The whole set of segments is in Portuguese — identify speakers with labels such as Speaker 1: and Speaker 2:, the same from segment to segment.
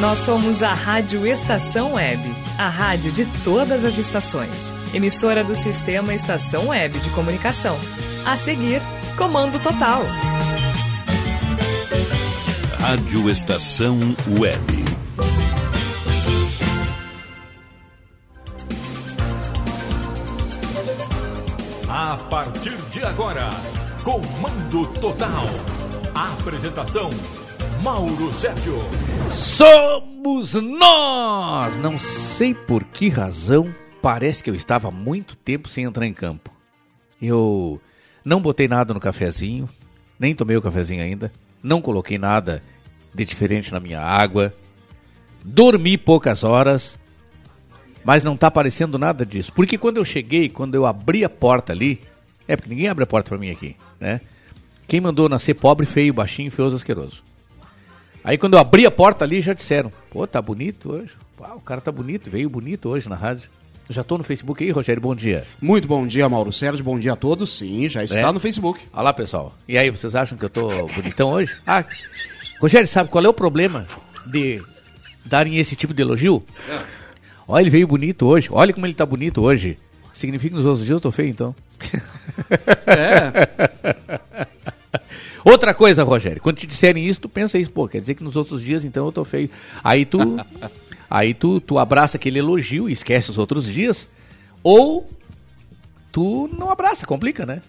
Speaker 1: Nós somos a Rádio Estação Web, a rádio de todas as estações. Emissora do Sistema Estação Web de Comunicação. A seguir, Comando Total.
Speaker 2: Rádio Estação Web.
Speaker 3: A partir de agora, Comando Total. Apresentação: Mauro Sérgio.
Speaker 4: Somos nós! Não sei por que razão, parece que eu estava muito tempo sem entrar em campo. Eu não botei nada no cafezinho, nem tomei o cafezinho ainda, não coloquei nada de diferente na minha água, dormi poucas horas, mas não tá aparecendo nada disso. Porque quando eu cheguei, quando eu abri a porta ali, é porque ninguém abre a porta para mim aqui, né? Quem mandou nascer pobre, feio, baixinho, feioso, asqueroso. Aí quando eu abri a porta ali, já disseram, pô, tá bonito hoje. Pô, o cara tá bonito, veio bonito hoje na rádio. Já tô no Facebook aí, Rogério, bom dia.
Speaker 5: Muito bom dia, Mauro Sérgio. Bom dia a todos. Sim, já está
Speaker 4: É?
Speaker 5: no Facebook.
Speaker 4: Olha lá, pessoal. E aí, vocês acham que eu tô bonitão hoje? Ah, Rogério, sabe qual é o problema de darem esse tipo de elogio? Olha, ele veio bonito hoje. Olha como ele tá bonito hoje. Significa que nos outros dias eu tô feio, então. Outra coisa, Rogério, quando te disserem isso, tu pensa isso, pô, quer dizer que nos outros dias, então, eu tô feio. Aí tu, aí tu, tu abraça aquele elogio e esquece os outros dias, ou tu não abraça, complica, né?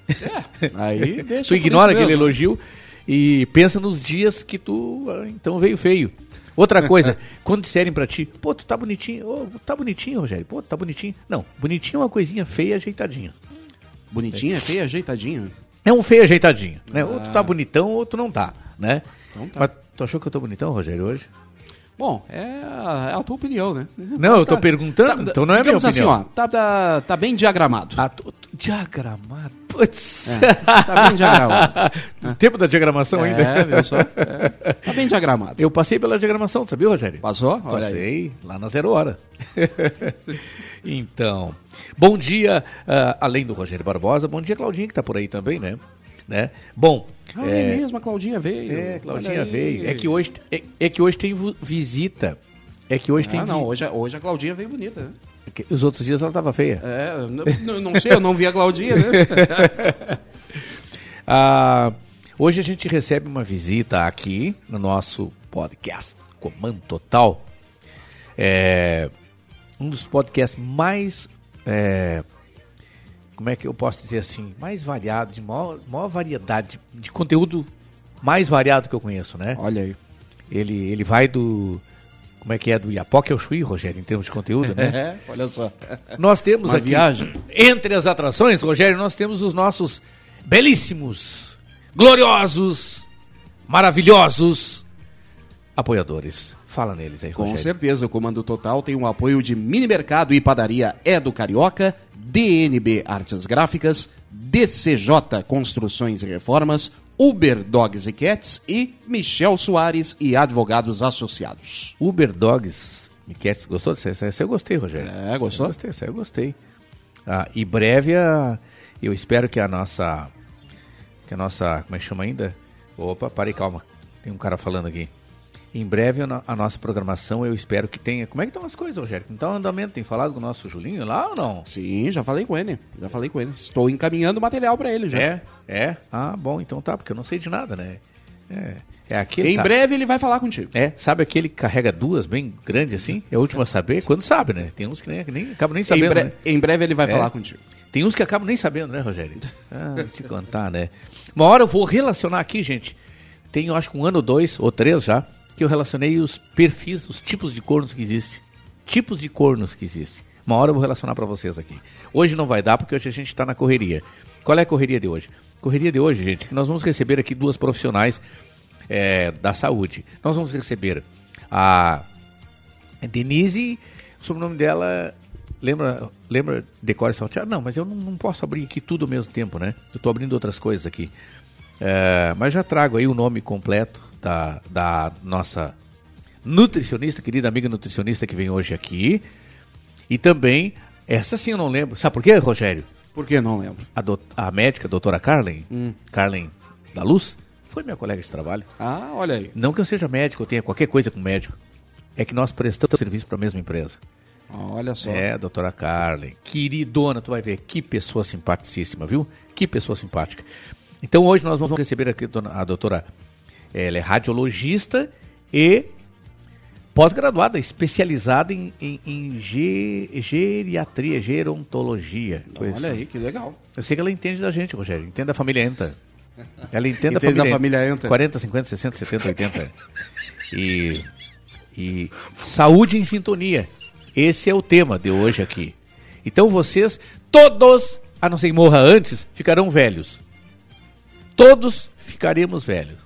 Speaker 5: Aí deixa
Speaker 4: tu ignora aquele
Speaker 5: mesmo.
Speaker 4: elogio e pensa nos dias que tu, ah, então, veio feio. Outra coisa, quando disserem pra ti, pô, tu tá bonitinho, ô, tá bonitinho, Rogério, pô, tu tá bonitinho. Não, bonitinho é uma coisinha feia, ajeitadinha.
Speaker 5: Bonitinho, é feio, ajeitadinho.
Speaker 4: É um feio ajeitadinho, né? Ou tu tá bonitão ou tu não tá, né?
Speaker 5: Então tá.
Speaker 4: Mas tu achou que eu tô bonitão, Rogério, hoje?
Speaker 5: Bom, é a, é a tua opinião, né?
Speaker 4: Não, eu tô perguntando, então não é minha
Speaker 5: assim,
Speaker 4: opinião.
Speaker 5: ó, tá, tá, tá bem diagramado.
Speaker 4: Ah, tu- diagramado, putz.
Speaker 5: É, tá bem diagramado.
Speaker 4: No tempo da diagramação ainda.
Speaker 5: É, viu só? É, tá bem diagramado.
Speaker 4: Eu passei pela diagramação, sabia, Rogério?
Speaker 5: Passou? Olha aí.
Speaker 4: Passei lá na zero hora. então, bom dia, ah, além do Rogério Barbosa, bom dia, Claudinha, que tá por aí também, né? né? Bom,
Speaker 5: Ah, é, mesmo, a Claudinha veio.
Speaker 4: é, Claudinha veio. É que hoje, é, é que hoje tem visita. É que hoje tem
Speaker 5: Ah, não,
Speaker 4: vi-
Speaker 5: hoje, a- hoje a Claudinha veio bonita, né?
Speaker 4: é Os outros dias ela tava feia.
Speaker 5: É, não- não sei, eu não vi a Claudinha, né?
Speaker 4: Ah, hoje a gente recebe uma visita aqui no nosso podcast Comando Total. É um dos podcasts mais. é, como é que eu posso dizer assim? Mais variado, de maior, maior variedade, de, de conteúdo mais variado que eu conheço, né?
Speaker 5: Olha aí.
Speaker 4: Ele, ele vai do. Como é que é? Do Iapoque ao Chuí, Rogério, em termos de conteúdo, né?
Speaker 5: É, olha só.
Speaker 4: Nós temos
Speaker 5: Uma
Speaker 4: aqui,
Speaker 5: viagem.
Speaker 4: entre as atrações, Rogério, nós temos os nossos belíssimos, gloriosos, maravilhosos apoiadores. Fala neles aí,
Speaker 5: Com
Speaker 4: Rogério.
Speaker 5: certeza, o Comando Total tem o apoio de Mini Mercado e Padaria É do Carioca, DNB Artes Gráficas, DCJ Construções e Reformas, Uber Dogs e Cats e Michel Soares e Advogados Associados.
Speaker 4: Uber Dogs, Miquetes, gostou dessa? Essa, eu gostei, Rogério.
Speaker 5: É, gostou?
Speaker 4: Eu gostei, essa eu gostei. Ah, e breve, a- eu espero que a nossa, que a nossa, como é que chama ainda? Opa, parei, calma, tem um cara falando aqui. Em breve a, no- a nossa programação eu espero que tenha. Como é que estão as coisas, Rogério? Em andamento? Tem falado com o nosso Julinho lá ou não?
Speaker 5: Sim, já falei com ele. Já falei com ele. Estou encaminhando material para ele já.
Speaker 4: É? É? Ah, bom, então tá, porque eu não sei de nada, né? É, é aquele.
Speaker 5: Em
Speaker 4: sabe-
Speaker 5: breve ele vai falar contigo.
Speaker 4: É, sabe aquele que carrega duas bem grande assim? É o último a saber? Quando sabe, né? Tem uns que nem, nem acabam nem
Speaker 5: Em,
Speaker 4: sabendo.
Speaker 5: bre-
Speaker 4: né?
Speaker 5: em breve ele vai
Speaker 4: É.
Speaker 5: falar contigo.
Speaker 4: Tem uns que acabam nem sabendo, né, Rogério? Ah, vou te contar, né? Uma hora eu vou relacionar aqui, gente. Tem, eu acho que um ano ou dois, ou três já, que eu relacionei os perfis, os tipos de cornos que existem. Tipos de cornos que existem. Uma hora eu vou relacionar pra vocês aqui. Hoje não vai dar, porque hoje a gente tá na correria. Qual é a correria de hoje? Correria de hoje, gente, que nós vamos receber aqui duas profissionais é, da saúde. Nós vamos receber a Denise, o sobrenome dela, lembra, lembra Decore Salteado? Não, mas eu não, não posso abrir aqui tudo ao mesmo tempo, né? Eu tô abrindo outras coisas aqui. É, mas já trago aí o nome completo da, da nossa nutricionista, querida amiga nutricionista que vem hoje aqui. E também, essa sim eu não lembro. Sabe por quê, Rogério?
Speaker 5: Por que não lembro?
Speaker 4: A, do- a médica, a doutora Carlen, Carlen da Luz, foi minha colega de trabalho.
Speaker 5: Ah, olha aí.
Speaker 4: Não que eu seja médico, eu tenha qualquer coisa com médico. é que nós prestamos serviço para a mesma empresa.
Speaker 5: Olha só.
Speaker 4: É, doutora Carlen. Queridona, tu vai ver. Que pessoa simpaticíssima, viu? Que pessoa simpática. Então hoje nós vamos receber aqui a doutora. Ela é radiologista e pós-graduada, especializada em, em, em ge, geriatria, gerontologia.
Speaker 5: Olha aí, que legal.
Speaker 4: Eu sei que ela entende da gente, Rogério. Entende da família Enta. Ela entende,
Speaker 5: Entende
Speaker 4: da
Speaker 5: da
Speaker 4: família,
Speaker 5: família Enta.
Speaker 4: 40, 50, 60, 70, 80. E, e saúde em sintonia. Esse é o tema de hoje aqui. Então vocês, todos, a não ser que morra antes, ficarão velhos. Todos ficaremos velhos,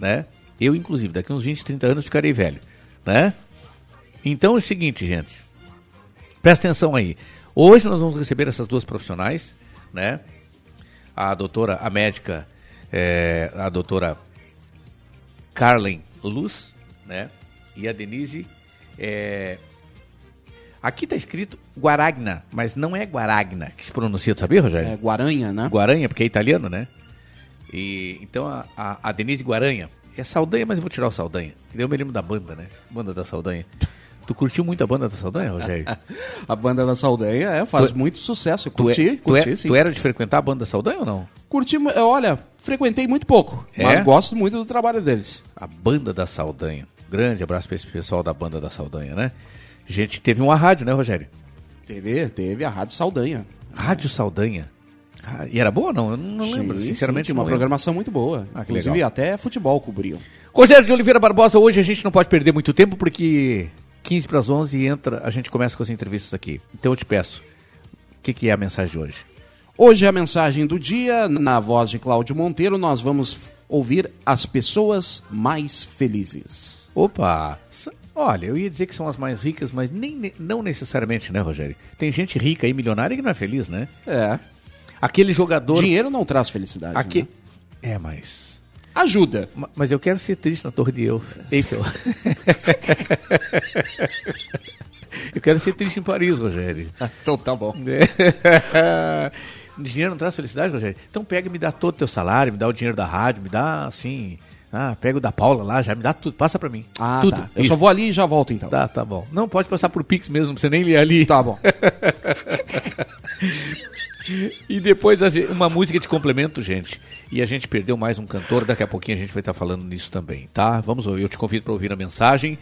Speaker 4: né? Eu, inclusive, daqui uns 20, 30 anos ficarei velho, né? Então é o seguinte, gente. Presta atenção aí. Hoje nós vamos receber essas duas profissionais, né? A doutora, a médica, é, a doutora Carlen Luz, né? E a Denise. É... Aqui está escrito Guaragna, mas não é Guaragna que se pronuncia, tu sabia, Rogério?
Speaker 5: É Guaranha, né?
Speaker 4: Guaranha, porque é italiano, né? E, então a, a, a Denise Guaranha. É Saldanha, mas eu vou tirar o Saldanha. Que daí eu me lembro da banda, né? Banda da Saldanha. Tu curtiu muito a banda da Saldanha, Rogério?
Speaker 5: A banda da Saldanha é, faz
Speaker 4: Tu-
Speaker 5: muito sucesso. Eu
Speaker 4: Tu, é-
Speaker 5: curti,
Speaker 4: tu,
Speaker 5: curti,
Speaker 4: é-
Speaker 5: sim.
Speaker 4: tu era de frequentar a banda da Saldanha ou não?
Speaker 5: Curti, mu- olha, frequentei muito pouco,
Speaker 4: É?
Speaker 5: mas gosto muito do trabalho deles.
Speaker 4: A banda da Saldanha. Grande abraço para esse pessoal da banda da Saldanha, né? Gente, teve uma rádio, né, Rogério?
Speaker 5: Teve, teve a Rádio Saldanha.
Speaker 4: Rádio Saldanha. Ah, E era boa ou não? Eu não
Speaker 5: Sim,
Speaker 4: lembro,
Speaker 5: sim,
Speaker 4: sinceramente.
Speaker 5: tinha
Speaker 4: não
Speaker 5: uma
Speaker 4: lembro.
Speaker 5: programação muito boa.
Speaker 4: Ah,
Speaker 5: Inclusive,
Speaker 4: legal.
Speaker 5: até futebol cobriam.
Speaker 4: Rogério de Oliveira Barbosa, hoje a gente não pode perder muito tempo porque 15 para as 11 entra, a gente começa com as entrevistas aqui. Então eu te peço, o que, que é a mensagem de hoje?
Speaker 5: Hoje a mensagem do dia, na voz de Cláudio Monteiro, nós vamos ouvir as pessoas mais felizes.
Speaker 4: Opa! Olha, eu ia dizer que são as mais ricas, mas nem, ne- não necessariamente, né, Rogério? Tem gente rica e milionária que não é feliz, né?
Speaker 5: É.
Speaker 4: Aquele jogador.
Speaker 5: Dinheiro não traz felicidade.
Speaker 4: Aqui...
Speaker 5: né?
Speaker 4: É, mas.
Speaker 5: Ajuda.
Speaker 4: Ma- Mas eu quero ser triste na Torre de Eiffel. Eiffel. eu quero ser triste em Paris, Rogério.
Speaker 5: Então tá bom.
Speaker 4: É. dinheiro não traz felicidade, Rogério? Então pega e me dá todo o teu salário, me dá o dinheiro da rádio, me dá assim. Ah, pega o da Paula lá, já me dá tudo, passa pra mim.
Speaker 5: Ah,
Speaker 4: tudo.
Speaker 5: tá. Eu
Speaker 4: Isso.
Speaker 5: só vou ali e já volto então.
Speaker 4: Tá, tá bom. Não, pode passar por Pix mesmo, não precisa nem ler ali.
Speaker 5: Tá bom.
Speaker 4: E depois uma música de complemento, gente. E a gente perdeu mais um cantor, daqui a pouquinho a gente vai estar falando nisso também, tá? Vamos ouvir, eu te convido para ouvir a mensagem.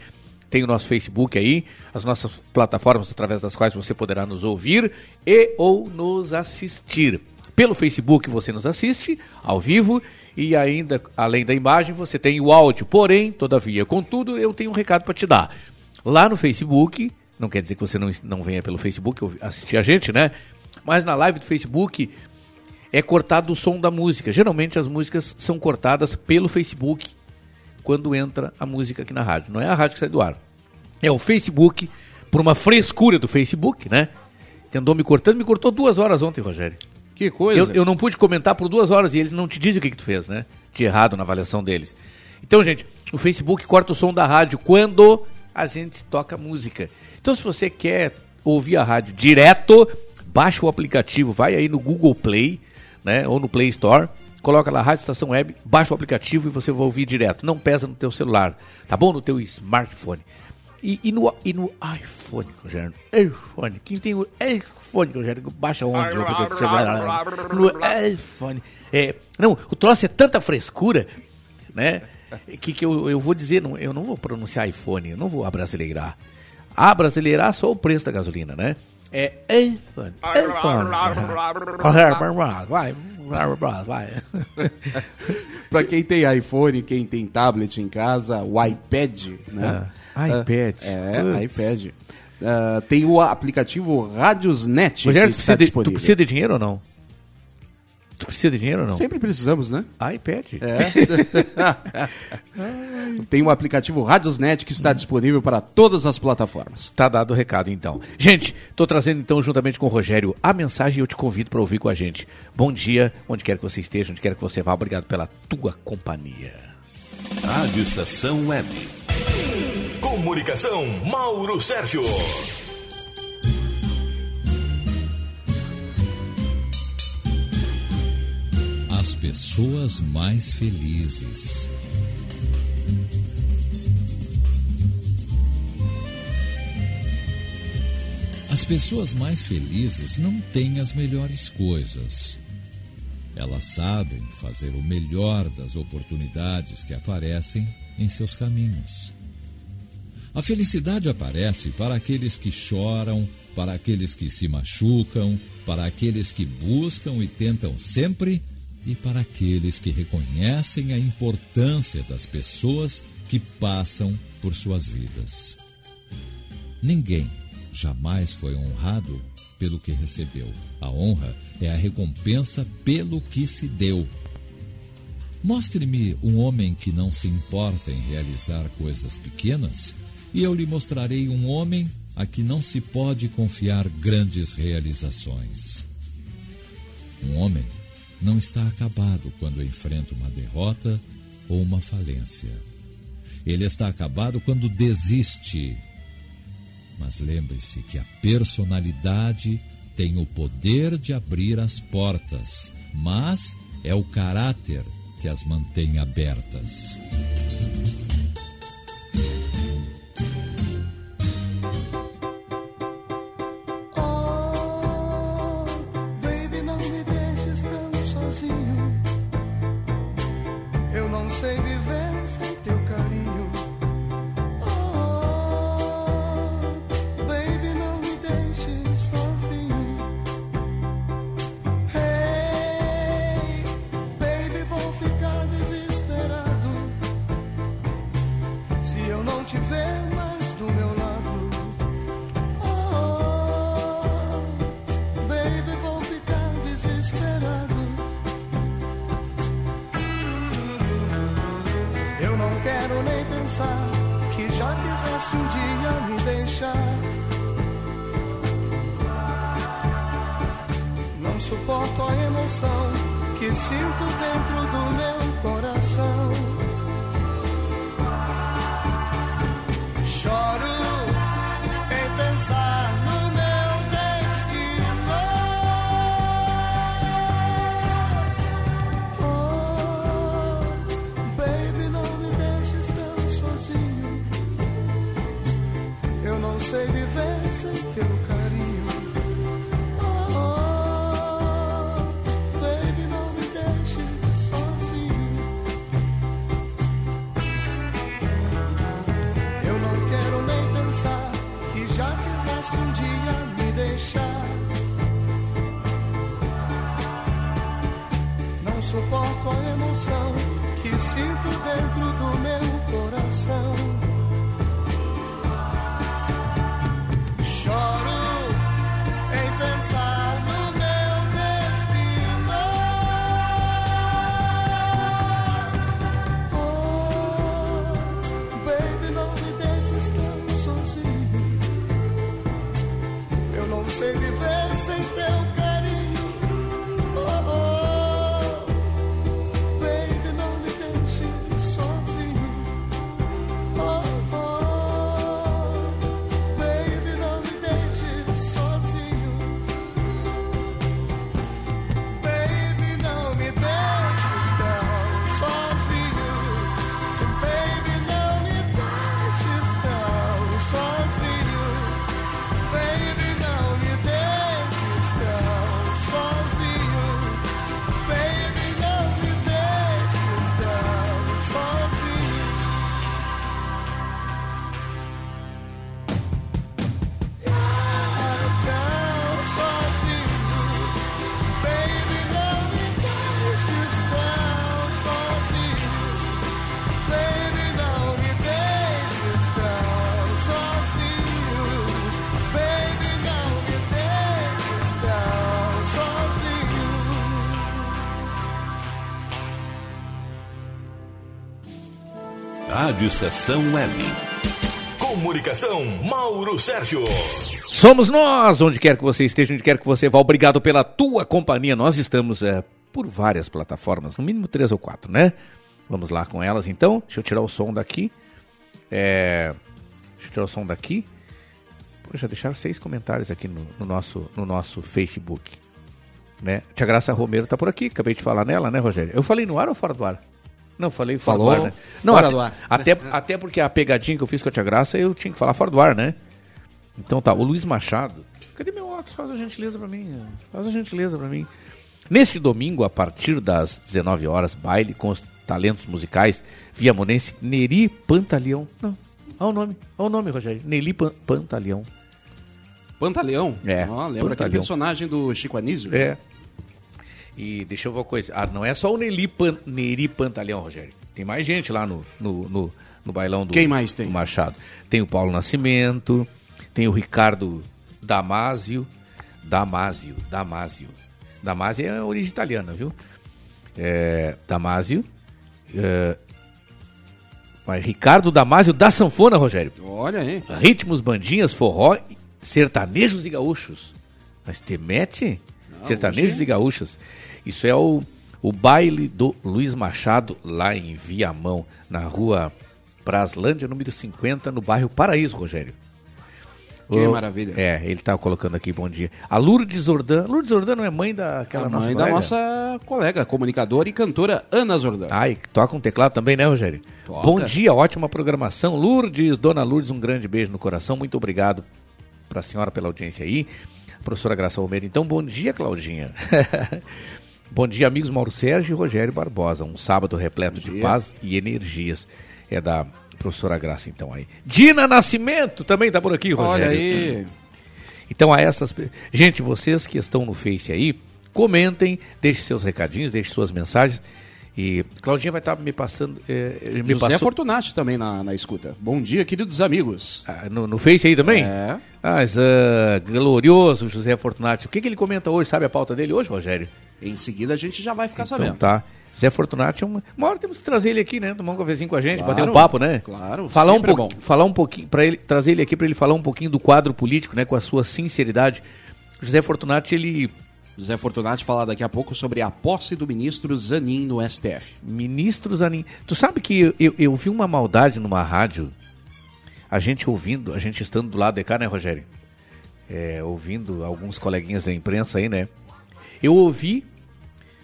Speaker 4: Tem o nosso Facebook aí, as nossas plataformas através das quais você poderá nos ouvir e ou nos assistir. Pelo Facebook você nos assiste ao vivo e ainda além da imagem você tem o áudio. Porém, todavia, contudo, eu tenho um recado para te dar. Lá no Facebook, não quer dizer que você não, não venha pelo Facebook assistir a gente, né? Mas na live do Facebook é cortado o som da música. Geralmente as músicas são cortadas pelo Facebook quando entra a música aqui na rádio. Não é a rádio que sai do ar. É o Facebook, por uma frescura do Facebook, né? Que andou me cortando, me cortou duas horas ontem, Rogério.
Speaker 5: Que coisa.
Speaker 4: Eu, eu não pude comentar por duas horas e eles não te dizem o que, que tu fez, né? De errado na avaliação deles. Então, gente, o Facebook corta o som da rádio quando a gente toca música. Então, se você quer ouvir a rádio direto, baixa o aplicativo, vai aí no Google Play, né? Ou no Play Store, coloca lá Rádio Estação Web, baixa o aplicativo e você vai ouvir direto. Não pesa no teu celular, tá bom? No teu smartphone. E, e no, e no iPhone, Rogério? iPhone. Quem tem o iPhone, Rogério, baixa onde? aplicativo? No iPhone. É, não, o troço é tanta frescura, né? Que, que eu, eu vou dizer, não, eu não vou pronunciar iPhone, eu não vou abrasileirar. Abrasileirar só o preço da gasolina, né? É iPhone. iPhone. Vai, vai, vai.
Speaker 5: Pra quem tem iPhone, quem tem tablet em casa, o iPad, né?
Speaker 4: Ah, iPad.
Speaker 5: É,
Speaker 4: Putz.
Speaker 5: iPad. Ah, tem o aplicativo Radiosnet
Speaker 4: Rogério,
Speaker 5: que
Speaker 4: tu
Speaker 5: está
Speaker 4: precisa, de, tu precisa de dinheiro ou não? Tu precisa de dinheiro ou não?
Speaker 5: Sempre precisamos, né?
Speaker 4: iPad.
Speaker 5: É. tem o aplicativo Radiosnet que está disponível para todas as plataformas.
Speaker 4: Tá dado o recado, então. Gente, tô trazendo então, juntamente com o Rogério, a mensagem e eu te convido para ouvir com a gente. Bom dia, onde quer que você esteja, onde quer que você vá. Obrigado pela tua companhia.
Speaker 2: Rádio Estação Web.
Speaker 3: Comunicação, Mauro Sérgio.
Speaker 6: As pessoas mais felizes. As pessoas mais felizes não têm as melhores coisas. Elas sabem fazer o melhor das oportunidades que aparecem em seus caminhos. A felicidade aparece para aqueles que choram, para aqueles que se machucam, para aqueles que buscam e tentam sempre e para aqueles que reconhecem a importância das pessoas que passam por suas vidas. Ninguém jamais foi honrado pelo que recebeu. A honra é a recompensa pelo que se deu. Mostre-me um homem que não se importa em realizar coisas pequenas, e eu lhe mostrarei um homem a que não se pode confiar grandes realizações. Um homem não está acabado quando enfrenta uma derrota ou uma falência. Ele está acabado quando desiste. Mas lembre-se que a personalidade tem o poder de abrir as portas, mas é o caráter que as mantém abertas.
Speaker 2: Rádio Estação Web.
Speaker 3: Comunicação, Mauro Sérgio.
Speaker 4: Somos nós, onde quer que você esteja, onde quer que você vá. Obrigado pela tua companhia. Nós estamos é, por várias plataformas, no mínimo três ou quatro, né? Vamos lá com elas então. Deixa eu tirar o som daqui. É... Deixa eu tirar o som daqui. já deixaram seis comentários aqui no, no, nosso, no nosso Facebook. Né? Tia Graça Romero tá por aqui, acabei de falar nela, né, Rogério? Eu falei no ar ou fora do ar? Não, falei fora
Speaker 5: Falou,
Speaker 4: do ar, né? Não,
Speaker 5: fora
Speaker 4: até,
Speaker 5: do ar.
Speaker 4: Até, até porque a pegadinha que eu fiz com a Tia Graça, eu tinha que falar fora do ar, né? Então tá, o Luiz Machado, Cadê meu óculos? Faz a gentileza pra mim. Faz a gentileza pra mim. Neste domingo, a partir das 19 horas, baile com os talentos musicais viamonense Neri Pantaleão. Não, olha o nome, olha o nome, Rogério. Neri Pan Pantaleão.
Speaker 5: Pantaleão?
Speaker 4: É,
Speaker 5: Ah, lembra aquele
Speaker 4: Pantaleão.
Speaker 5: personagem do Chico Anísio?
Speaker 4: É. E deixa eu ver uma coisa. Ah, não é só o Neri, Pan, Neri Pantaleão, Rogério. Tem mais gente lá no, no, no, no bailão do,
Speaker 5: Quem mais tem?
Speaker 4: do Machado. Tem o Paulo Nascimento, tem o Ricardo Damasio. Damasio, Damasio. Damasio é origem italiana, viu? É, Damasio. É, mas Ricardo Damasio da Sanfona, Rogério.
Speaker 5: Olha aí.
Speaker 4: Ritmos, bandinhas, forró, sertanejos e gaúchos. Mas te mete? sertanejos e gaúchas. Isso é o, o baile do Luiz Machado, lá em Viamão, na rua Praslândia, número 50, no bairro Paraíso, Rogério.
Speaker 5: Que
Speaker 4: O-
Speaker 5: maravilha.
Speaker 4: É, ele tá colocando aqui, bom dia. A Lourdes Zordan. Lourdes Zordan não é mãe daquela
Speaker 5: a
Speaker 4: nossa
Speaker 5: mãe da
Speaker 4: colega?
Speaker 5: nossa colega, comunicadora e cantora Ana Zordan.
Speaker 4: Ai, toca um teclado também, né, Rogério?
Speaker 5: Toca.
Speaker 4: Bom dia, ótima programação. Lourdes, Dona Lourdes, um grande beijo no coração. Muito obrigado para a senhora pela audiência aí. Professora Graça Romero, então, bom dia, Claudinha. bom dia, amigos Mauro Sérgio e Rogério Barbosa. Um sábado repleto de paz e energias. É da professora Graça, então, aí. Dina Nascimento também tá por aqui, Rogério.
Speaker 5: Olha aí.
Speaker 4: Então, a essas. Gente, vocês que estão no Face aí, comentem, deixem seus recadinhos, deixem suas mensagens. E Claudinha vai estar me passando. ele me
Speaker 5: José
Speaker 4: passou
Speaker 5: Fortunati também na, na escuta. Bom dia, queridos amigos.
Speaker 4: Ah, no, no Face aí também?
Speaker 5: É.
Speaker 4: Mas, ah, glorioso José Fortunati. O que, que ele comenta hoje? Sabe a pauta dele hoje, Rogério?
Speaker 5: Em seguida a gente já vai ficar
Speaker 4: Então
Speaker 5: sabendo.
Speaker 4: tá. José Fortunati é uma. Uma hora temos que trazer ele aqui, né? Tomar um cafezinho com a gente,
Speaker 5: Claro,
Speaker 4: bater um papo, né?
Speaker 5: claro,
Speaker 4: Falar um,
Speaker 5: sempre é
Speaker 4: falar um pouquinho, para ele, trazer ele aqui para ele falar um pouquinho do quadro político, né? Com a sua sinceridade. José Fortunati, ele.
Speaker 5: José Fortunati falar daqui a pouco sobre a posse do ministro Zanin no STF.
Speaker 4: Ministro Zanin. Tu sabe que eu, eu vi uma maldade numa rádio, a gente ouvindo, a gente estando do lado de cá, né, Rogério? É, ouvindo alguns coleguinhas da imprensa aí, né? Eu ouvi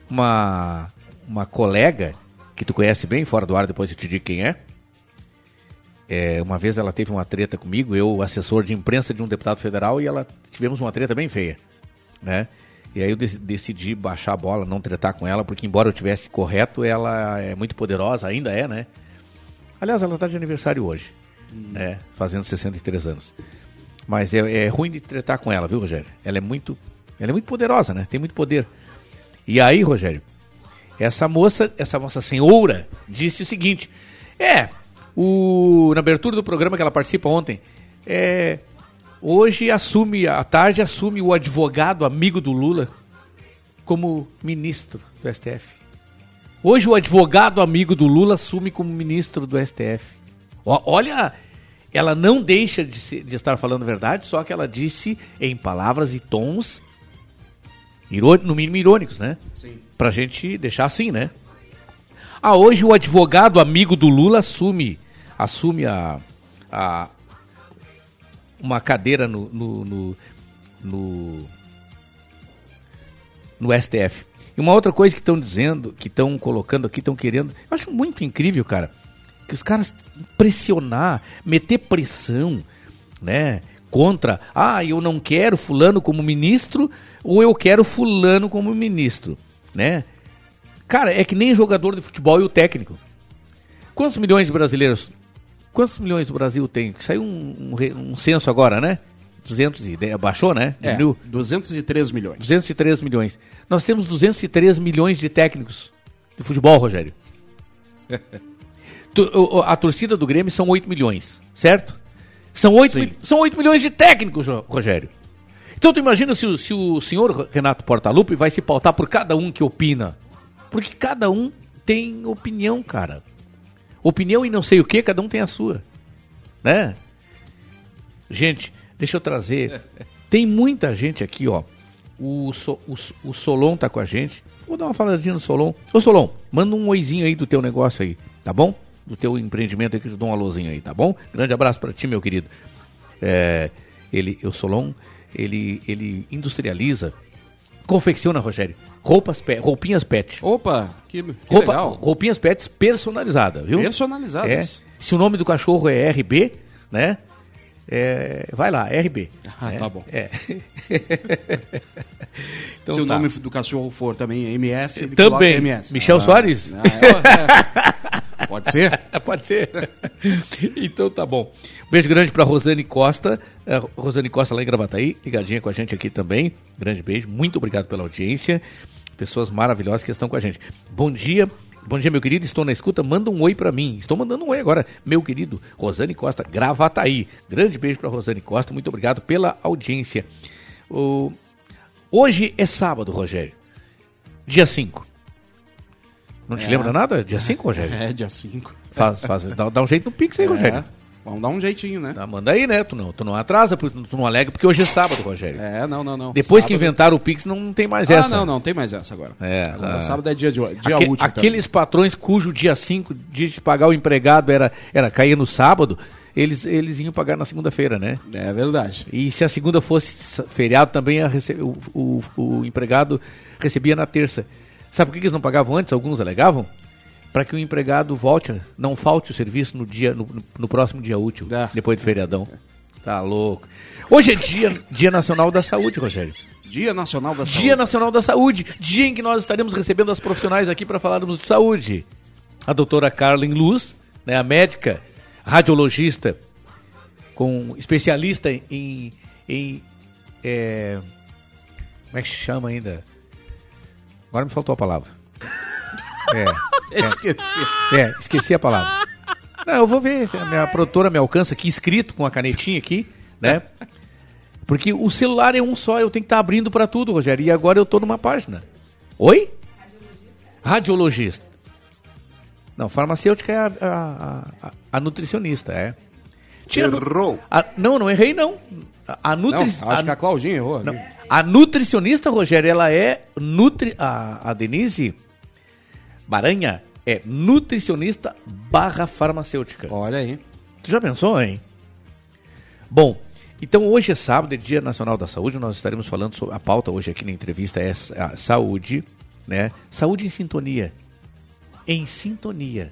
Speaker 4: uma, uma colega, que tu conhece bem, fora do ar, depois eu te digo quem é. É, uma vez ela teve uma treta comigo, eu, assessor de imprensa de um deputado federal, e ela tivemos uma treta bem feia, né? E aí eu dec- decidi baixar a bola, não tretar com ela, porque embora eu tivesse correto, ela é muito poderosa, ainda é, né? Aliás, ela está de aniversário hoje, né? Fazendo 63 anos. Mas é, é ruim de tretar com ela, viu, Rogério? Ela é muito, ela é muito poderosa, né? Tem muito poder. E aí, Rogério, essa moça, essa moça senhora, disse o seguinte: é, o, na abertura do programa que ela participa ontem, é, hoje assume, à tarde assume o advogado amigo do Lula como ministro do STF. Hoje o advogado amigo do Lula assume como ministro do STF. Olha, ela não deixa de, de estar falando verdade, só que ela disse em palavras e tons, no mínimo irônicos, né?
Speaker 5: Sim.
Speaker 4: Pra gente deixar assim, né? Ah, hoje o advogado amigo do Lula assume, assume a, a uma cadeira no, no, no, no, no STF. E uma outra coisa que estão dizendo, que estão colocando aqui, estão querendo, eu acho muito incrível, cara, que os caras pressionar, meter pressão, né, contra, ah, eu não quero fulano como ministro, ou eu quero fulano como ministro, né? Cara, é que nem jogador de futebol e o técnico. Quantos milhões de brasileiros? Quantos milhões o Brasil tem? Saiu um, um, um censo agora, né? 200 e de- baixou, né?
Speaker 5: É,
Speaker 4: Diminuiu.
Speaker 5: 203 milhões.
Speaker 4: 203 milhões. Nós temos 203 milhões de técnicos de futebol, Rogério. A torcida do Grêmio são 8 milhões, certo? São 8,
Speaker 5: Sim.
Speaker 4: mil- são 8 milhões de técnicos, Rogério. Então tu imagina se, o- se o senhor Renato Portaluppi vai se pautar por cada um que opina. Porque cada um tem opinião, cara. Opinião e não sei o que, cada um tem a sua. Né? Gente, deixa eu trazer. Tem muita gente aqui, ó. O, So- o, o Solon tá com a gente. Vou dar uma faladinha no Solon. Ô Solon, manda um oizinho aí do teu negócio aí, tá bom? Do teu empreendimento aí que eu te dou um alôzinho aí, tá bom? Grande abraço pra ti, meu querido. É, ele, o Solon, ele, ele industrializa, confecciona, Rogério, roupas, pe- roupinhas pet.
Speaker 5: Opa, que, que
Speaker 4: Roupa,
Speaker 5: legal.
Speaker 4: roupinhas pets personalizadas, viu?
Speaker 5: Personalizadas.
Speaker 4: É. Se o nome do cachorro é RB, né? É, vai lá, RB.
Speaker 5: Ah,
Speaker 4: né?
Speaker 5: tá bom.
Speaker 4: É. então,
Speaker 5: Se o
Speaker 4: tá.
Speaker 5: nome do cachorro for também MS,
Speaker 4: Também.
Speaker 5: MS.
Speaker 4: Michel
Speaker 5: Ah,
Speaker 4: Soares?
Speaker 5: ah, é, é. Pode ser?
Speaker 4: Pode ser. então tá bom. Beijo grande pra Rosane Costa. eh, Rosane Costa lá em Gravataí, ligadinha com a gente aqui também. Grande beijo. Muito obrigado pela audiência. Pessoas maravilhosas que estão com a gente. Bom dia. Bom dia, meu querido. Estou na escuta. Manda um oi pra mim. Estou mandando um oi agora, meu querido Rosane Costa, Gravataí. Grande beijo pra Rosane Costa. Muito obrigado pela audiência. O- Hoje é sábado, Rogério. Dia 5. Não te
Speaker 5: É.
Speaker 4: lembra nada? Dia 5, Rogério?
Speaker 5: É, dia 5.
Speaker 4: Faz, faz, dá, dá um jeito no Pix aí, Rogério.
Speaker 5: Vamos dar um jeitinho, né?
Speaker 4: Tá, manda aí, né? Tu não, tu não atrasa, tu não alega, porque hoje é sábado, Rogério.
Speaker 5: É, não, não, não.
Speaker 4: Depois que
Speaker 5: Sábado-
Speaker 4: inventaram o Pix, não tem mais
Speaker 5: Ah,
Speaker 4: essa.
Speaker 5: não, não, tem mais essa agora.
Speaker 4: É,
Speaker 5: agora
Speaker 4: ah.
Speaker 5: sábado é dia, de, dia
Speaker 4: Aque-
Speaker 5: útil.
Speaker 4: aqueles patrões cujo dia 5, dia de pagar o empregado, era, era cair no sábado, eles, eles iam pagar na segunda-feira, né?
Speaker 5: também. É verdade.
Speaker 4: E se a segunda fosse feriado, também rece- o, o, o empregado recebia na terça. Sabe por que eles não pagavam antes? Alguns alegavam? Para que o empregado volte, não falte o serviço no, dia, no, no próximo dia útil,
Speaker 5: Ah.
Speaker 4: depois do feriadão. Tá louco. Hoje é dia, dia Nacional da Saúde, Rogério.
Speaker 5: Dia Nacional da Saúde.
Speaker 4: Dia Nacional da Saúde, dia em que nós estaremos recebendo as profissionais aqui para falarmos de saúde. A doutora Carlin Luz, né, a médica, radiologista, com especialista em. em é, como é que chama ainda? Agora me faltou a palavra. É,
Speaker 5: Esqueci.
Speaker 4: é, esqueci a palavra. Não, eu vou ver se a minha produtora me alcança aqui escrito com a canetinha aqui, né? Porque o celular é um só, eu tenho que estar abrindo para tudo, Rogério. E agora eu tô numa página. Oi? Radiologista. Não, farmacêutica é a, a, a- a nutricionista, é. Tinha
Speaker 5: Errou.
Speaker 4: a- não, não errei não. A, a
Speaker 5: Não,
Speaker 4: nutri,
Speaker 5: acho que a Claudinha errou.
Speaker 4: não. A nutricionista, Rogério, ela é nutri. A, a Denise Baranha é nutricionista barra farmacêutica.
Speaker 5: Olha aí.
Speaker 4: Tu já pensou, hein? Bom, então hoje é sábado, é Dia Nacional da Saúde. Nós estaremos falando sobre a pauta hoje aqui na entrevista é a saúde, né? Saúde em sintonia. Em sintonia.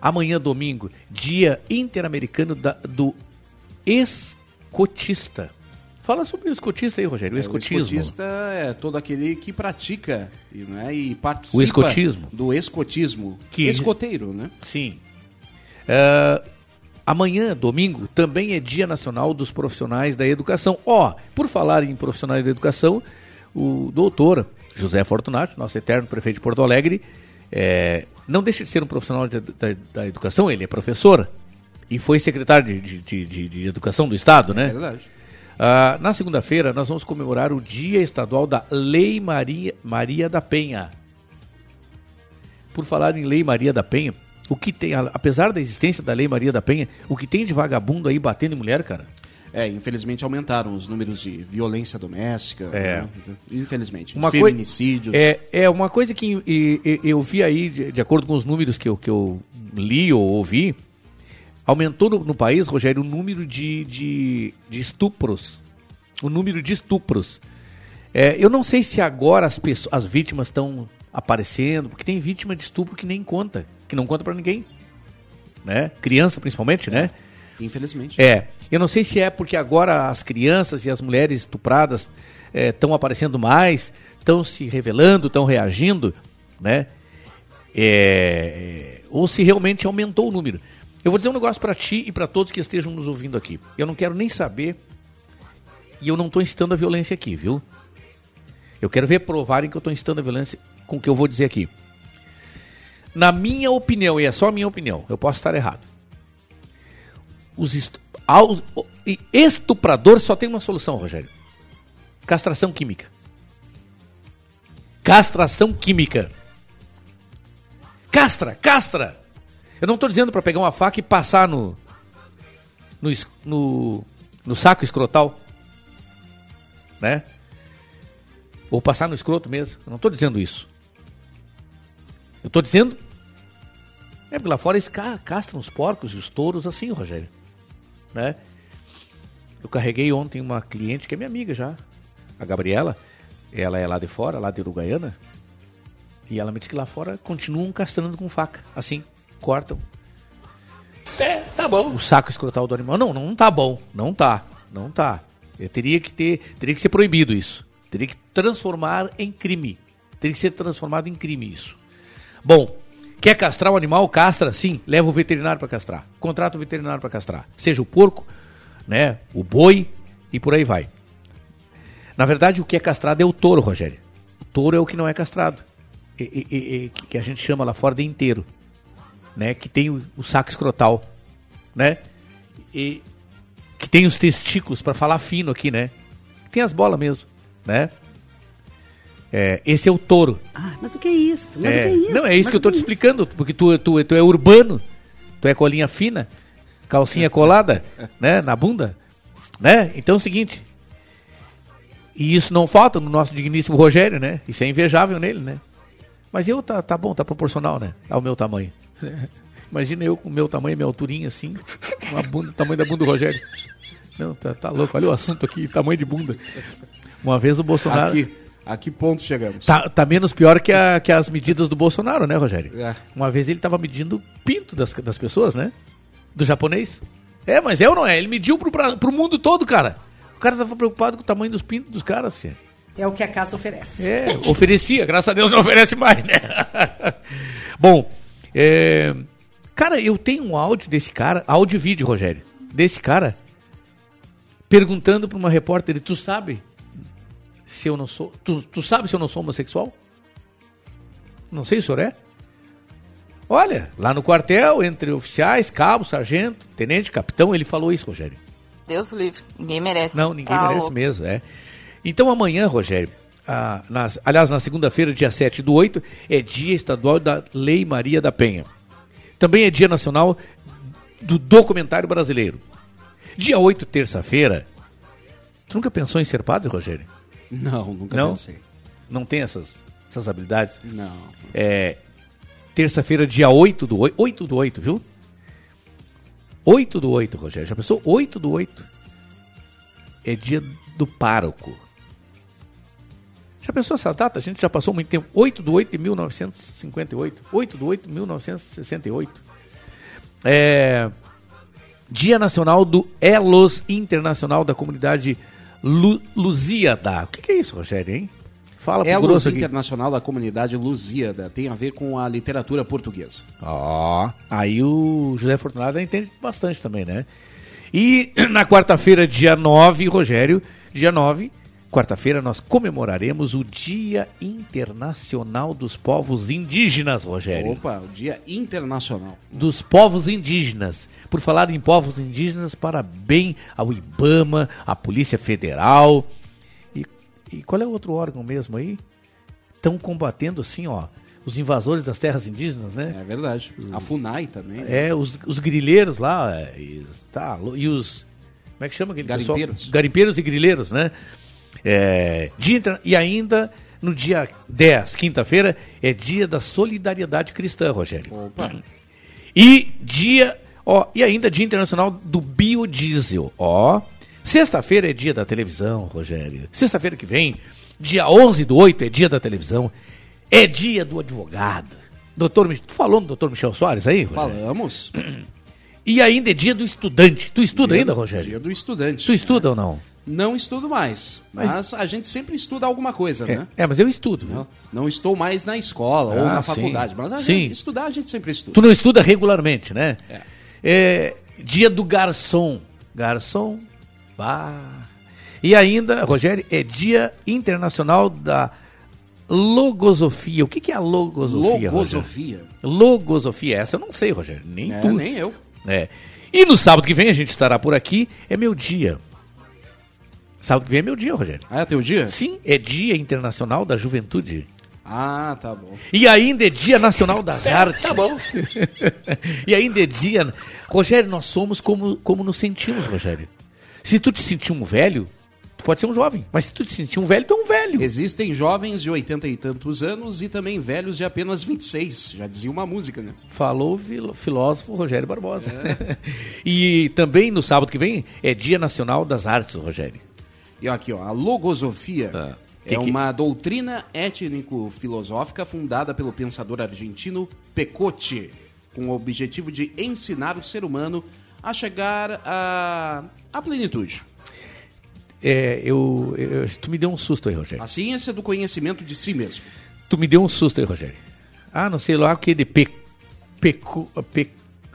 Speaker 4: Amanhã, domingo, Dia Interamericano da- do Escotista. Fala sobre o escotista aí, Rogério. O
Speaker 5: É,
Speaker 4: escotismo.
Speaker 5: O escotista é todo aquele que pratica e, né, e participa
Speaker 4: O escotismo.
Speaker 5: do escotismo.
Speaker 4: Que-
Speaker 5: Escoteiro, né?
Speaker 4: Sim. É, amanhã, domingo, também é Dia Nacional dos Profissionais da Educação. Ó, por falar em profissionais da educação, o doutor José Fortunato, nosso eterno prefeito de Porto Alegre, é, não deixa de ser um profissional de- da, da educação, ele é professor e foi secretário de, de- de- de- Educação do Estado, né?
Speaker 5: É verdade.
Speaker 4: Ah, na segunda-feira, nós vamos comemorar o Dia Estadual da Lei Maria, Maria da Penha. Por falar em Lei Maria da Penha, o que tem, apesar da existência da Lei Maria da Penha, o que tem de vagabundo aí batendo em mulher, cara?
Speaker 5: É, infelizmente aumentaram os números de violência doméstica.
Speaker 4: É.
Speaker 5: né? Infelizmente.
Speaker 4: Uma
Speaker 5: Feminicídios.
Speaker 4: É, é uma coisa que eu vi aí, de, de acordo com os números que eu, que eu li ou ouvi, aumentou no, no país, Rogério, o número de, de, de estupros. O número de estupros. É, eu não sei se agora as, pessoas, as vítimas estão aparecendo, porque tem vítima de estupro que nem conta, que não conta pra ninguém. Né? Criança, principalmente, né?
Speaker 5: Infelizmente.
Speaker 4: É, eu não sei se é porque agora as crianças e as mulheres estupradas estão aparecendo mais, estão se revelando, estão reagindo, né? É, ou se realmente aumentou o número. Eu vou dizer um negócio para ti e para todos que estejam nos ouvindo aqui. Eu não quero nem saber e eu não estou incitando a violência aqui, viu? Eu quero ver provarem que eu estou incitando a violência com o que eu vou dizer aqui. Na minha opinião, e é só a minha opinião, eu posso estar errado os est- aos- o- e estuprador só tem uma solução, Rogério. Castração química. Castração química. Castra, castra. Eu não estou dizendo para pegar uma faca e passar no no, no no saco escrotal, né? Ou passar no escroto mesmo. Eu não estou dizendo isso. Eu estou dizendo é, lá fora eles ca- castram os porcos e os touros assim, Rogério. Né? Eu carreguei ontem uma cliente que é minha amiga já, a Gabriela. Ela é lá de fora, lá de Uruguaiana. E ela me disse que lá fora continuam castrando com faca. Assim, cortam. É, tá bom. O saco escrotal do animal. Não, não tá bom. Não tá. Não tá. Eu teria que ter, teria que ser proibido isso. Teria que transformar em crime. Teria que ser transformado em crime isso. Bom, quer castrar o animal? Castra, sim. Leva o veterinário para castrar. Contrata o veterinário para castrar. Seja o porco, né, o boi e por aí vai. Na verdade, o que é castrado é o touro, Rogério. O touro é o que não é castrado. E, e, e, que a gente chama lá fora de inteiro. Né? Que tem o, o saco escrotal. Né? E que tem os testículos, para falar fino aqui, né? Tem as bolas mesmo, né? É, esse é o touro.
Speaker 7: Ah, mas o que é isso? Mas
Speaker 4: é,
Speaker 7: o que é isso?
Speaker 4: Não, é isso
Speaker 7: Mas
Speaker 4: que eu
Speaker 7: é
Speaker 4: te
Speaker 7: isso?
Speaker 4: explicando, porque tu, tu, tu é urbano, tu é colinha fina, calcinha colada, né, na bunda, né? Então é o seguinte, e isso não falta no nosso digníssimo Rogério, né? Isso é invejável nele, né? Mas eu tá, tá bom, tá proporcional, né? Ao meu tamanho. Imagina eu com o meu tamanho, minha alturinha assim, uma bunda, tamanho da bunda do Rogério. Não, tá, tá louco, olha o assunto aqui, tamanho de bunda. Uma vez o Bolsonaro...
Speaker 5: Aqui, a que ponto chegamos?
Speaker 4: Tá, tá menos pior que, a- que as medidas do Bolsonaro, né, Rogério?
Speaker 5: É.
Speaker 4: Uma vez ele tava medindo o pinto das, das pessoas, né? Do japonês. É, mas é ou não é? Ele mediu pro, pra, pro mundo todo, cara. O cara tava preocupado com o tamanho dos pintos dos caras, filho.
Speaker 7: É o que a casa oferece.
Speaker 4: É, oferecia, graças a Deus não oferece mais, né? Bom, é, cara, eu tenho um áudio desse cara, áudio e vídeo, Rogério, desse cara, perguntando pra uma repórter, tu sabe se eu não sou, tu, tu sabe se eu não sou homossexual? Não sei, o senhor é? Olha, lá no quartel, entre oficiais, cabo, sargento, tenente, capitão, ele falou isso, Rogério.
Speaker 8: Deus livre. Ninguém merece.
Speaker 4: Não, ninguém
Speaker 8: Tá
Speaker 4: merece
Speaker 8: louco.
Speaker 4: mesmo, é. Então amanhã, Rogério, ah, nas- aliás, na segunda-feira, dia 7 do 8, é dia estadual da Lei Maria da Penha. Também é dia nacional do documentário brasileiro. Dia 8, terça-feira. Tu nunca pensou em ser padre, Rogério?
Speaker 5: Não, nunca
Speaker 4: Não?
Speaker 5: pensei.
Speaker 4: Não tem essas, essas habilidades?
Speaker 5: Não.
Speaker 4: É, terça-feira, dia 8 do 8. 8 do 8, viu? 8 do 8, Rogério. Já pensou? 8 do 8. É dia do pároco. Já pensou essa data? A gente já passou muito tempo. 8 do 8 de 1958. 8 do 8 de 1968. É, dia Nacional do Elos Internacional da Comunidade Lu, Lusíada. O que, que é isso, Rogério, hein? Fala pro
Speaker 5: Elos
Speaker 4: aqui.
Speaker 5: Internacional da Comunidade Lusíada tem a ver com a literatura portuguesa.
Speaker 4: Ó, aí o José Fortunado entende bastante também, né? E na quarta-feira, dia 9, Rogério, dia 9, quarta-feira, nós comemoraremos o Dia Internacional dos Povos Indígenas, Rogério.
Speaker 5: Opa, o Dia Internacional.
Speaker 4: Dos povos indígenas. Por falar em povos indígenas, parabéns ao IBAMA, à Polícia Federal. E, e qual é o outro órgão mesmo aí? Estão combatendo, assim, ó, os invasores das terras indígenas, né?
Speaker 5: É verdade. A FUNAI também.
Speaker 4: É, os, os grileiros lá, é, e, tá, e os. Como é que chama aquele pessoal?
Speaker 5: Garimpeiros.
Speaker 4: Garimpeiros e grileiros, né? É, dia e ainda no dia 10, quinta-feira, é dia da solidariedade cristã, Rogério.
Speaker 5: Opa.
Speaker 4: E dia. Ó, e ainda dia internacional do biodiesel. Ó. Sexta-feira é dia da televisão, Rogério. Sexta-feira que vem, dia 11 do 8, é dia da televisão. É dia do advogado. Doutor, tu falou no doutor Michel Soares aí? Rogério?
Speaker 5: Falamos.
Speaker 4: E ainda é dia do estudante. Tu estuda ainda, Rogério?
Speaker 5: Dia do estudante.
Speaker 4: Tu estuda ou não?
Speaker 5: Não estudo mais, mas,
Speaker 4: Mas-
Speaker 5: a gente sempre estuda alguma coisa,
Speaker 4: É,
Speaker 5: né?
Speaker 4: é, mas eu estudo. viu?
Speaker 5: Não, não estou mais na escola ou
Speaker 4: Ah,
Speaker 5: na
Speaker 4: sim.
Speaker 5: faculdade, mas a
Speaker 4: Sim.
Speaker 5: gente, estudar a gente sempre estuda.
Speaker 4: Tu não estuda regularmente, né?
Speaker 5: É.
Speaker 4: É, dia do garçom. Garçom. Bah. E ainda, Rogério, é dia internacional da logosofia. O que, que é a logosofia, Rogério?
Speaker 5: Logosofia.
Speaker 4: Logosofia. Essa eu não sei, Rogério. Nem
Speaker 5: É,
Speaker 4: tu.
Speaker 5: nem eu.
Speaker 4: É. E no sábado que vem a gente estará por aqui. É meu dia. Sábado que vem é meu dia, Rogério.
Speaker 5: Ah, é teu dia?
Speaker 4: Sim, é dia internacional da juventude.
Speaker 5: Ah, tá bom.
Speaker 4: E ainda é Dia Nacional das Artes. Tá bom. e ainda é dia. Rogério, nós somos como, como nos sentimos, Rogério. Se tu te sentir um velho, tu pode ser um jovem. Mas se tu te sentir um velho, tu é um velho.
Speaker 5: Existem jovens de 80 e tantos anos e também velhos de apenas 26. Já dizia uma música, né?
Speaker 4: Falou o filósofo Rogério Barbosa. e também no sábado que vem é Dia Nacional das Artes, Rogério.
Speaker 5: E aqui, ó, a logosofia
Speaker 4: Tá.
Speaker 5: é
Speaker 4: Que que-
Speaker 5: uma doutrina étnico-filosófica fundada pelo pensador argentino Pecote, com o objetivo de ensinar o ser humano a chegar à, à plenitude.
Speaker 4: É, eu, eu- tu me deu um susto aí, Rogério.
Speaker 5: A ciência do conhecimento de si mesmo.
Speaker 4: Tu me deu um susto aí, Rogério. Ah, não sei lá o que de pe, pecu, pe,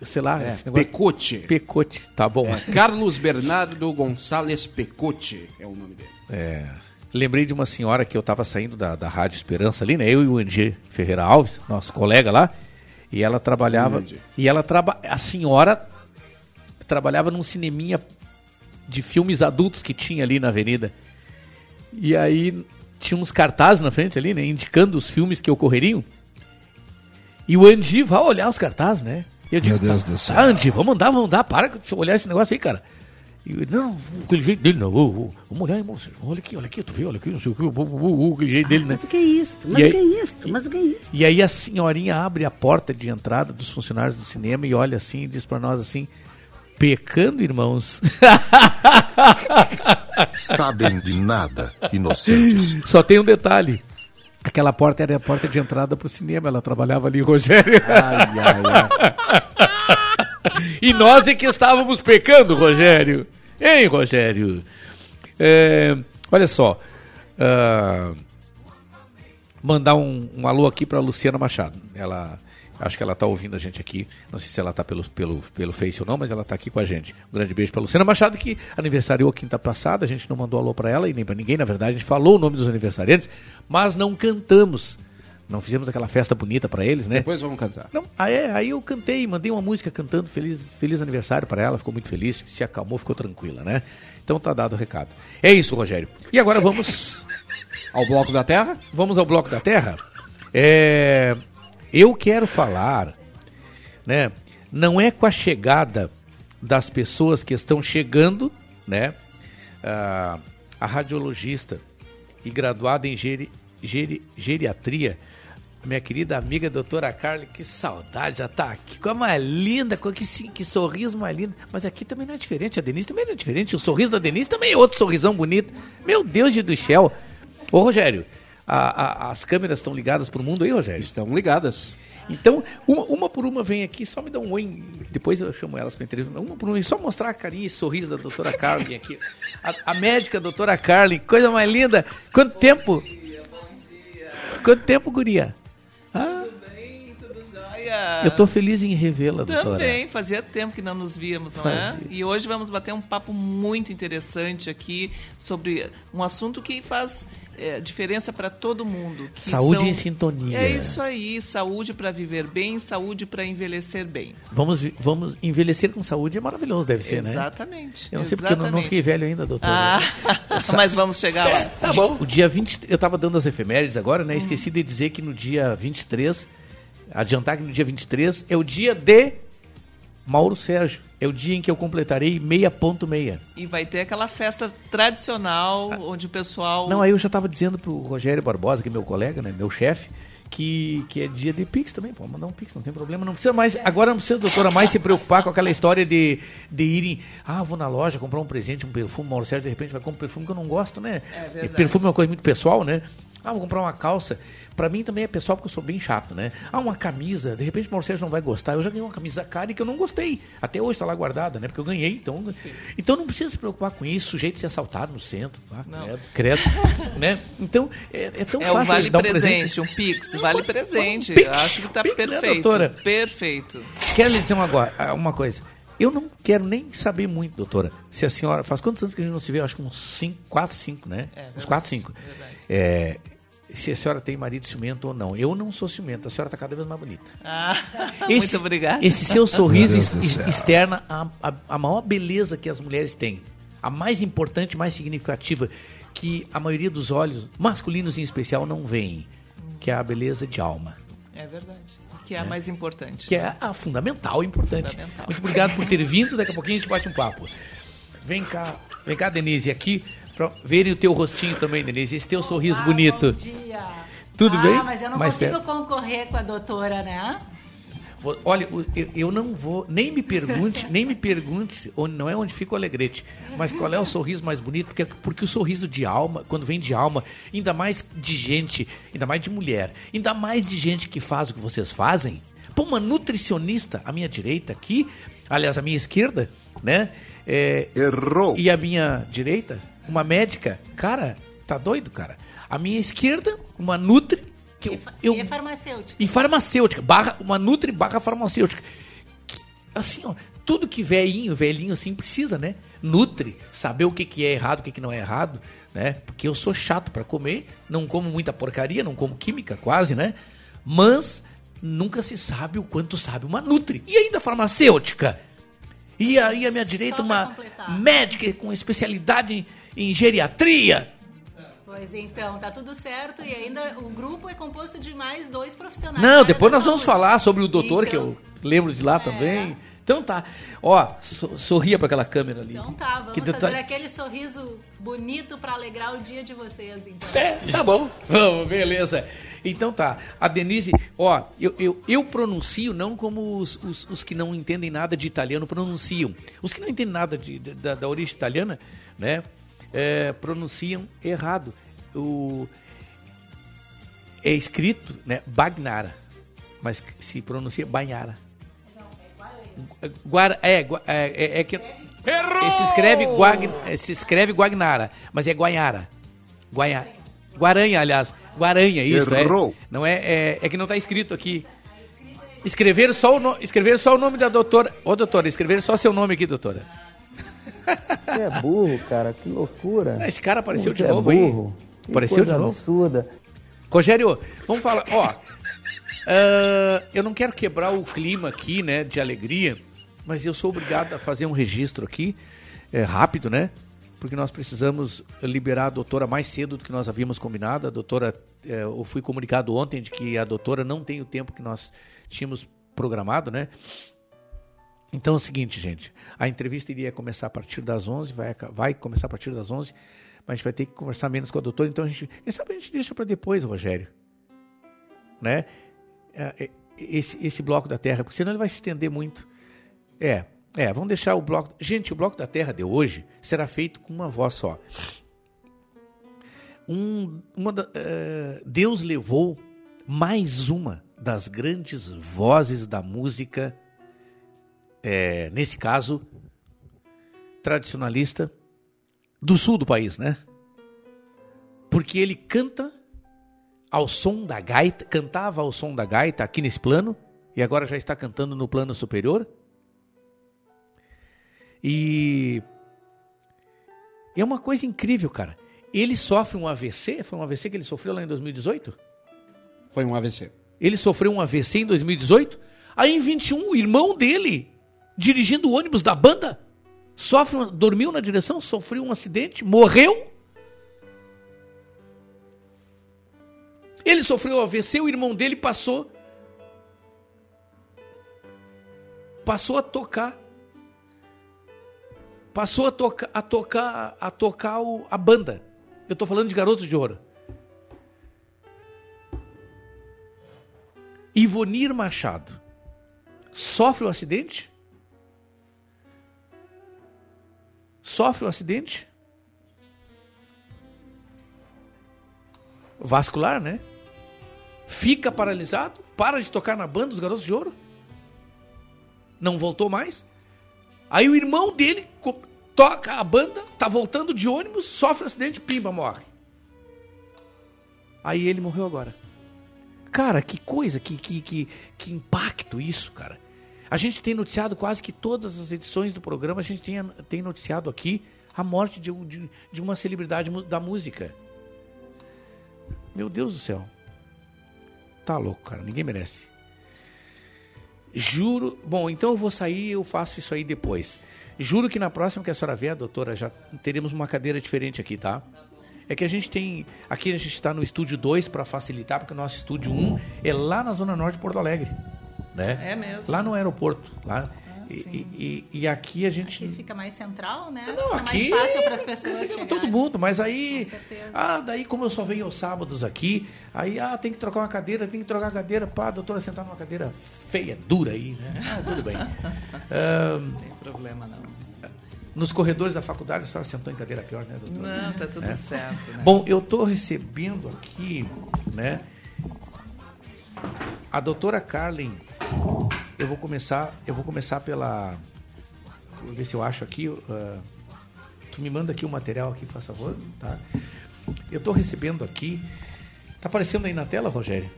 Speaker 4: sei lá,
Speaker 5: É. Pecote.
Speaker 4: Pecote, tá bom.
Speaker 5: É, Carlos Bernardo Gonçalves Pecote é o nome dele.
Speaker 4: É, lembrei de uma senhora que eu tava saindo da, da Rádio Esperança ali, né? Eu e o Andy Ferreira Alves, nosso colega lá, e ela trabalhava. E ela traba, a senhora trabalhava num cineminha de filmes adultos que tinha ali na avenida. E aí tinha uns cartazes na frente ali, né? Indicando os filmes que ocorreriam. E o Andy vai olhar os cartazes, né? E eu digo,
Speaker 6: Deus
Speaker 4: tá,
Speaker 6: do céu.
Speaker 4: tá, Andy, vamos andar, vamos andar, para de olhar esse negócio aí, cara. E eu, não, aquele jeito dele, não, vamos olhar, irmão, você- olha aqui, olha aqui, tu vê, olha aqui, não sei o que, ô, aquele jeito dele, né?
Speaker 7: Mas o que é isso? Mas
Speaker 4: E
Speaker 7: o que é isso? Mas o que é isso?
Speaker 4: E aí a senhorinha abre a porta de entrada dos funcionários do cinema e olha assim e diz pra nós assim, pecando, irmãos.
Speaker 2: Sabem de nada, inocentes.
Speaker 4: Só tem um detalhe. Aquela porta era a porta de entrada pro cinema, ela trabalhava ali, Rogério.
Speaker 5: Ai, ai, ai.
Speaker 4: E nós é que estávamos pecando, Rogério. Hein, Rogério? É, olha só. ah, mandar um, um alô aqui para Luciana Machado. Ela. Acho que ela está ouvindo a gente aqui. Não sei se ela está pelo, pelo, pelo Face ou não, mas ela está aqui com a gente. Um grande beijo para Luciana Machado, que aniversariou quinta passada. A gente não mandou alô para ela e nem para ninguém, na verdade. A gente falou o nome dos aniversariantes, mas não cantamos. Não fizemos aquela festa bonita para eles, né?
Speaker 5: Depois vamos cantar.
Speaker 4: Não, aí, é, aí eu cantei, mandei uma música cantando feliz, feliz aniversário para ela, ficou muito feliz, se acalmou, ficou tranquila, né? Então tá dado o recado. É isso, Rogério. E agora vamos
Speaker 5: Ao Bloco da Terra?
Speaker 4: vamos ao bloco da Terra. É, eu quero falar, né? Não é com a chegada das pessoas que estão chegando, né? A, a radiologista e graduada em geri, geri- geriatria, minha querida amiga doutora Carla, que saudade, já tá aqui, com a mais linda, com que, que sorriso mais lindo. Mas aqui também não é diferente, a Denise também não é diferente, o sorriso da Denise também é outro sorrisão bonito. Meu Deus de do céu. Ô Rogério, a- a- as câmeras estão ligadas pro mundo aí, Rogério?
Speaker 5: Estão ligadas.
Speaker 4: Então, uma, uma por uma vem aqui, só me dá um oi. Depois eu chamo elas para entrevista. Uma por uma, e só mostrar a carinha e sorriso da doutora Carlin aqui. A, a médica doutora Carlin, coisa mais linda. Quanto tempo? Quanto tempo, guria? Eu tô feliz em revê-la, doutora.
Speaker 9: Também, fazia tempo que não nos víamos, não é?
Speaker 4: Fazia.
Speaker 9: E hoje vamos bater um papo muito interessante aqui sobre um assunto que faz é, diferença para todo mundo. que
Speaker 4: Saúde
Speaker 9: são-
Speaker 4: em sintonia.
Speaker 9: É isso aí, saúde para viver bem, saúde para envelhecer bem.
Speaker 4: Vamos, vamos envelhecer com saúde, é maravilhoso, deve ser, né?
Speaker 9: Exatamente.
Speaker 4: Eu não sei porque eu não, não
Speaker 9: exatamente.
Speaker 4: fiquei velho ainda, doutora.
Speaker 9: Ah, mas vamos chegar lá.
Speaker 4: Tá bom. O dia 20, eu tava dando as efemérides agora, né? Esqueci de dizer que no dia 23, adiantar que no dia 23 é o dia de Mauro Sérgio. É o dia em que eu completarei meia ponto meia.
Speaker 9: E vai ter aquela festa tradicional onde o pessoal.
Speaker 4: Não, aí eu já tava dizendo pro Rogério Barbosa, que é meu colega, né? Meu chefe, que, que é dia de Pix também. Pode mandar um Pix, não tem problema. Não precisa mais. Agora não precisa, doutora, mais se preocupar com aquela história de, de irem. Ah, vou na loja comprar um presente, um perfume. Mauro Sérgio, de repente, vai comprar um perfume que eu não gosto, né?
Speaker 9: É verdade.
Speaker 4: perfume é uma coisa muito pessoal, né? Ah, vou comprar uma calça. Pra mim também é pessoal porque eu sou bem chato, né? Ah, uma camisa. De repente o Sérgio não vai gostar. Eu já ganhei uma camisa cara e que eu não gostei. Até hoje tá lá guardada, né? Porque eu ganhei. Então, então não precisa se preocupar com isso. Sujeito se assaltado no centro. Ah,
Speaker 9: Não.
Speaker 4: credo, credo, né? Então, é, é tão
Speaker 9: É
Speaker 4: fácil
Speaker 9: vale
Speaker 4: dar um
Speaker 9: presente, um Pix, vale presente.
Speaker 4: Pix,
Speaker 9: Acho que tá
Speaker 4: Pix, né,
Speaker 9: perfeito.
Speaker 4: doutora?
Speaker 9: Perfeito.
Speaker 4: Quero lhe dizer uma, ah, uma coisa. Eu não quero nem saber muito, doutora. Se a senhora. Faz quantos anos que a gente não se vê? Eu acho que uns 5, 4, 5, né?
Speaker 9: É,
Speaker 4: uns
Speaker 9: verdade,
Speaker 4: 4, 5.
Speaker 9: verdade.
Speaker 4: É, se a senhora tem marido ciumento ou não. Eu não sou ciumento, a senhora está cada vez mais bonita.
Speaker 9: Ah,
Speaker 4: Esse-
Speaker 9: muito obrigada.
Speaker 4: Esse seu sorriso externa a, a, a maior beleza que as mulheres têm. A mais importante, mais significativa, que a maioria dos olhos, masculinos em especial, não veem. Que é a beleza de alma.
Speaker 9: É verdade. Que é a mais importante.
Speaker 4: Que é a fundamental e importante.
Speaker 9: Fundamental.
Speaker 4: Muito obrigado por ter vindo. Daqui a pouquinho a gente bate um papo. Vem cá, vem cá, Denise, aqui pra verem o teu rostinho também, Denise. Esse teu sorriso bonito.
Speaker 7: Bom dia.
Speaker 4: Tudo
Speaker 7: ah,
Speaker 4: bem?
Speaker 7: mas eu não
Speaker 4: Mais
Speaker 7: consigo
Speaker 4: perto.
Speaker 7: concorrer com a doutora, né?
Speaker 4: Olha, eu, eu não vou, nem me pergunte, nem me pergunte, onde, não é onde fica o alegrete, mas qual é o sorriso mais bonito, porque, porque o sorriso de alma, quando vem de alma, ainda mais de gente, ainda mais de mulher, ainda mais de gente que faz o que vocês fazem, Pô, uma nutricionista à minha direita aqui, aliás, à minha esquerda, né? É,
Speaker 2: Errou.
Speaker 4: e a minha direita, uma médica. Cara, tá doido, cara? A minha esquerda, uma nutri. Que eu,
Speaker 7: E,
Speaker 4: eu-
Speaker 7: e é farmacêutica.
Speaker 4: e farmacêutica, barra, uma nutri barra farmacêutica. Que, Assim, ó, tudo que velhinho, velhinho assim precisa, né? Nutri, saber o que, que é errado, o que, que não é errado, né? Porque eu sou chato pra comer, não como muita porcaria, não como química quase, né? Mas nunca se sabe o quanto sabe uma nutri. E ainda farmacêutica. E aí a minha
Speaker 7: Só
Speaker 4: direita, uma
Speaker 7: completar.
Speaker 4: médica com especialidade em, geriatria.
Speaker 7: Pois então, tá tudo certo e ainda o grupo é composto de mais dois profissionais.
Speaker 4: Não, depois nós vamos falar sobre o doutor, que
Speaker 7: Então-
Speaker 4: eu lembro de lá também. Então tá. Ó, so- sorria pra aquela câmera ali.
Speaker 7: Então tá, vamos
Speaker 4: Que
Speaker 7: fazer
Speaker 4: detalhe-
Speaker 7: aquele sorriso bonito pra alegrar o dia de vocês, então.
Speaker 4: É, tá bom. Vamos, beleza. Então tá. A Denise, ó, eu, eu, eu pronuncio não como os, os, os que não entendem nada de italiano pronunciam. Os que não entendem nada de, de- da, da origem italiana, né, é, pronunciam errado. O, é escrito, né, Bagnara, mas se pronuncia Banhara. Guara, é, é, é, é que se escreve Guag, é, se escreve Guagnara, mas é Guanhara. Guanha, Guaranha, aliás, Guaranha, isso
Speaker 2: Errou.
Speaker 4: é. Não é, é, é que não está escrito aqui. Escreveram só o no, escreveram só o nome da doutora. Ô, doutora, escreveram só seu nome aqui, doutora.
Speaker 10: Você é burro, cara, que loucura.
Speaker 4: Esse cara apareceu
Speaker 10: Você
Speaker 4: de novo aí.
Speaker 10: é burro. Que
Speaker 4: Apareceu
Speaker 10: coisa
Speaker 4: de novo.
Speaker 10: absurda.
Speaker 4: Rogério, vamos falar, ó. ah, eu não quero quebrar o clima aqui, né, de alegria, mas eu sou obrigado a fazer um registro aqui, é, rápido, né? Porque nós precisamos liberar a doutora mais cedo do que nós havíamos combinado. A doutora, é, eu fui comunicado ontem de que a doutora não tem o tempo que nós tínhamos programado, né? Então é o seguinte, gente. A entrevista iria começar a partir das 11, vai, vai começar a partir das 11, mas a gente vai ter que conversar menos com a doutora. Então a gente, quem sabe a gente deixa para depois, Rogério. Né? É, é, Esse, esse bloco da Terra, porque senão ele vai se estender muito. É, é, vamos deixar o bloco. Gente, o bloco da Terra de hoje será feito com uma voz só. Um, uma eh, Deus levou mais uma das grandes vozes da música é, nesse caso, tradicionalista do sul do país, né? Porque ele canta ao som da gaita, cantava ao som da gaita aqui nesse plano, e agora já está cantando no plano superior. E é uma coisa incrível, cara. Ele sofre um AVC, foi um AVC que ele sofreu lá em 2018?
Speaker 5: Foi um AVC.
Speaker 4: Ele sofreu um AVC em 2018. Aí em 21, o irmão dele, dirigindo o ônibus da banda, sofre, dormiu na direção, sofreu um acidente, morreu. Ele sofreu AVC, o irmão dele passou passou a tocar passou a tocar a tocar a tocar o- a banda. Eu tô falando de Garotos de Ouro. Ivonir Machado sofre um acidente? Sofre um acidente? Vascular, né? Fica paralisado, para de tocar na banda dos Garotos de Ouro. Não voltou mais. Aí o irmão dele toca a banda, tá voltando de ônibus, sofre um acidente, pimba, morre. Aí ele morreu agora. Cara, que coisa, que, que, que, que impacto isso, cara. A gente tem noticiado quase que todas as edições do programa, a gente tem, tem noticiado aqui a morte de, de, de uma celebridade da música. Meu Deus do céu. Tá louco, cara. Ninguém merece. Juro. Bom, então eu vou sair e eu faço isso aí depois. Juro que na próxima que a senhora vier, doutora, já teremos uma cadeira diferente aqui, tá? É que a gente tem. Aqui a gente está no estúdio 2 para facilitar, porque o nosso estúdio 1 um é lá na Zona Norte de Porto Alegre. Né?
Speaker 9: É mesmo.
Speaker 4: Lá no aeroporto. Lá. e, e- e aqui a gente.
Speaker 7: Isso fica mais central, né?
Speaker 4: Não,
Speaker 7: fica
Speaker 4: aqui
Speaker 7: mais fácil para as pessoas chegarem.
Speaker 4: todo mundo, mas aí,
Speaker 7: Com certeza.
Speaker 4: ah, daí como eu só venho aos sábados aqui, aí ah, tem que trocar uma cadeira, tem que trocar a cadeira, pá, a doutora sentar numa cadeira feia, dura aí, né? Ah, tudo bem. Ahn,
Speaker 9: Não tem problema, não.
Speaker 4: nos corredores da faculdade a senhora sentou em cadeira pior, né, doutora?
Speaker 9: Não, tá tudo
Speaker 4: É.
Speaker 9: certo. Né?
Speaker 4: Bom, eu estou recebendo aqui, né, a doutora Carlin eu vou começar, eu vou começar pela Vou ver se eu acho aqui, uh, tu me manda aqui o material aqui, por favor, tá? Eu estou recebendo aqui, tá aparecendo aí na tela, Rogério?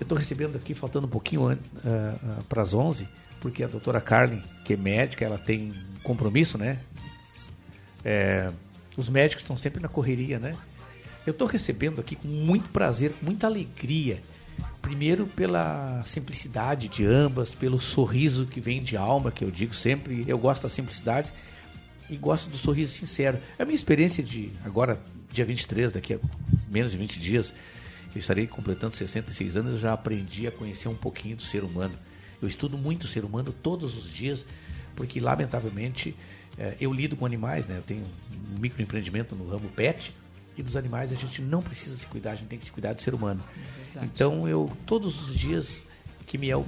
Speaker 4: Eu estou recebendo aqui, faltando um pouquinho uh, uh, para as 11, porque a doutora Carlin, que é médica, ela tem compromisso, né? É, os médicos estão sempre na correria, né? Eu estou recebendo aqui com muito prazer, com muita alegria. Primeiro pela simplicidade de ambas, pelo sorriso que vem de alma, que eu digo sempre. Eu gosto da simplicidade e gosto do sorriso sincero. É a minha experiência de agora, dia 23, daqui a menos de 20 dias, eu estarei completando 66 anos, eu já aprendi a conhecer um pouquinho do ser humano. Eu estudo muito o ser humano todos os dias, porque lamentavelmente eh, eu lido com animais, né? Eu tenho um microempreendimento no ramo pet e dos animais a gente não precisa se cuidar, a gente tem que se cuidar do ser humano. É então eu todos os dias que me é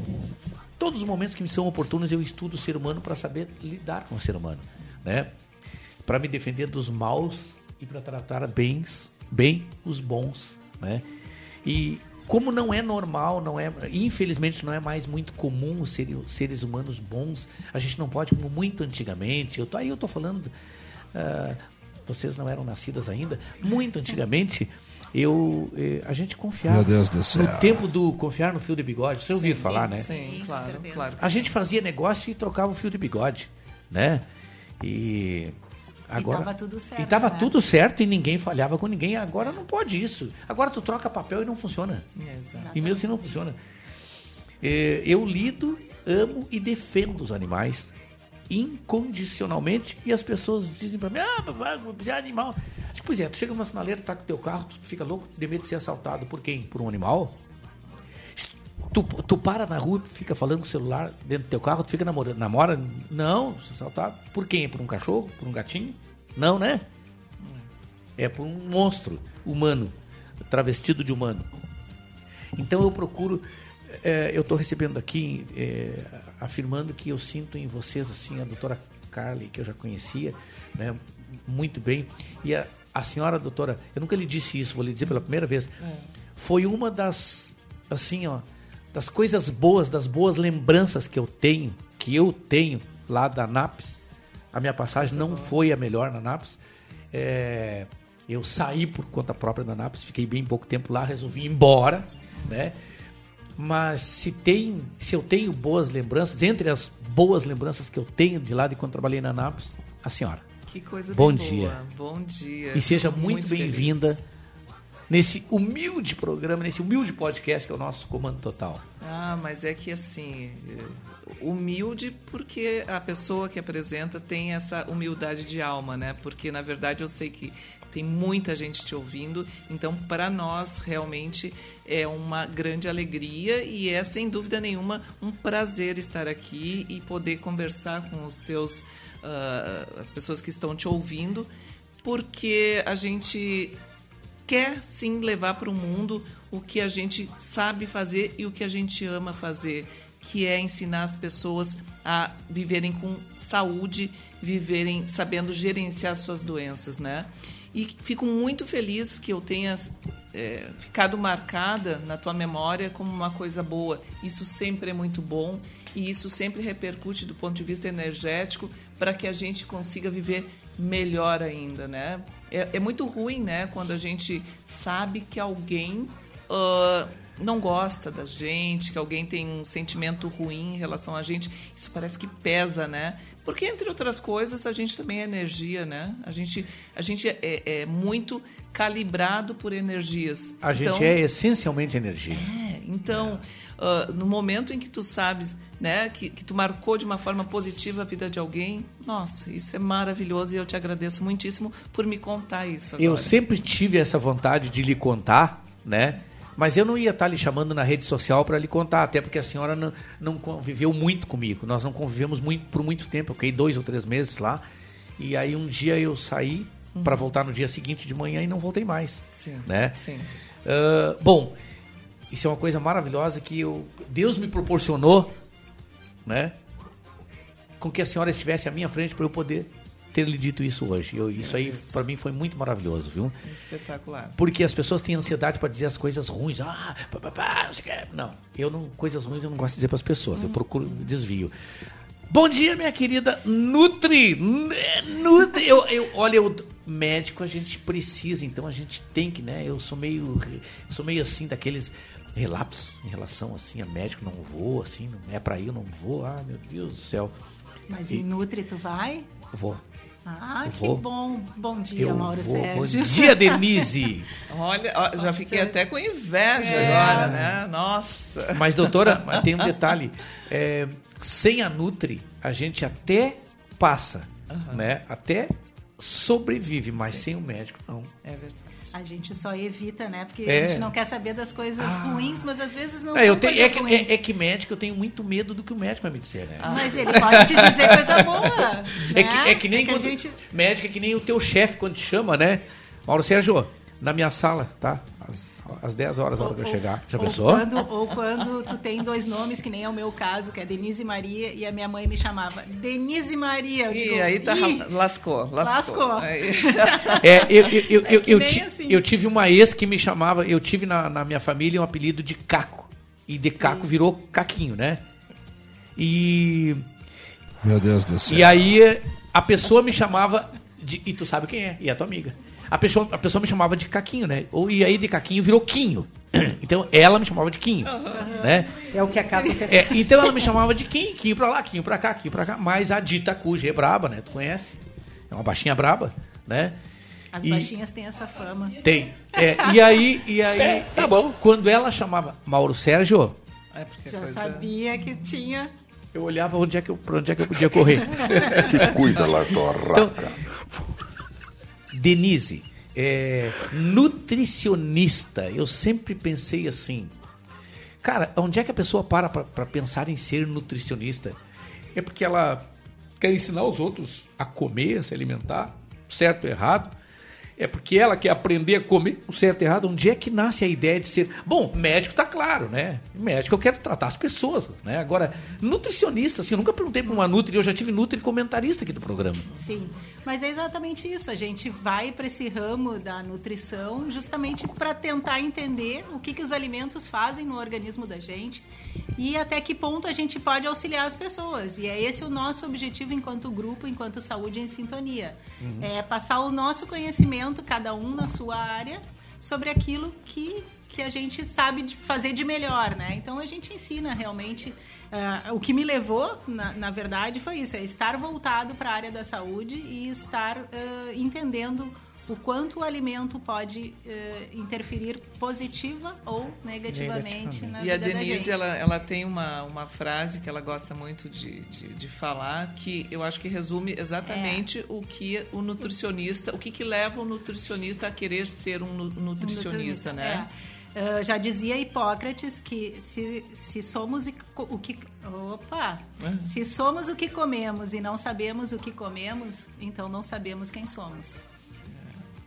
Speaker 4: todos os momentos que me são oportunos eu estudo o ser humano para saber lidar com o ser humano, né? Para me defender dos maus e para tratar bens, bem os bons, né? E como não é normal, não é, infelizmente não é mais muito comum seres, seres humanos bons, a gente não pode como muito antigamente. Eu tô aí eu tô falando uh, vocês não eram nascidas ainda, muito antigamente, eu eh, a gente confiava.
Speaker 11: Meu Deus do céu.
Speaker 4: No tempo do confiar no fio de bigode, você ouviu falar, né?
Speaker 9: Sim, claro, claro.
Speaker 4: A gente fazia negócio e trocava o fio de bigode, né? E agora
Speaker 7: e tava tudo certo.
Speaker 4: E tava
Speaker 7: né?
Speaker 4: tudo certo e ninguém falhava com ninguém. Agora não pode isso. Agora tu troca papel e não funciona.
Speaker 9: Exato.
Speaker 4: E mesmo se não funciona. Eh, Eu lido, amo e defendo os animais incondicionalmente e as pessoas dizem pra mim, ah, é animal. Tipo, pois é, tu chega numa sinaleira, tá com teu carro, tu fica louco, tem medo de ser assaltado por quem? Por um animal? Tu, tu para na rua fica falando com o celular dentro do teu carro, tu fica namorando, namora? Não, assaltado. Por quem? Por um cachorro? Por um gatinho? Não, né? É por um monstro humano, travestido de humano. Então eu procuro é, eu estou recebendo aqui, é, afirmando que eu sinto em vocês, assim, a doutora Carly, que eu já conhecia, né, muito bem, e a, a senhora doutora, eu nunca lhe disse isso, vou lhe dizer pela primeira vez, foi uma das, assim, ó, das coisas boas, das boas lembranças que eu tenho, que eu tenho lá da NAPS, a minha passagem não foi a melhor na NAPS, é, eu saí por conta própria da NAPS, fiquei bem pouco tempo lá, resolvi ir embora, né, mas se tem, se eu tenho boas lembranças, entre as boas lembranças que eu tenho de lá de quando trabalhei na Nápoles, a senhora.
Speaker 9: Que coisa
Speaker 4: Bom dia.
Speaker 9: boa. Bom dia.
Speaker 4: E seja muito,
Speaker 9: Muito
Speaker 4: bem-vinda nesse humilde programa, nesse humilde podcast que é o nosso Comando Total.
Speaker 9: Ah, mas é que assim, humilde porque a pessoa que apresenta tem essa humildade de alma, né? Porque na verdade eu sei que tem muita gente te ouvindo, então para nós realmente é uma grande alegria e é sem dúvida nenhuma um prazer estar aqui e poder conversar com os teus ah, as pessoas que estão te ouvindo, porque a gente quer sim levar para o mundo o que a gente sabe fazer e o que a gente ama fazer, que é ensinar as pessoas a viverem com saúde, viverem sabendo gerenciar suas doenças, né? E fico muito feliz que eu tenha é, ficado marcada na tua memória como uma coisa boa. Isso sempre é muito bom e isso sempre repercute do ponto de vista energético para que a gente consiga viver melhor ainda, né? É, é muito ruim, né, quando a gente sabe que alguém ah, não gosta da gente, que alguém tem um sentimento ruim em relação a gente. Isso parece que pesa, né? Porque, entre outras coisas, a gente também é energia, né? A gente, a gente é, é muito calibrado por energias.
Speaker 4: A gente
Speaker 9: Então,
Speaker 4: é essencialmente energia.
Speaker 9: é, então, ah, no momento em que tu sabes, né, que, que tu marcou de uma forma positiva a vida de alguém, nossa, isso é maravilhoso e eu te agradeço muitíssimo por me contar isso agora.
Speaker 4: Eu sempre tive essa vontade de lhe contar, né? Mas eu não ia estar lhe chamando na rede social para lhe contar, até porque a senhora não, não conviveu muito comigo. Nós não convivemos muito por muito tempo. Eu fiquei dois ou três meses lá. E aí um dia eu saí para voltar no dia seguinte de manhã e não voltei mais.
Speaker 9: Sim,
Speaker 4: né?
Speaker 9: sim.
Speaker 4: Ah, bom, isso é uma coisa maravilhosa que eu, Deus me proporcionou, né? Com que a senhora estivesse à minha frente para eu poder ter lhe dito isso hoje. Eu- isso aí, para mim, foi muito maravilhoso, viu?
Speaker 9: Espetacular.
Speaker 4: Porque as pessoas têm ansiedade para dizer as coisas ruins. Ah, pá, pá, pá, não sei o quê. Não, eu não, coisas ruins eu não gosto de dizer para as pessoas. Eu procuro desvio. Bom dia, minha querida Nutri. Nutri. Eu, eu, olha, eu, médico a gente precisa, então a gente tem que, né? Eu sou meio, eu sou meio assim daqueles relapsos em relação assim a médico. Não vou, assim, não é para ir, eu não vou. Ah, meu Deus do céu.
Speaker 7: Mas
Speaker 4: E-
Speaker 7: em Nutri tu vai?
Speaker 4: Vou.
Speaker 7: Ah,
Speaker 4: Eu
Speaker 7: que
Speaker 4: vou.
Speaker 7: bom. Bom dia,
Speaker 4: Eu
Speaker 7: Mauro
Speaker 4: vou. Bom
Speaker 7: Sérgio.
Speaker 4: dia, Denise.
Speaker 9: Olha, ó, já fiquei até com inveja
Speaker 7: É.
Speaker 9: agora, né? Nossa.
Speaker 4: Mas, doutora, tem um detalhe. É, sem a Nutri, a gente até passa, né? Até sobrevive, mas sem o médico, não.
Speaker 9: É verdade.
Speaker 7: A gente só evita, né? Porque
Speaker 4: É.
Speaker 7: a gente não quer saber das coisas ruins, mas às vezes não
Speaker 4: É, eu tenho, é, que, é, é que médico, eu tenho muito medo do que o médico vai me dizer, né?
Speaker 7: Mas ele pode te dizer coisa boa.
Speaker 4: É
Speaker 7: né?
Speaker 4: que, é que nem
Speaker 7: a
Speaker 4: quando,
Speaker 7: gente...
Speaker 4: médico é que nem o teu chefe quando te chama, né? Mauro Sérgio, na minha sala, tá? Às, às 10 horas, a hora que eu chegar. Já
Speaker 7: ou
Speaker 4: pensou?
Speaker 7: Quando, ou quando tu tem dois nomes, que nem é o meu caso, que é Denise Maria, e a minha mãe me chamava Denise Maria. Eu
Speaker 9: E
Speaker 7: digo,
Speaker 9: aí tá,
Speaker 7: "Ih,
Speaker 9: lascou, lascou.
Speaker 7: Lascou.
Speaker 4: É, eu, eu, eu, eu,
Speaker 7: que
Speaker 4: eu
Speaker 7: assim.
Speaker 4: eu tive uma ex que me chamava, eu tive na, na minha família um apelido de Caco. E de Caco virou Caquinho, né? E,
Speaker 11: Meu Deus do céu.
Speaker 4: e aí a pessoa me chamava de. E tu sabe quem é? E é tua amiga. A pessoa, a pessoa me chamava de Caquinho, né? Ou, e aí de Caquinho virou Quinho. Então ela me chamava de Quinho, né?
Speaker 12: É o que a casa
Speaker 4: É, então ela me chamava de Quinho, Quinho pra lá, Quinho pra cá, Quinho pra cá. Mas a Dita Cuja é braba, né? Tu conhece? É uma baixinha braba, né?
Speaker 7: As
Speaker 4: E-
Speaker 7: baixinhas têm essa fama.
Speaker 4: Tem. É, e aí, e aí
Speaker 5: tá bom.
Speaker 4: quando ela chamava Mauro Sérgio,
Speaker 9: É a
Speaker 7: Já
Speaker 9: coisa-
Speaker 7: sabia que tinha.
Speaker 4: eu olhava onde é que eu, pra onde é que eu podia correr.
Speaker 2: Que cuida lá, torraca.
Speaker 4: Então, Denise, é, nutricionista, eu sempre pensei assim, cara, onde é que a pessoa para pra pensar em ser nutricionista? É porque ela quer ensinar os outros a comer, a se alimentar, certo ou errado? É porque ela quer aprender a comer o certo e errado. Onde é que nasce a ideia de ser. Bom, médico tá claro, né? Médico eu quero tratar as pessoas, né? Agora, nutricionista, assim, eu nunca perguntei pra uma Nutri, eu já tive Nutri comentarista aqui do programa.
Speaker 7: Sim, mas é exatamente isso. A gente vai para esse ramo da nutrição justamente para tentar entender o que, que os alimentos fazem no organismo da gente e até que ponto a gente pode auxiliar as pessoas. E é esse o nosso objetivo enquanto grupo, enquanto Saúde em Sintonia. É passar o nosso conhecimento, cada um na sua área, sobre aquilo que, que a gente sabe fazer de melhor, né? Então a gente ensina realmente. ah, o que me levou, na, na verdade, foi isso: é estar voltado para a área da saúde e estar ah, entendendo o quanto o alimento pode ah, interferir positiva ou negativamente, na
Speaker 9: E a
Speaker 7: vida da
Speaker 9: Denise,
Speaker 7: gente.
Speaker 9: ela, ela tem uma, uma frase que ela gosta muito de, de, de falar, que eu acho que resume exatamente o que o nutricionista, o que, que leva o nutricionista a querer ser um nu- nutricionista, né?
Speaker 7: É. Ah, já dizia Hipócrates que se, se somos e o que opa
Speaker 9: É.
Speaker 7: se somos o que comemos e não sabemos o que comemos então não sabemos quem somos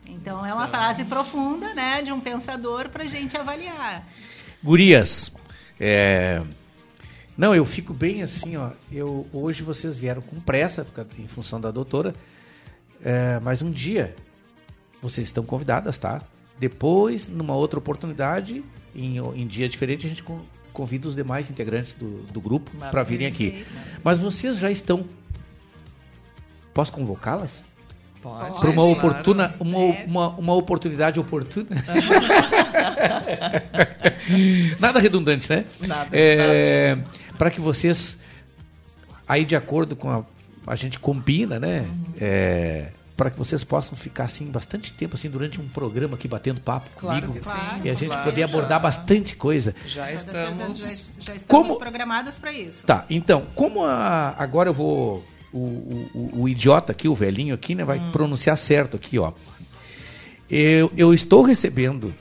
Speaker 7: então é uma frase profunda né de um pensador para gente avaliar
Speaker 4: Gurias, é, não, eu fico bem assim, ó. Eu, hoje vocês vieram com pressa, em função da doutora, é, mas um dia vocês estão convidadas, tá? Depois, numa outra oportunidade, em, em dia diferente, a gente con- convida os demais integrantes do, do grupo para virem aqui. Mas vocês já estão. Posso convocá-las?
Speaker 9: Pode.
Speaker 4: Para uma
Speaker 9: claro.
Speaker 4: oportuna, uma, uma, uma oportunidade oportuna. Nada redundante, né?
Speaker 9: Nada,
Speaker 4: É, para que vocês, aí de acordo com a. A gente combina, né? É, para que vocês possam ficar assim bastante tempo assim durante um programa aqui batendo papo
Speaker 9: Claro
Speaker 4: comigo
Speaker 9: que sim,
Speaker 4: e a gente
Speaker 9: claro,
Speaker 4: poder abordar
Speaker 9: já.
Speaker 4: bastante coisa.
Speaker 9: Já estamos.
Speaker 7: já, já estamos
Speaker 4: Como-
Speaker 7: programadas para isso
Speaker 4: Tá, então, como a- agora eu vou. O, o- o- idiota aqui, o velhinho aqui, né, vai
Speaker 9: Hum.
Speaker 4: pronunciar certo aqui, ó. Eu, eu estou recebendo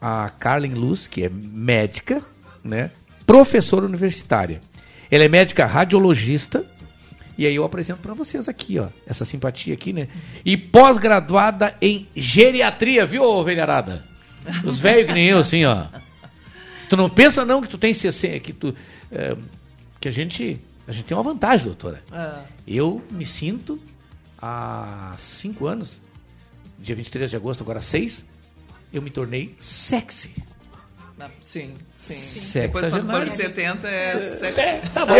Speaker 4: a Carlen Luz, que é médica, né? Professora universitária. Ela é médica radiologista. E aí eu apresento para vocês aqui, ó, essa simpatia aqui, né? E pós-graduada em geriatria, viu, ô velharada? Os velhos que nem eu, assim, ó. Tu não pensa não que tu tem 60, que tu é, que a gente a gente tem uma vantagem, doutora.
Speaker 9: Ah,
Speaker 4: Eu me sinto há cinco anos, dia 23 de agosto, agora 6, eu me tornei sexy.
Speaker 9: Ah, Sim, sim.
Speaker 4: Sexagenário.
Speaker 9: Depois, quando for 70, é sexo.
Speaker 4: Tá bom.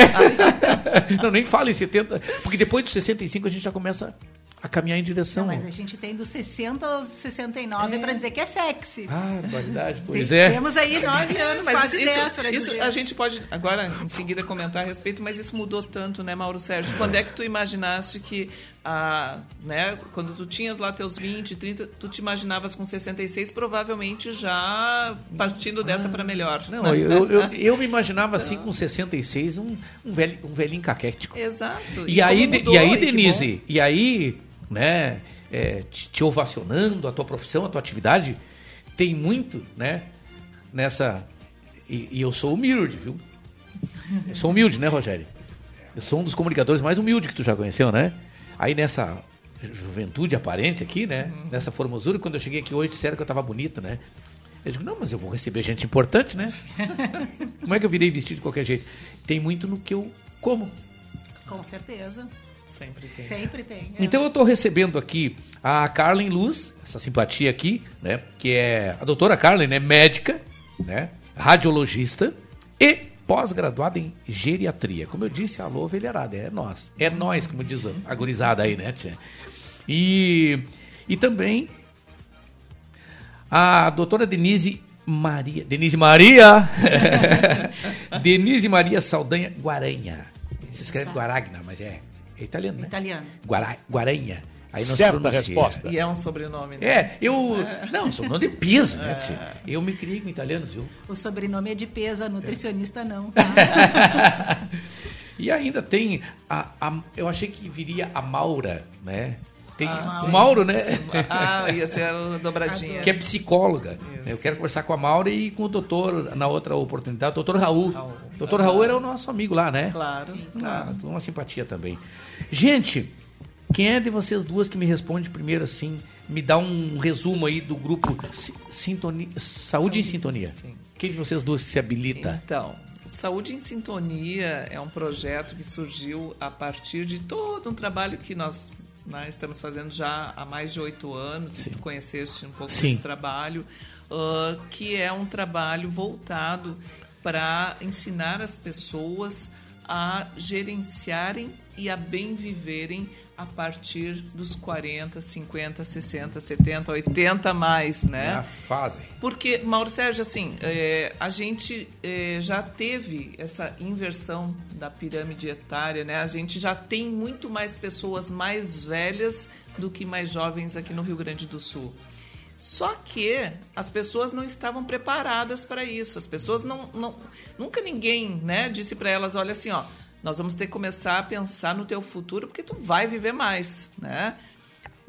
Speaker 4: Não, nem fala em 70, porque depois dos 65 a gente já começa a caminhar em direção.
Speaker 7: Mas a gente tem dos 60 aos 69 pra dizer que é sexy.
Speaker 4: Ah, qualidade, pois
Speaker 7: Tem-
Speaker 4: é.
Speaker 7: Temos aí nove anos,
Speaker 9: Mas
Speaker 7: quase
Speaker 9: isso,
Speaker 7: 10 pra
Speaker 9: isso
Speaker 7: dizer.
Speaker 9: a gente pode agora em seguida comentar a respeito, mas isso mudou tanto, né, Mauro Sérgio? Quando é que tu imaginaste que a, né, quando tu tinhas lá teus 20, 30, tu te imaginavas com 66, provavelmente já partindo dessa para melhor.
Speaker 4: Não,
Speaker 9: né?
Speaker 4: eu, eu, eu me imaginava assim com 66, um, um, velho, um velhinho caquético.
Speaker 9: Exato.
Speaker 4: E, aí,
Speaker 9: como
Speaker 4: de-
Speaker 9: mudou,
Speaker 4: e aí, Denise, e aí, né, é, te, te ovacionando a tua profissão, a tua atividade, tem muito, né, nessa. E, e eu sou humilde, viu? Eu sou humilde, né, Rogério? Eu sou um dos comunicadores mais humildes que tu já conheceu, né? Aí nessa juventude aparente aqui, né? Nessa formosura, quando eu cheguei aqui hoje, disseram que eu tava bonita, né? Eu digo, não, mas eu vou receber gente importante, né? Como é que eu virei vestido de qualquer jeito? Tem muito no que eu como.
Speaker 7: Com certeza.
Speaker 9: Sempre tem.
Speaker 7: Sempre tem. é.
Speaker 4: Então eu estou recebendo aqui a Carlen Luz, essa simpatia aqui, né? Que é a doutora Carlen, né? Médica, né? Radiologista e pós-graduada em geriatria. Como eu disse, alô, velharada, é nós. É nós, como diz a gurizada aí, né, tia? E, e também a doutora Denise Maria. Denise Maria! Denise Maria Saldanha Guaranha. Se escreve Guaragna, mas é, é italiano, né?
Speaker 7: Italiano.
Speaker 4: Guara, Guaranha. Aí não se
Speaker 2: Certa
Speaker 4: pronuncia.
Speaker 2: resposta.
Speaker 9: E é um sobrenome, né?
Speaker 4: É, eu. Não, sou nome de peso, né? tia? Eu me criei com italianos, viu?
Speaker 7: O sobrenome é de peso, a nutricionista não.
Speaker 4: E ainda tem a, a- Eu achei que viria a Maura, né? Tem
Speaker 9: Ah,
Speaker 4: o
Speaker 9: sim.
Speaker 4: Mauro, né?
Speaker 9: Ah, ia ser a dobradinha.
Speaker 4: que é psicóloga. Eu quero conversar com a Maura e com o doutor, na outra oportunidade, o doutor Raul.
Speaker 9: Raul.
Speaker 4: Doutor Raul era o nosso amigo lá, né?
Speaker 9: Claro, claro.
Speaker 4: Ah, uma simpatia também. Gente, quem é de vocês duas que me responde primeiro assim? Me dá um resumo aí do grupo Si- Sintonia, Saúde em Sintonia.
Speaker 9: sim.
Speaker 4: Quem de vocês duas se habilita?
Speaker 9: Então, Saúde em Sintonia é um projeto que surgiu a partir de todo um trabalho que nós, né, estamos fazendo já há mais de oito anos, e tu conheceste um pouco
Speaker 4: Sim.
Speaker 9: desse trabalho, ah, que é um trabalho voltado para ensinar as pessoas a gerenciarem e a bem viverem a partir dos 40, 50, 60, 70, 80 mais, né?
Speaker 4: Na fase.
Speaker 9: Porque, Mauro Sérgio, assim, é, a gente é, já teve essa inversão da pirâmide etária, né? A gente já tem muito mais pessoas mais velhas do que mais jovens aqui no Rio Grande do Sul. Só que as pessoas não estavam preparadas para isso. As pessoas não, não nunca ninguém, né, disse para elas, olha assim, ó, nós vamos ter que começar a pensar no teu futuro porque tu vai viver mais, né?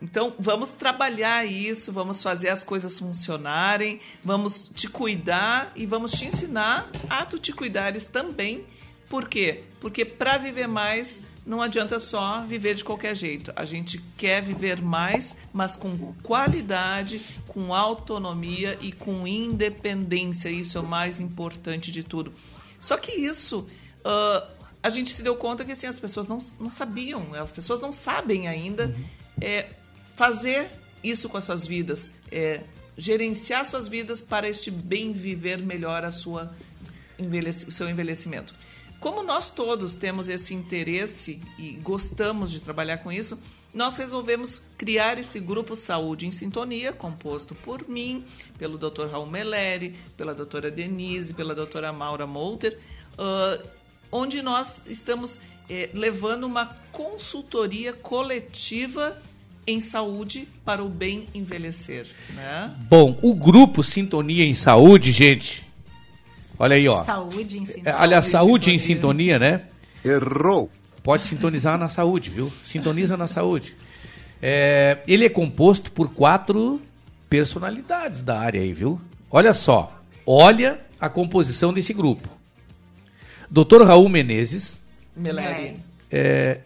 Speaker 9: Então, vamos trabalhar isso, vamos fazer as coisas funcionarem, vamos te cuidar e vamos te ensinar a tu te cuidares também. Por quê? Porque para viver mais não adianta só viver de qualquer jeito. A gente quer viver mais, mas com qualidade, com autonomia e com independência. Isso é o mais importante de tudo. Só que isso ah, a gente se deu conta que assim, as pessoas não, não sabiam, as pessoas não sabem ainda é, fazer isso com as suas vidas, é, gerenciar suas vidas para este bem viver melhor a sua envelhece- o seu envelhecimento. Como nós todos temos esse interesse e gostamos de trabalhar com isso, nós resolvemos criar esse grupo Saúde em Sintonia, composto por mim, pelo Dr. Raul Meleri, pela doutora Denise, pela doutora Maura Molter, ah, onde nós estamos eh, levando uma consultoria coletiva em saúde para o bem envelhecer. Né?
Speaker 4: Bom, o grupo Sintonia em Saúde, gente. Olha aí, ó.
Speaker 7: Saúde em
Speaker 4: É,
Speaker 7: sintonia.
Speaker 4: Olha, saúde em sintonia, né?
Speaker 2: Errou.
Speaker 4: Pode sintonizar na saúde, viu? Sintoniza na saúde. É, ele é composto por quatro personalidades da área aí, viu? Olha só. Olha a composição desse grupo. Dr. Raul Menezes.
Speaker 9: Meleri.
Speaker 4: É,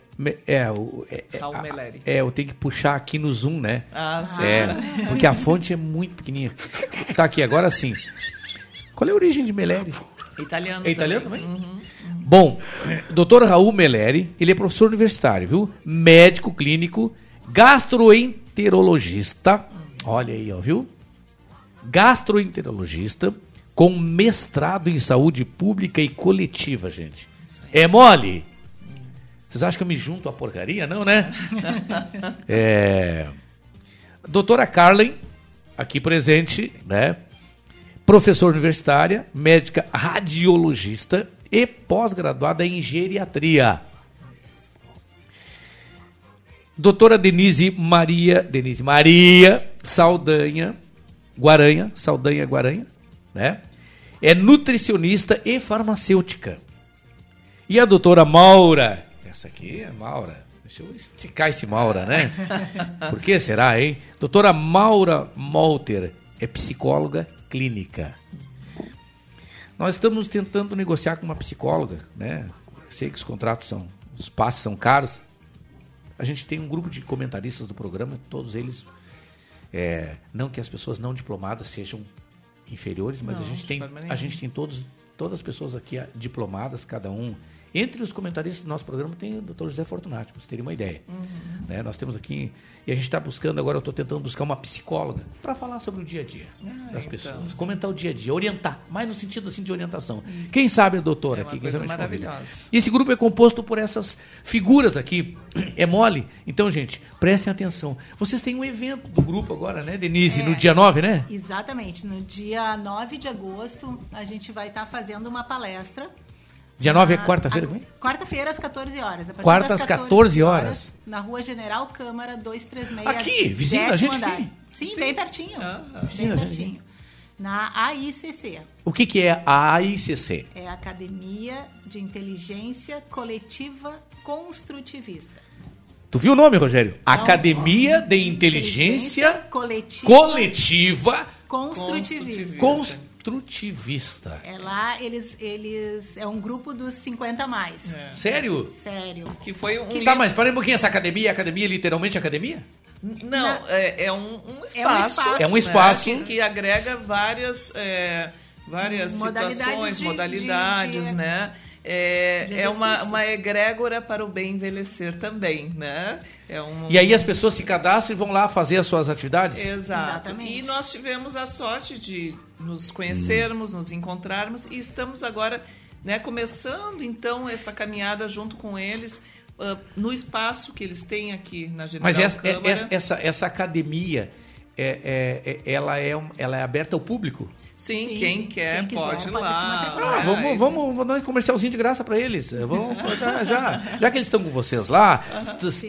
Speaker 4: é, o- é, é,
Speaker 9: Raul Meleri.
Speaker 4: é, eu tenho que puxar aqui no Zoom, né?
Speaker 9: Ah, sim.
Speaker 4: É, porque a fonte é muito pequenininha. Tá aqui, agora sim. Qual é a origem de Meleri?
Speaker 9: Italiano.
Speaker 4: É italiano
Speaker 9: também?
Speaker 4: também?
Speaker 9: Uhum.
Speaker 4: Bom, Dr. Raul Meleri, ele é professor universitário, viu? Médico clínico gastroenterologista. Olha aí, ó, viu? Gastroenterologista com mestrado em saúde pública e coletiva, gente. É mole? Vocês acham que eu me junto à porcaria? Não, né? É. Doutora Carlen, aqui presente, né? Professora universitária, médica radiologista e pós-graduada em geriatria. Doutora Denise Maria, Denise Maria Saldanha Guaranha, Saldanha Guaranha, né? É nutricionista e farmacêutica. E a doutora Maura, essa aqui é Maura. Deixa eu esticar esse Maura, né? Por que será, hein? Doutora Maura Molter é psicóloga clínica. Nós estamos tentando negociar com uma psicóloga, né? Sei que os contratos são, os passos são caros. A gente tem um grupo de comentaristas do programa, todos eles, é, não que as pessoas não diplomadas sejam inferiores, mas
Speaker 9: Não,
Speaker 4: a gente tem, a gente tem todos, todas as pessoas aqui ah, diplomadas, cada um. Entre os comentaristas do nosso programa tem o Dr. José Fortunato, para vocês terem uma ideia.
Speaker 9: Uhum.
Speaker 4: Né? Nós temos aqui, e a gente está buscando, agora eu estou tentando buscar uma psicóloga para falar sobre o dia a dia
Speaker 9: Ah,
Speaker 4: das
Speaker 9: então.
Speaker 4: pessoas, comentar o dia a dia, orientar, mais no sentido assim de orientação. Quem sabe a doutora
Speaker 9: É uma
Speaker 4: aqui, quem sabe
Speaker 9: maravilhosa.
Speaker 4: E esse grupo é composto por essas figuras aqui. É mole? Então, gente, prestem atenção. Vocês têm um evento do grupo agora, né, Denise?
Speaker 7: É.
Speaker 4: No dia 9, né?
Speaker 7: Exatamente. No dia 9 de agosto, a gente vai estar fazendo uma palestra.
Speaker 4: Dia 9 é
Speaker 7: na-
Speaker 4: quarta-feira,
Speaker 7: a-
Speaker 4: como é?
Speaker 7: Quarta-feira, às 14 horas.
Speaker 4: Quarta às 14 horas.
Speaker 7: Na rua General Câmara 236.
Speaker 4: Aqui, vizinho da gente aqui.
Speaker 7: Sim,
Speaker 9: Sim.
Speaker 7: bem pertinho.
Speaker 4: Vizinho
Speaker 7: Bem
Speaker 4: gente
Speaker 7: pertinho. Na AICC.
Speaker 4: O que, que é a AICC?
Speaker 7: É a Academia de Inteligência Coletiva Construtivista.
Speaker 4: Tu viu o nome, Rogério?
Speaker 7: Não.
Speaker 4: Academia de Inteligência
Speaker 7: Coletiva,
Speaker 4: Coletiva
Speaker 7: Construtivista.
Speaker 4: Construtivista.
Speaker 7: É lá, eles, eles. É um grupo dos 50 a mais.
Speaker 4: Sério?
Speaker 7: Sério.
Speaker 9: Que foi um.
Speaker 4: Tá,
Speaker 9: livro-
Speaker 4: mas para um pouquinho, essa academia é academia, literalmente academia?
Speaker 9: Não, é, é um, um espaço.
Speaker 7: É um espaço.
Speaker 4: É um espaço.
Speaker 9: né, que, que agrega várias, é, várias
Speaker 7: Modalidades
Speaker 9: situações,
Speaker 7: de-
Speaker 9: modalidades,
Speaker 7: de- de-
Speaker 9: né? É, é uma, uma egrégora para o bem envelhecer também, né? É um,
Speaker 4: E aí as pessoas se cadastram e vão lá fazer as suas atividades?
Speaker 9: Exato.
Speaker 7: Exatamente.
Speaker 9: E nós tivemos a sorte de nos conhecermos, nos encontrarmos e estamos agora né, começando então essa caminhada junto com eles ah, no espaço que eles têm aqui na General
Speaker 4: Mas essa,
Speaker 9: Câmara.
Speaker 4: essa, essa, essa academia, é, é- é- ela, é, ela é aberta ao público?
Speaker 9: Sim,
Speaker 7: Sim,
Speaker 9: quem
Speaker 7: sim.
Speaker 9: quer
Speaker 7: Quem quiser
Speaker 9: pode ir
Speaker 7: pode se
Speaker 9: lá.
Speaker 4: Ah,
Speaker 9: É,
Speaker 4: vamos, vamos, vamos dar um comercialzinho de graça para eles. Vamos botar já. Já que eles estão com vocês lá,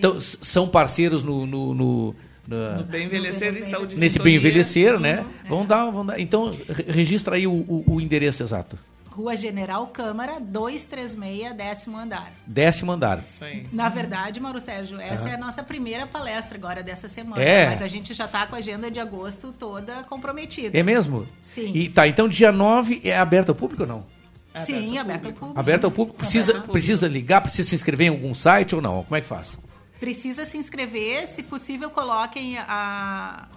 Speaker 4: tão- são parceiros no, no, no-
Speaker 9: No bem envelhecer e saúde
Speaker 4: nesse
Speaker 9: sintonia.
Speaker 4: bem envelhecer, né?
Speaker 7: É.
Speaker 4: Vamos dar, vamos dar. Então, re- registra aí o, o- o endereço exato.
Speaker 7: Rua General Câmara 236, décimo andar.
Speaker 4: Décimo andar.
Speaker 9: Isso aí.
Speaker 7: Na verdade, Mauro Sérgio, essa é a nossa primeira palestra agora dessa semana.
Speaker 4: É.
Speaker 7: Mas a gente já está com a agenda de agosto toda comprometida.
Speaker 4: É mesmo?
Speaker 7: Sim.
Speaker 4: E tá, então dia 9 é aberto ao público ou não?
Speaker 7: Sim, aberto ao público.
Speaker 4: Aberto ao público? Precisa,
Speaker 7: Aberto ao público.
Speaker 4: precisa ligar, precisa se inscrever em algum site ou não? Como é que faz?
Speaker 7: Precisa se inscrever, se possível, coloquem a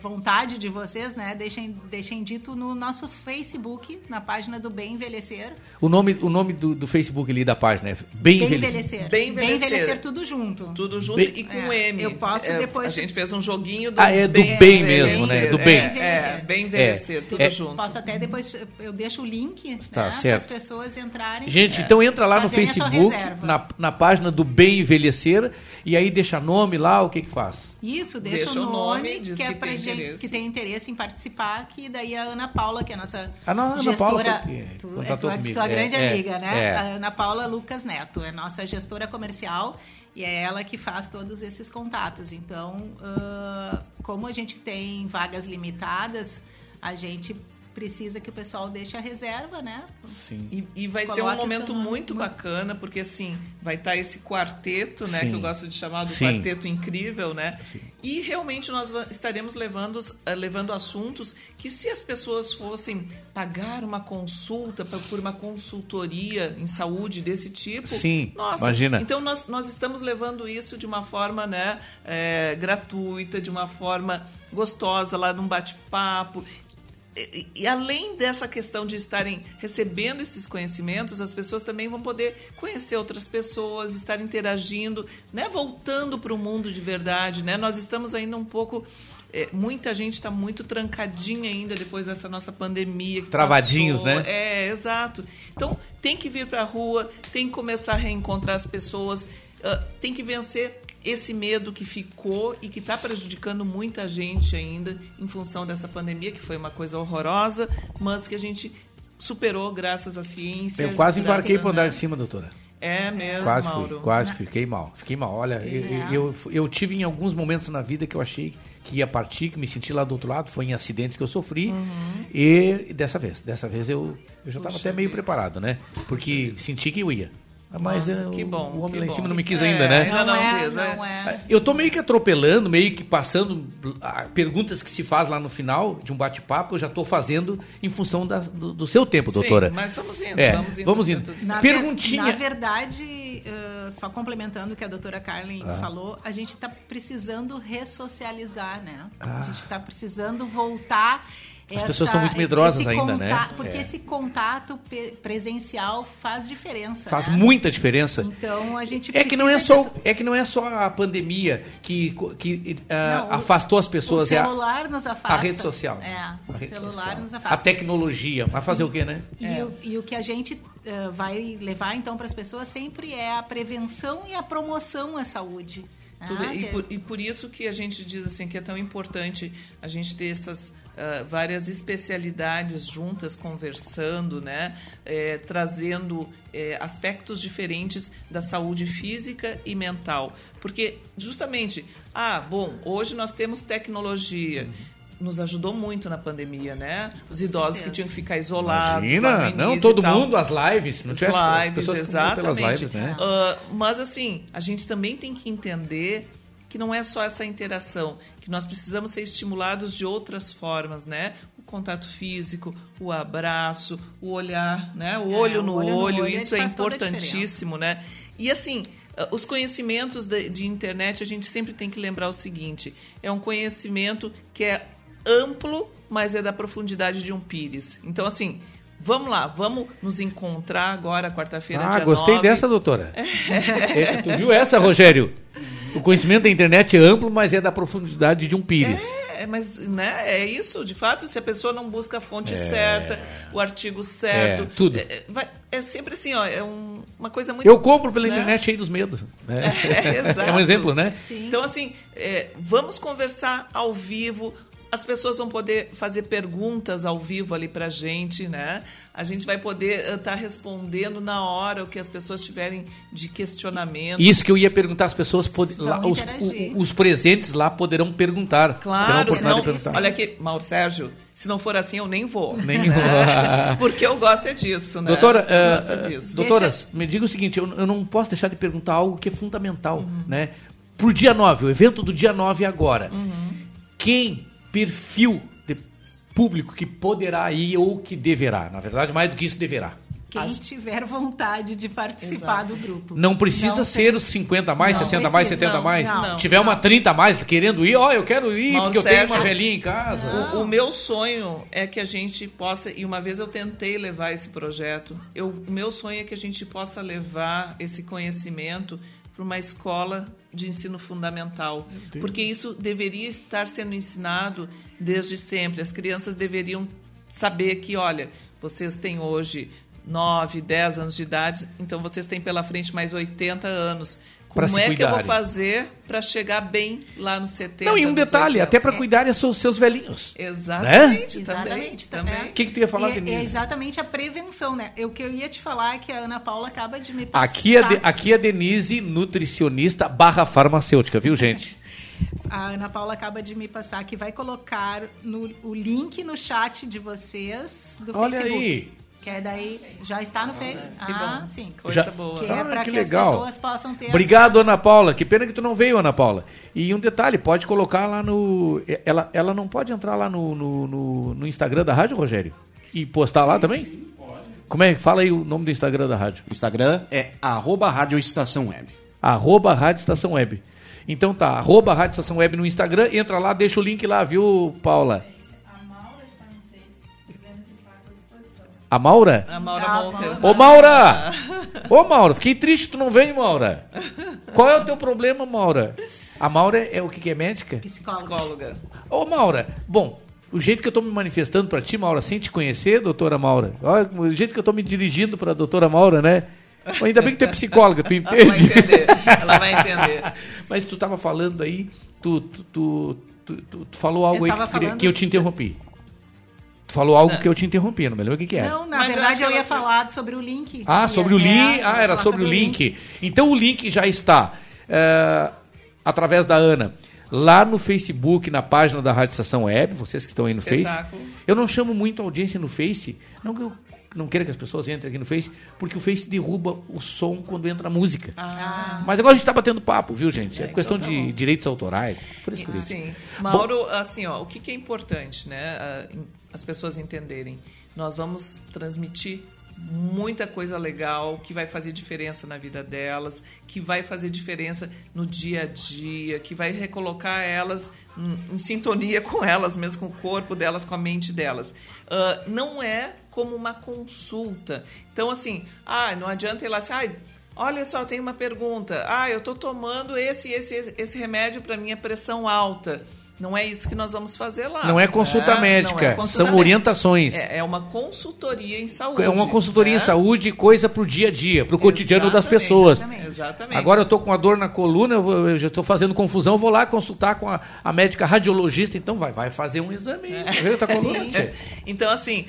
Speaker 7: vontade de vocês, né? Deixem, deixem dito no nosso Facebook, na página do Bem Envelhecer.
Speaker 4: O nome, o nome do, do Facebook ali da página é Bem,
Speaker 7: Bem
Speaker 4: Envelhecer.
Speaker 7: Envelhecer.
Speaker 9: Bem Envelhecer.
Speaker 7: tudo junto.
Speaker 9: Tudo junto
Speaker 4: Bem-
Speaker 9: e com
Speaker 7: É,
Speaker 9: M.
Speaker 7: eu posso
Speaker 9: É,
Speaker 7: depois-
Speaker 9: A gente fez um joguinho do
Speaker 4: Ah, é do bem mesmo, né? Do bem.
Speaker 9: É, é, bem envelhecer, tudo
Speaker 4: É.
Speaker 9: junto.
Speaker 7: Posso até depois, eu deixo o link
Speaker 4: Tá,
Speaker 7: né, para
Speaker 4: certo.
Speaker 7: as pessoas entrarem.
Speaker 4: Gente, então entra lá no Facebook, na, na página do Bem Envelhecer, e aí deixa nome lá, o que que faz?
Speaker 7: Isso, deixa,
Speaker 9: Deixa
Speaker 7: o nome,
Speaker 9: nome,
Speaker 7: que é
Speaker 9: que
Speaker 7: pra
Speaker 9: tem
Speaker 7: gente
Speaker 9: interesse.
Speaker 7: que tem interesse em participar, que daí a Ana Paula, que é a nossa
Speaker 4: A Ana- Ana
Speaker 7: gestora,
Speaker 4: Paula foi que
Speaker 7: tu, é tua, tua
Speaker 4: É,
Speaker 7: grande
Speaker 4: é,
Speaker 7: amiga, né?
Speaker 4: é.
Speaker 7: A Ana Paula Lucas Neto, é nossa gestora comercial e é ela que faz todos esses contatos. Então, ah, como a gente tem vagas limitadas, a gente precisa que o pessoal deixe a reserva, né?
Speaker 4: Sim.
Speaker 9: E, e vai ser um momento muito bacana, porque assim, vai estar esse quarteto, né?
Speaker 4: Sim.
Speaker 9: Que eu gosto de chamar do
Speaker 4: Sim.
Speaker 9: quarteto incrível, né? E realmente nós estaremos levando, os- eh, levando assuntos que se as pessoas fossem pagar uma consulta pra- por uma consultoria em saúde desse tipo,
Speaker 4: Sim,
Speaker 9: nossa,
Speaker 4: imagina.
Speaker 9: então nós, nós estamos levando isso de uma forma né, eh, gratuita, de uma forma gostosa, lá num bate-papo. E, e além dessa questão de estarem recebendo esses conhecimentos, as pessoas também vão poder conhecer outras pessoas, estar interagindo, né? Voltando para o mundo de verdade, né? Nós estamos ainda um pouco é, muita gente está muito trancadinha ainda depois dessa nossa pandemia.
Speaker 4: Travadinhos,
Speaker 9: passou.
Speaker 4: né?
Speaker 9: É, exato. Então, tem que vir para a rua, tem que começar a reencontrar as pessoas, uh, tem que vencer esse medo que ficou e que está prejudicando muita gente ainda em função dessa pandemia, que foi uma coisa horrorosa, mas que a gente superou graças à ciência.
Speaker 4: Eu quase embarquei para andar de cima, doutora.
Speaker 9: É mesmo,
Speaker 4: Quase
Speaker 9: Mauro.
Speaker 4: fui, quase fiquei mal. Fiquei mal. Olha, eu,
Speaker 9: É.
Speaker 4: eu, eu tive em alguns momentos na vida que eu achei que ia partir, que me senti lá do outro lado, foi em acidentes que eu sofri.
Speaker 9: Uhum.
Speaker 4: E dessa vez, dessa vez eu, eu já estava
Speaker 9: Puxa
Speaker 4: até meio preparado, né? Porque senti que eu ia. Mas
Speaker 9: Nossa,
Speaker 4: eh,
Speaker 9: que
Speaker 4: o-
Speaker 9: bom,
Speaker 4: o homem
Speaker 9: que
Speaker 4: lá em
Speaker 9: bom.
Speaker 4: cima não me quis
Speaker 9: É,
Speaker 4: ainda, né?
Speaker 9: ainda
Speaker 7: Não,
Speaker 9: não
Speaker 7: é,
Speaker 9: quis, é.
Speaker 7: não é.
Speaker 4: Eu tô meio que atropelando, meio que passando perguntas que se faz lá no final de um bate-papo, eu já tô fazendo em função da- do, do seu tempo,
Speaker 9: Sim,
Speaker 4: doutora.
Speaker 9: mas vamos indo,
Speaker 4: É,
Speaker 9: vamos indo.
Speaker 4: vamos indo.
Speaker 9: tá
Speaker 7: Na,
Speaker 9: certo.
Speaker 7: ver-
Speaker 4: Perguntinha.
Speaker 7: na verdade, eh, só complementando o que a doutora Carlin
Speaker 4: Ah.
Speaker 7: falou, a gente está precisando ressocializar, né?
Speaker 4: Ah.
Speaker 7: A gente está precisando voltar.
Speaker 4: As pessoas estão muito medrosas ainda, né?
Speaker 7: Porque
Speaker 4: É.
Speaker 7: esse contato presencial faz diferença.
Speaker 4: Faz
Speaker 7: né?
Speaker 4: muita diferença.
Speaker 7: Então a gente
Speaker 4: É que não é só
Speaker 7: disso.
Speaker 4: é que não é só a pandemia que, que ah,
Speaker 7: Não,
Speaker 4: afastou as pessoas
Speaker 7: o
Speaker 4: é a-
Speaker 7: celular nos afasta.
Speaker 4: a rede social.
Speaker 7: É,
Speaker 4: A
Speaker 7: o celular
Speaker 4: social.
Speaker 7: nos
Speaker 4: a
Speaker 7: afasta.
Speaker 4: tecnologia vai fazer o quê né
Speaker 7: E, o, e o que a gente eh, vai levar então para as pessoas sempre é a prevenção e a promoção à saúde. Ah,
Speaker 9: e, por, e por isso que a gente diz assim que é tão importante a gente ter essas ah, várias especialidades juntas conversando, né, Eh, trazendo eh, aspectos diferentes da saúde física e mental, porque justamente, ah, bom, hoje nós temos tecnologia. Nos ajudou muito na pandemia, né? Os idosos que tinham que ficar isolados.
Speaker 4: Imagina, não todo mundo as lives, não
Speaker 9: As
Speaker 4: tivesse as
Speaker 9: lives,
Speaker 4: pessoas que vão pelas
Speaker 9: exatamente.
Speaker 4: lives, né?
Speaker 9: Ah, mas assim, a gente também tem que entender que não é só essa interação, que nós precisamos ser estimulados de outras formas, né? O contato físico, o abraço, o olhar, né? O
Speaker 7: É,
Speaker 9: olho
Speaker 7: o
Speaker 9: no
Speaker 7: olho no
Speaker 9: olho,
Speaker 7: olho,
Speaker 9: isso é importantíssimo, né? E assim, ah, os conhecimentos de, de internet, a gente sempre tem que lembrar o seguinte: é um conhecimento que é amplo, mas é da profundidade de um pires. Então, assim, vamos lá, vamos nos encontrar agora, quarta-feira,
Speaker 4: Ah,
Speaker 9: dia
Speaker 4: gostei
Speaker 9: 9.
Speaker 4: dessa, doutora. É, tu viu essa, Rogério? O conhecimento da internet é amplo, mas é da profundidade de um pires.
Speaker 9: É, mas né, é isso, de fato, se a pessoa não busca a fonte certa, o artigo certo.
Speaker 4: É, tudo.
Speaker 9: É, é, vai- é sempre assim, ó, é um- uma coisa muito.
Speaker 4: Eu compro pela
Speaker 9: né?
Speaker 4: internet cheio dos medos. né?
Speaker 9: É, exato.
Speaker 4: É um exemplo, né?
Speaker 9: Então, assim, é, vamos conversar ao vivo. As pessoas vão poder fazer perguntas ao vivo ali pra gente, né? A gente vai poder estar respondendo na hora o que as pessoas tiverem de questionamento.
Speaker 4: Isso que eu ia perguntar, as pessoas pod-
Speaker 7: Vão
Speaker 4: lá, os, o- os presentes lá poderão perguntar.
Speaker 9: Claro, senão,
Speaker 4: de perguntar.
Speaker 9: olha aqui, Mauro Sérgio, se não for assim, eu nem vou.
Speaker 4: Nem
Speaker 9: né?
Speaker 4: vou.
Speaker 9: Porque eu gosto é disso, né?
Speaker 4: Doutora,
Speaker 9: Eu
Speaker 4: eh,
Speaker 9: gosto
Speaker 4: eh,
Speaker 9: disso.
Speaker 4: doutoras, me diga o seguinte, eu, eu não posso deixar de perguntar algo que é fundamental,
Speaker 9: Uhum.
Speaker 4: né? Pro dia 9, o evento do dia 9 agora.
Speaker 9: Uhum.
Speaker 4: Quem perfil de público que poderá ir ou que deverá? Na verdade, mais do que isso, deverá.
Speaker 7: Quem tiver vontade de participar do grupo.
Speaker 4: Não precisa
Speaker 7: Não
Speaker 4: ser os 50 a mais,
Speaker 7: Não
Speaker 4: 60 a mais,
Speaker 7: precisa,
Speaker 4: 70 a mais.
Speaker 7: não,
Speaker 9: não.
Speaker 4: tiver uma 30 a mais querendo ir, ó, eu quero ir
Speaker 9: Mauro
Speaker 4: porque eu tenho uma velhinha em casa.
Speaker 9: O, o meu sonho é que a gente possa, e uma vez eu tentei levar esse projeto, eu, o meu sonho é que a gente possa levar esse conhecimento para uma escola de ensino fundamental. Porque isso deveria estar sendo ensinado desde sempre. As crianças deveriam saber que, olha, vocês têm hoje 9, 10 anos de idade, então vocês têm pela frente mais 80 anos. Como
Speaker 4: se
Speaker 9: é que eu vou fazer para chegar bem lá nos 70?
Speaker 4: Não, e um detalhe,
Speaker 9: 80?
Speaker 4: até para cuidarem seus, seus velhinhos.
Speaker 9: Exatamente,
Speaker 7: Exatamente,
Speaker 9: também.
Speaker 7: tá-
Speaker 9: também.
Speaker 4: O que, que tu ia falar,
Speaker 7: E é- é
Speaker 4: Denise?
Speaker 7: exatamente a prevenção, né? O que eu ia te falar é que a Ana Paula acaba de me passar.
Speaker 4: Aqui é, de- aqui é Denise, nutricionista barra farmacêutica, viu, gente?
Speaker 7: A Ana Paula acaba de me passar que vai colocar no- o link no chat de vocês do
Speaker 4: Olha
Speaker 7: Facebook.
Speaker 4: aí.
Speaker 7: Que é daí. Já está no Face? Ah, sim.
Speaker 9: Coisa
Speaker 4: Já-
Speaker 9: boa.
Speaker 7: Que é
Speaker 4: Ah,
Speaker 7: para
Speaker 4: que
Speaker 7: que,
Speaker 4: legal.
Speaker 7: as pessoas possam ter
Speaker 4: Obrigado,
Speaker 7: acesso.
Speaker 4: Ana Paula. Que pena que tu não veio, Ana Paula. E um detalhe, pode colocar lá no. Ela, ela não pode entrar lá no, no, no- no Instagram da rádio, Rogério? E postar lá também? Como é? Fala aí o nome do Instagram da rádio.
Speaker 5: Instagram é arroba Rádio Estação Web.
Speaker 4: Arroba Rádio Estação Web. Então tá, arroba Rádio Estação Web no Instagram, entra lá, deixa o link lá, viu, Paula? A Maura?
Speaker 9: A Maura
Speaker 7: Ah,
Speaker 9: Monteiro.
Speaker 4: Ô, Maura! Ô, Maura, fiquei triste que tu não vem, Maura. Qual é o teu problema, Maura? A Maura é o que, que é médica?
Speaker 7: Psicóloga.
Speaker 4: Ô, Maura, bom, o jeito que eu tô me manifestando pra ti, Maura, sem te conhecer, doutora Maura, olha o jeito que eu tô me dirigindo pra doutora Maura, né? Ainda bem que tu é psicóloga, tu
Speaker 9: Ela vai
Speaker 4: entende?
Speaker 9: entender. Ela vai entender.
Speaker 4: Mas tu tava falando aí, tu, tu, tu, tu, tu- tu falou algo aí que eu te interrompi. Tu falou algo que eu te interrompi, não me lembro o que, que era.
Speaker 7: Não, na
Speaker 9: Mas eu
Speaker 7: verdade eu
Speaker 9: que
Speaker 7: ia
Speaker 9: ela-
Speaker 7: falar sobre o link.
Speaker 4: Ah, sobre o link.
Speaker 7: eu
Speaker 4: Ah, era sobre o link. Então o link já está é, através da Ana lá no Facebook, na página da Rádio Estação Web, vocês que estão aí no Face.
Speaker 9: Espetáculo.
Speaker 4: Eu não chamo muito audiência no Face, não que eu não queira que as pessoas entrem aqui no Face, porque o Face derruba o som quando entra a música.
Speaker 9: Ah,
Speaker 4: Mas agora a gente está batendo papo, viu, gente? É,
Speaker 9: É,
Speaker 4: questão
Speaker 9: então tá
Speaker 4: de
Speaker 9: bom.
Speaker 4: direitos autorais. Frescura.
Speaker 9: Sim. Mauro, assim, ó, o que, que é importante, né? As pessoas entenderem. Nós vamos transmitir muita coisa legal que vai fazer diferença na vida delas, que vai fazer diferença no dia a dia, que vai recolocar elas em, em sintonia com elas mesmo, com o corpo delas, com a mente delas. Ah, não é como uma consulta. Então, assim, ah, não adianta ir lá assim, ah, Olha só, tenho uma pergunta. Ah, eu estou tomando esse, esse- esse remédio para minha pressão alta. Não é isso que nós vamos fazer lá.
Speaker 4: Não é consulta
Speaker 9: né?
Speaker 4: médica,
Speaker 9: é consulta
Speaker 4: são
Speaker 9: médica.
Speaker 4: orientações.
Speaker 9: É, é uma consultoria em saúde.
Speaker 4: É uma consultoria em
Speaker 9: né?
Speaker 4: saúde, coisa pro dia a dia, pro cotidiano das pessoas.
Speaker 9: Exatamente.
Speaker 4: Agora eu tô com a dor na coluna, eu, eu já estou fazendo confusão, vou lá consultar com a, a médica radiologista, então vai, vai fazer um exame.
Speaker 9: É.
Speaker 4: Tá coluna.
Speaker 9: Então, assim,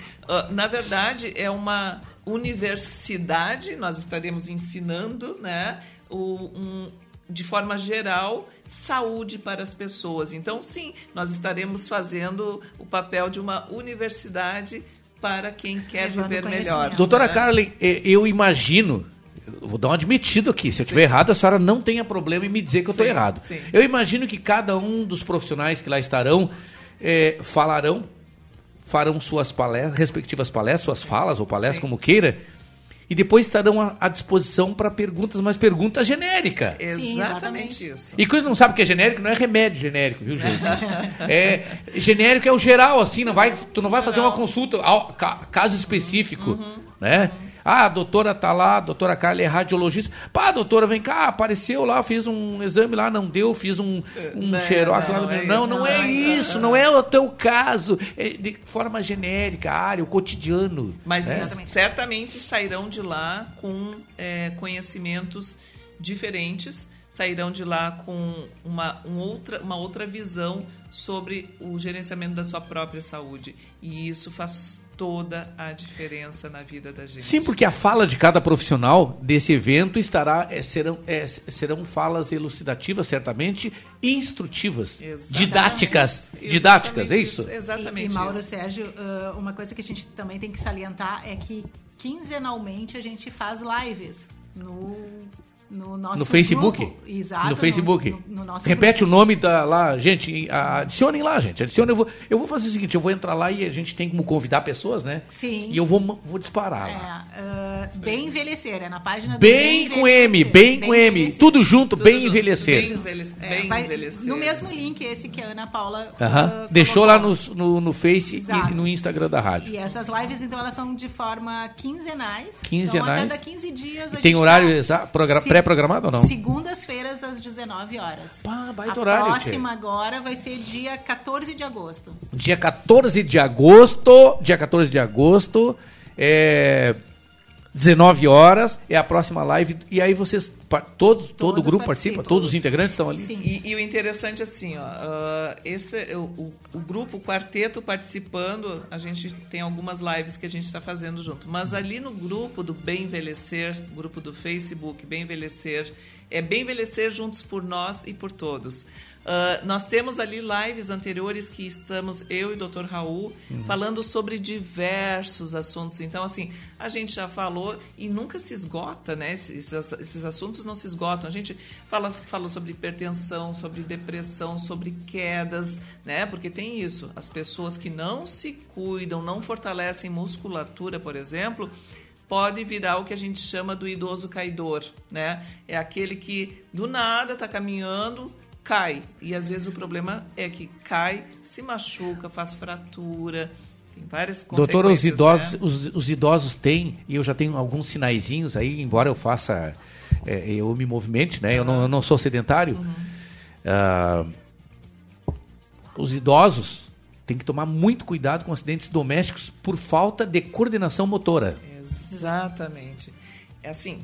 Speaker 9: na verdade, é uma universidade, nós estaremos ensinando, né, o- um- de forma geral, saúde para as pessoas. Então, sim, nós estaremos fazendo o papel de uma universidade para quem quer
Speaker 7: Levando
Speaker 9: viver melhor.
Speaker 4: Doutora
Speaker 9: né?
Speaker 4: Carly, eu imagino, eu vou dar um admitido aqui, se eu estiver errado, a senhora não tenha problema em me dizer que eu estou
Speaker 9: Sim,
Speaker 4: errado.
Speaker 9: sim.
Speaker 4: Eu imagino que cada um dos profissionais que lá estarão eh, falarão, farão suas palestras, respectivas palestras, suas falas ou palestras,
Speaker 9: Sim.
Speaker 4: como queira, e depois estarão à, à disposição para perguntas, mas perguntas genéricas.
Speaker 9: Exatamente
Speaker 7: exatamente.
Speaker 9: isso.
Speaker 4: E quando não sabe o que é genérico, não é remédio genérico, viu, gente? É, genérico é o geral, assim, não vai, tu não vai fazer uma consulta, ao- ca- caso específico, né? Ah, a doutora tá lá, a doutora Carla é radiologista. Pá, doutora, vem cá, apareceu lá, fiz um exame lá, não deu, fiz um, um
Speaker 9: Não,
Speaker 4: xerox
Speaker 9: não,
Speaker 4: lá.
Speaker 9: é
Speaker 4: Não,
Speaker 9: isso.
Speaker 4: não é
Speaker 9: Não,
Speaker 4: isso, não é o teu caso. É de forma genérica, a área, o cotidiano.
Speaker 9: Mas
Speaker 4: né?
Speaker 9: certamente sairão de lá com é, conhecimentos diferentes, sairão de lá com uma, um outra, uma outra visão sobre o gerenciamento da sua própria saúde. E isso faz toda a diferença na vida da gente.
Speaker 4: Sim, porque a fala de cada profissional desse evento estará é, serão, é, serão falas elucidativas, certamente, e instrutivas,
Speaker 9: Exatamente.
Speaker 4: didáticas,
Speaker 9: Exatamente
Speaker 4: didáticas, é isso?
Speaker 9: Exatamente
Speaker 7: E, e Mauro
Speaker 9: isso.
Speaker 7: Sérgio, uma coisa que a gente também tem que salientar é que quinzenalmente a gente faz lives no, no nosso
Speaker 4: No Facebook?
Speaker 7: grupo. Exato.
Speaker 4: no Facebook.
Speaker 7: No, no nosso
Speaker 4: Repete
Speaker 7: grupo.
Speaker 4: o nome da lá, gente, adicionem lá, gente. Adicionem, eu vou, eu vou fazer o seguinte, eu vou entrar lá e a gente tem como convidar pessoas, né?
Speaker 7: Sim.
Speaker 4: E eu vou, vou disparar lá.
Speaker 7: É, ah, bem envelhecer, é na página do
Speaker 4: Bem com M,
Speaker 7: Envelhecer,
Speaker 4: bem com M, tudo junto,
Speaker 9: Tudo
Speaker 4: bem
Speaker 9: junto,
Speaker 4: envelhecer.
Speaker 9: Bem, envelhecer.
Speaker 7: É,
Speaker 9: bem
Speaker 7: vai-
Speaker 9: envelhecer.
Speaker 7: No mesmo link esse que a Ana Paula
Speaker 4: Aham.
Speaker 7: ah,
Speaker 4: Deixou lá no, no, no Face
Speaker 7: Exato.
Speaker 4: e no Instagram da rádio.
Speaker 7: E essas lives, então, elas são de forma quinzenais.
Speaker 4: Quinzenais.
Speaker 7: Então, a cada 15 dias a
Speaker 4: E tem horário
Speaker 7: tá
Speaker 4: exa- progra-
Speaker 7: se-
Speaker 4: pré-programado ou não?
Speaker 7: Segundas-feiras, às 19 horas.
Speaker 4: Pá, baita
Speaker 7: a
Speaker 4: horário,
Speaker 7: próxima agora vai ser dia 14 de agosto.
Speaker 4: Dia 14 de agosto, dia 14 de agosto, é 19 horas, é a próxima live. E aí vocês, pa- todos, todo o
Speaker 7: Todos
Speaker 4: grupo participa,
Speaker 7: participam.
Speaker 4: todos os integrantes estão ali?
Speaker 7: Sim.
Speaker 9: E, e o interessante assim, ó, ah, esse é o, o, o grupo, o quarteto participando, a gente tem algumas lives que a gente está fazendo junto. Mas ali no grupo do Bem Envelhecer, grupo do Facebook Bem Envelhecer, é Bem Envelhecer juntos por nós e por todos. Ah, nós temos ali lives anteriores que estamos, eu e o Dr. Raul, falando sobre diversos assuntos. Então, assim, a gente já falou e nunca se esgota, né? Esses, esses assuntos não se esgotam. A gente fala, falou sobre hipertensão, sobre depressão, sobre quedas, né? Porque tem isso. As pessoas que não se cuidam, não fortalecem musculatura, por exemplo, pode virar o que a gente chama do idoso caidor, né? É aquele que do nada está caminhando, cai. E às vezes o problema é que cai, se machuca, faz fratura, tem várias
Speaker 4: Doutora, os idosos,
Speaker 9: né?
Speaker 4: os, os idosos têm, e eu já tenho alguns sinaizinhos aí, embora eu faça, é, eu me movimente, né? Eu não, eu não sou sedentário.
Speaker 9: Uhum.
Speaker 4: Ah, os idosos têm que tomar muito cuidado com acidentes domésticos por falta de coordenação motora.
Speaker 9: Exatamente. É assim,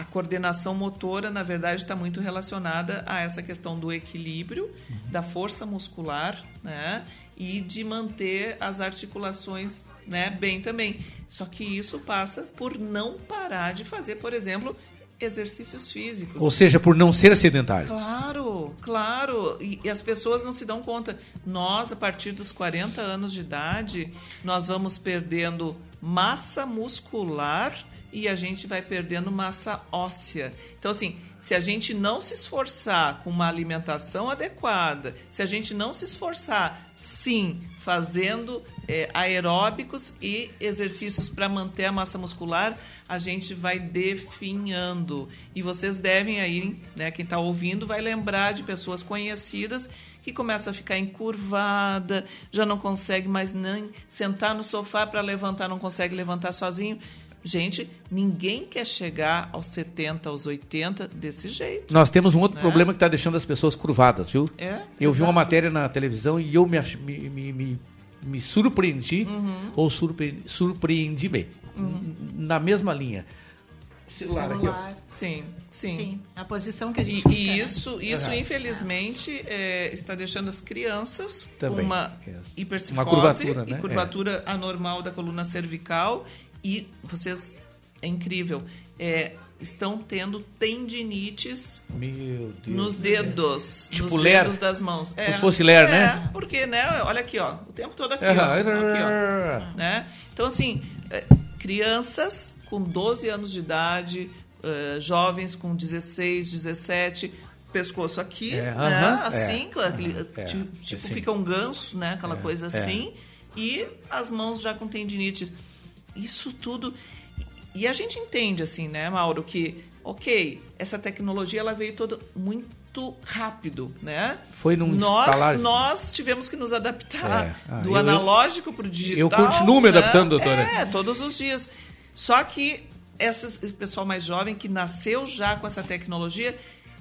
Speaker 9: a coordenação motora, na verdade, está muito relacionada a essa questão do equilíbrio, da força muscular, né? E de manter as articulações né, bem também. Só que isso passa por não parar de fazer, por exemplo, exercícios físicos.
Speaker 4: Ou seja, por não ser sedentário.
Speaker 9: Claro, claro. E, e as pessoas não se dão conta. Nós, a partir dos 40 anos de idade, nós vamos perdendo massa muscular e a gente vai perdendo massa óssea. Então, assim, se a gente não se esforçar com uma alimentação adequada, se a gente não se esforçar, sim, fazendo é, aeróbicos e exercícios para manter a massa muscular, a gente vai definhando. E vocês devem aí, né, quem está ouvindo, vai lembrar de pessoas conhecidas que começa a ficar encurvada, já não consegue mais nem sentar no sofá para levantar, não consegue levantar sozinho. Gente, ninguém quer chegar aos 70, aos 80 desse jeito.
Speaker 4: Nós temos um outro
Speaker 9: né?
Speaker 4: problema que está deixando as pessoas curvadas, viu?
Speaker 9: É,
Speaker 4: eu vi uma
Speaker 9: exato.
Speaker 4: matéria na televisão e eu me, me, me, me, me surpreendi,
Speaker 9: Uhum.
Speaker 4: ou surpreendi, surpreendi bem,
Speaker 7: Uhum.
Speaker 4: na mesma linha. Celular aqui, ó.
Speaker 9: Sim, sim.
Speaker 7: Sim, a posição que a
Speaker 9: E,
Speaker 7: gente fica.
Speaker 9: e
Speaker 7: né?
Speaker 9: isso, isso infelizmente, é, está deixando as crianças
Speaker 4: Também.
Speaker 9: com uma
Speaker 4: Yes.
Speaker 9: hipercifose
Speaker 4: Uma curvatura,
Speaker 9: e
Speaker 4: né?
Speaker 9: curvatura anormal da coluna cervical. E vocês, é incrível, é, estão tendo tendinites nos
Speaker 4: do
Speaker 9: dedos.
Speaker 4: Tipo
Speaker 9: nos
Speaker 4: ler.
Speaker 9: dedos das mãos.
Speaker 4: Como se fosse ler,
Speaker 9: é,
Speaker 4: né?
Speaker 9: Porque, né? Olha aqui, ó, o tempo todo aqui, ó, aqui, ó, né? Então, assim, é, crianças com 12 anos de idade, é, jovens com 16, 17, pescoço aqui,
Speaker 4: É,
Speaker 9: né?
Speaker 4: aham,
Speaker 9: Assim,
Speaker 4: é,
Speaker 9: aquele,
Speaker 4: é,
Speaker 9: tipo, tipo,
Speaker 4: assim.
Speaker 9: fica um ganso, né? Aquela
Speaker 4: É,
Speaker 9: coisa
Speaker 4: é.
Speaker 9: assim. E as mãos já com tendinite. Isso tudo. E a gente entende, assim, né, Mauro, que, ok, essa tecnologia ela veio toda muito rápido, né?
Speaker 4: Foi num
Speaker 9: nós, nós tivemos que nos adaptar
Speaker 4: É. Ah,
Speaker 9: do
Speaker 4: eu-
Speaker 9: analógico para o digital.
Speaker 4: eu continuo me
Speaker 9: né?
Speaker 4: adaptando, doutora.
Speaker 9: É, todos os dias. Só que essas, esse pessoal mais jovem que nasceu já com essa tecnologia,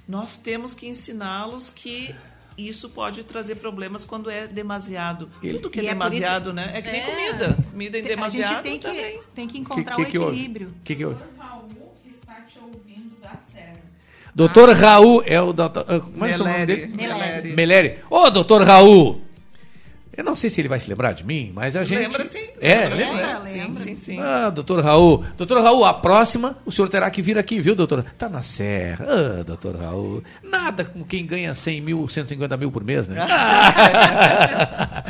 Speaker 9: nós temos que ensiná-los que isso pode trazer problemas quando é demasiado.
Speaker 4: Ele-
Speaker 9: Tudo que é
Speaker 7: é por isso-
Speaker 9: demasiado, né? É que nem
Speaker 7: É.
Speaker 9: comida. Comida em demasiado
Speaker 7: A gente tem
Speaker 9: também.
Speaker 7: que, tem que encontrar
Speaker 4: que,
Speaker 7: o
Speaker 4: que houve?
Speaker 7: equilíbrio.
Speaker 4: Que que houve?
Speaker 12: Está te ouvindo da Serra.
Speaker 4: Doutor Raul é o doutor. ah, Como é que é o nome dele?
Speaker 9: Meleri.
Speaker 4: Meleri. Ô, doutor Raul! Eu não sei se ele vai se lembrar de mim, mas a gente.
Speaker 9: Lembra sim.
Speaker 4: É,
Speaker 9: lembra,
Speaker 4: lembra?
Speaker 9: sim. Sim, sim, sim.
Speaker 4: Ah, doutor Raul. Doutor Raul, a próxima, o senhor terá que vir aqui, viu, doutora? Tá na serra. Ah, doutor Raul. Nada com quem ganha 100 mil, 150 mil por mês, né?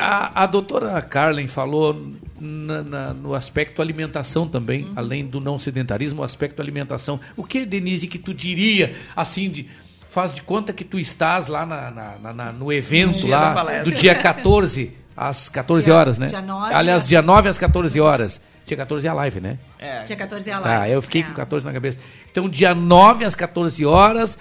Speaker 4: a, a doutora Carlen falou na- na- no aspecto alimentação também, além do não sedentarismo, o aspecto alimentação. O que, Denise, que tu diria, assim, de, faz de conta que tu estás lá na- na- na- na- no evento
Speaker 9: da
Speaker 4: lá, do dia 14, às 14
Speaker 7: Dia-
Speaker 4: horas, né?
Speaker 7: dia nove,
Speaker 4: Aliás,
Speaker 7: né?
Speaker 4: dia 9 às 14 horas. Dia 14 é a live, né?
Speaker 9: É.
Speaker 7: Dia 14 é a live.
Speaker 4: Ah, eu fiquei
Speaker 7: É.
Speaker 4: com 14 na cabeça. Então, dia 9 às 14 horas,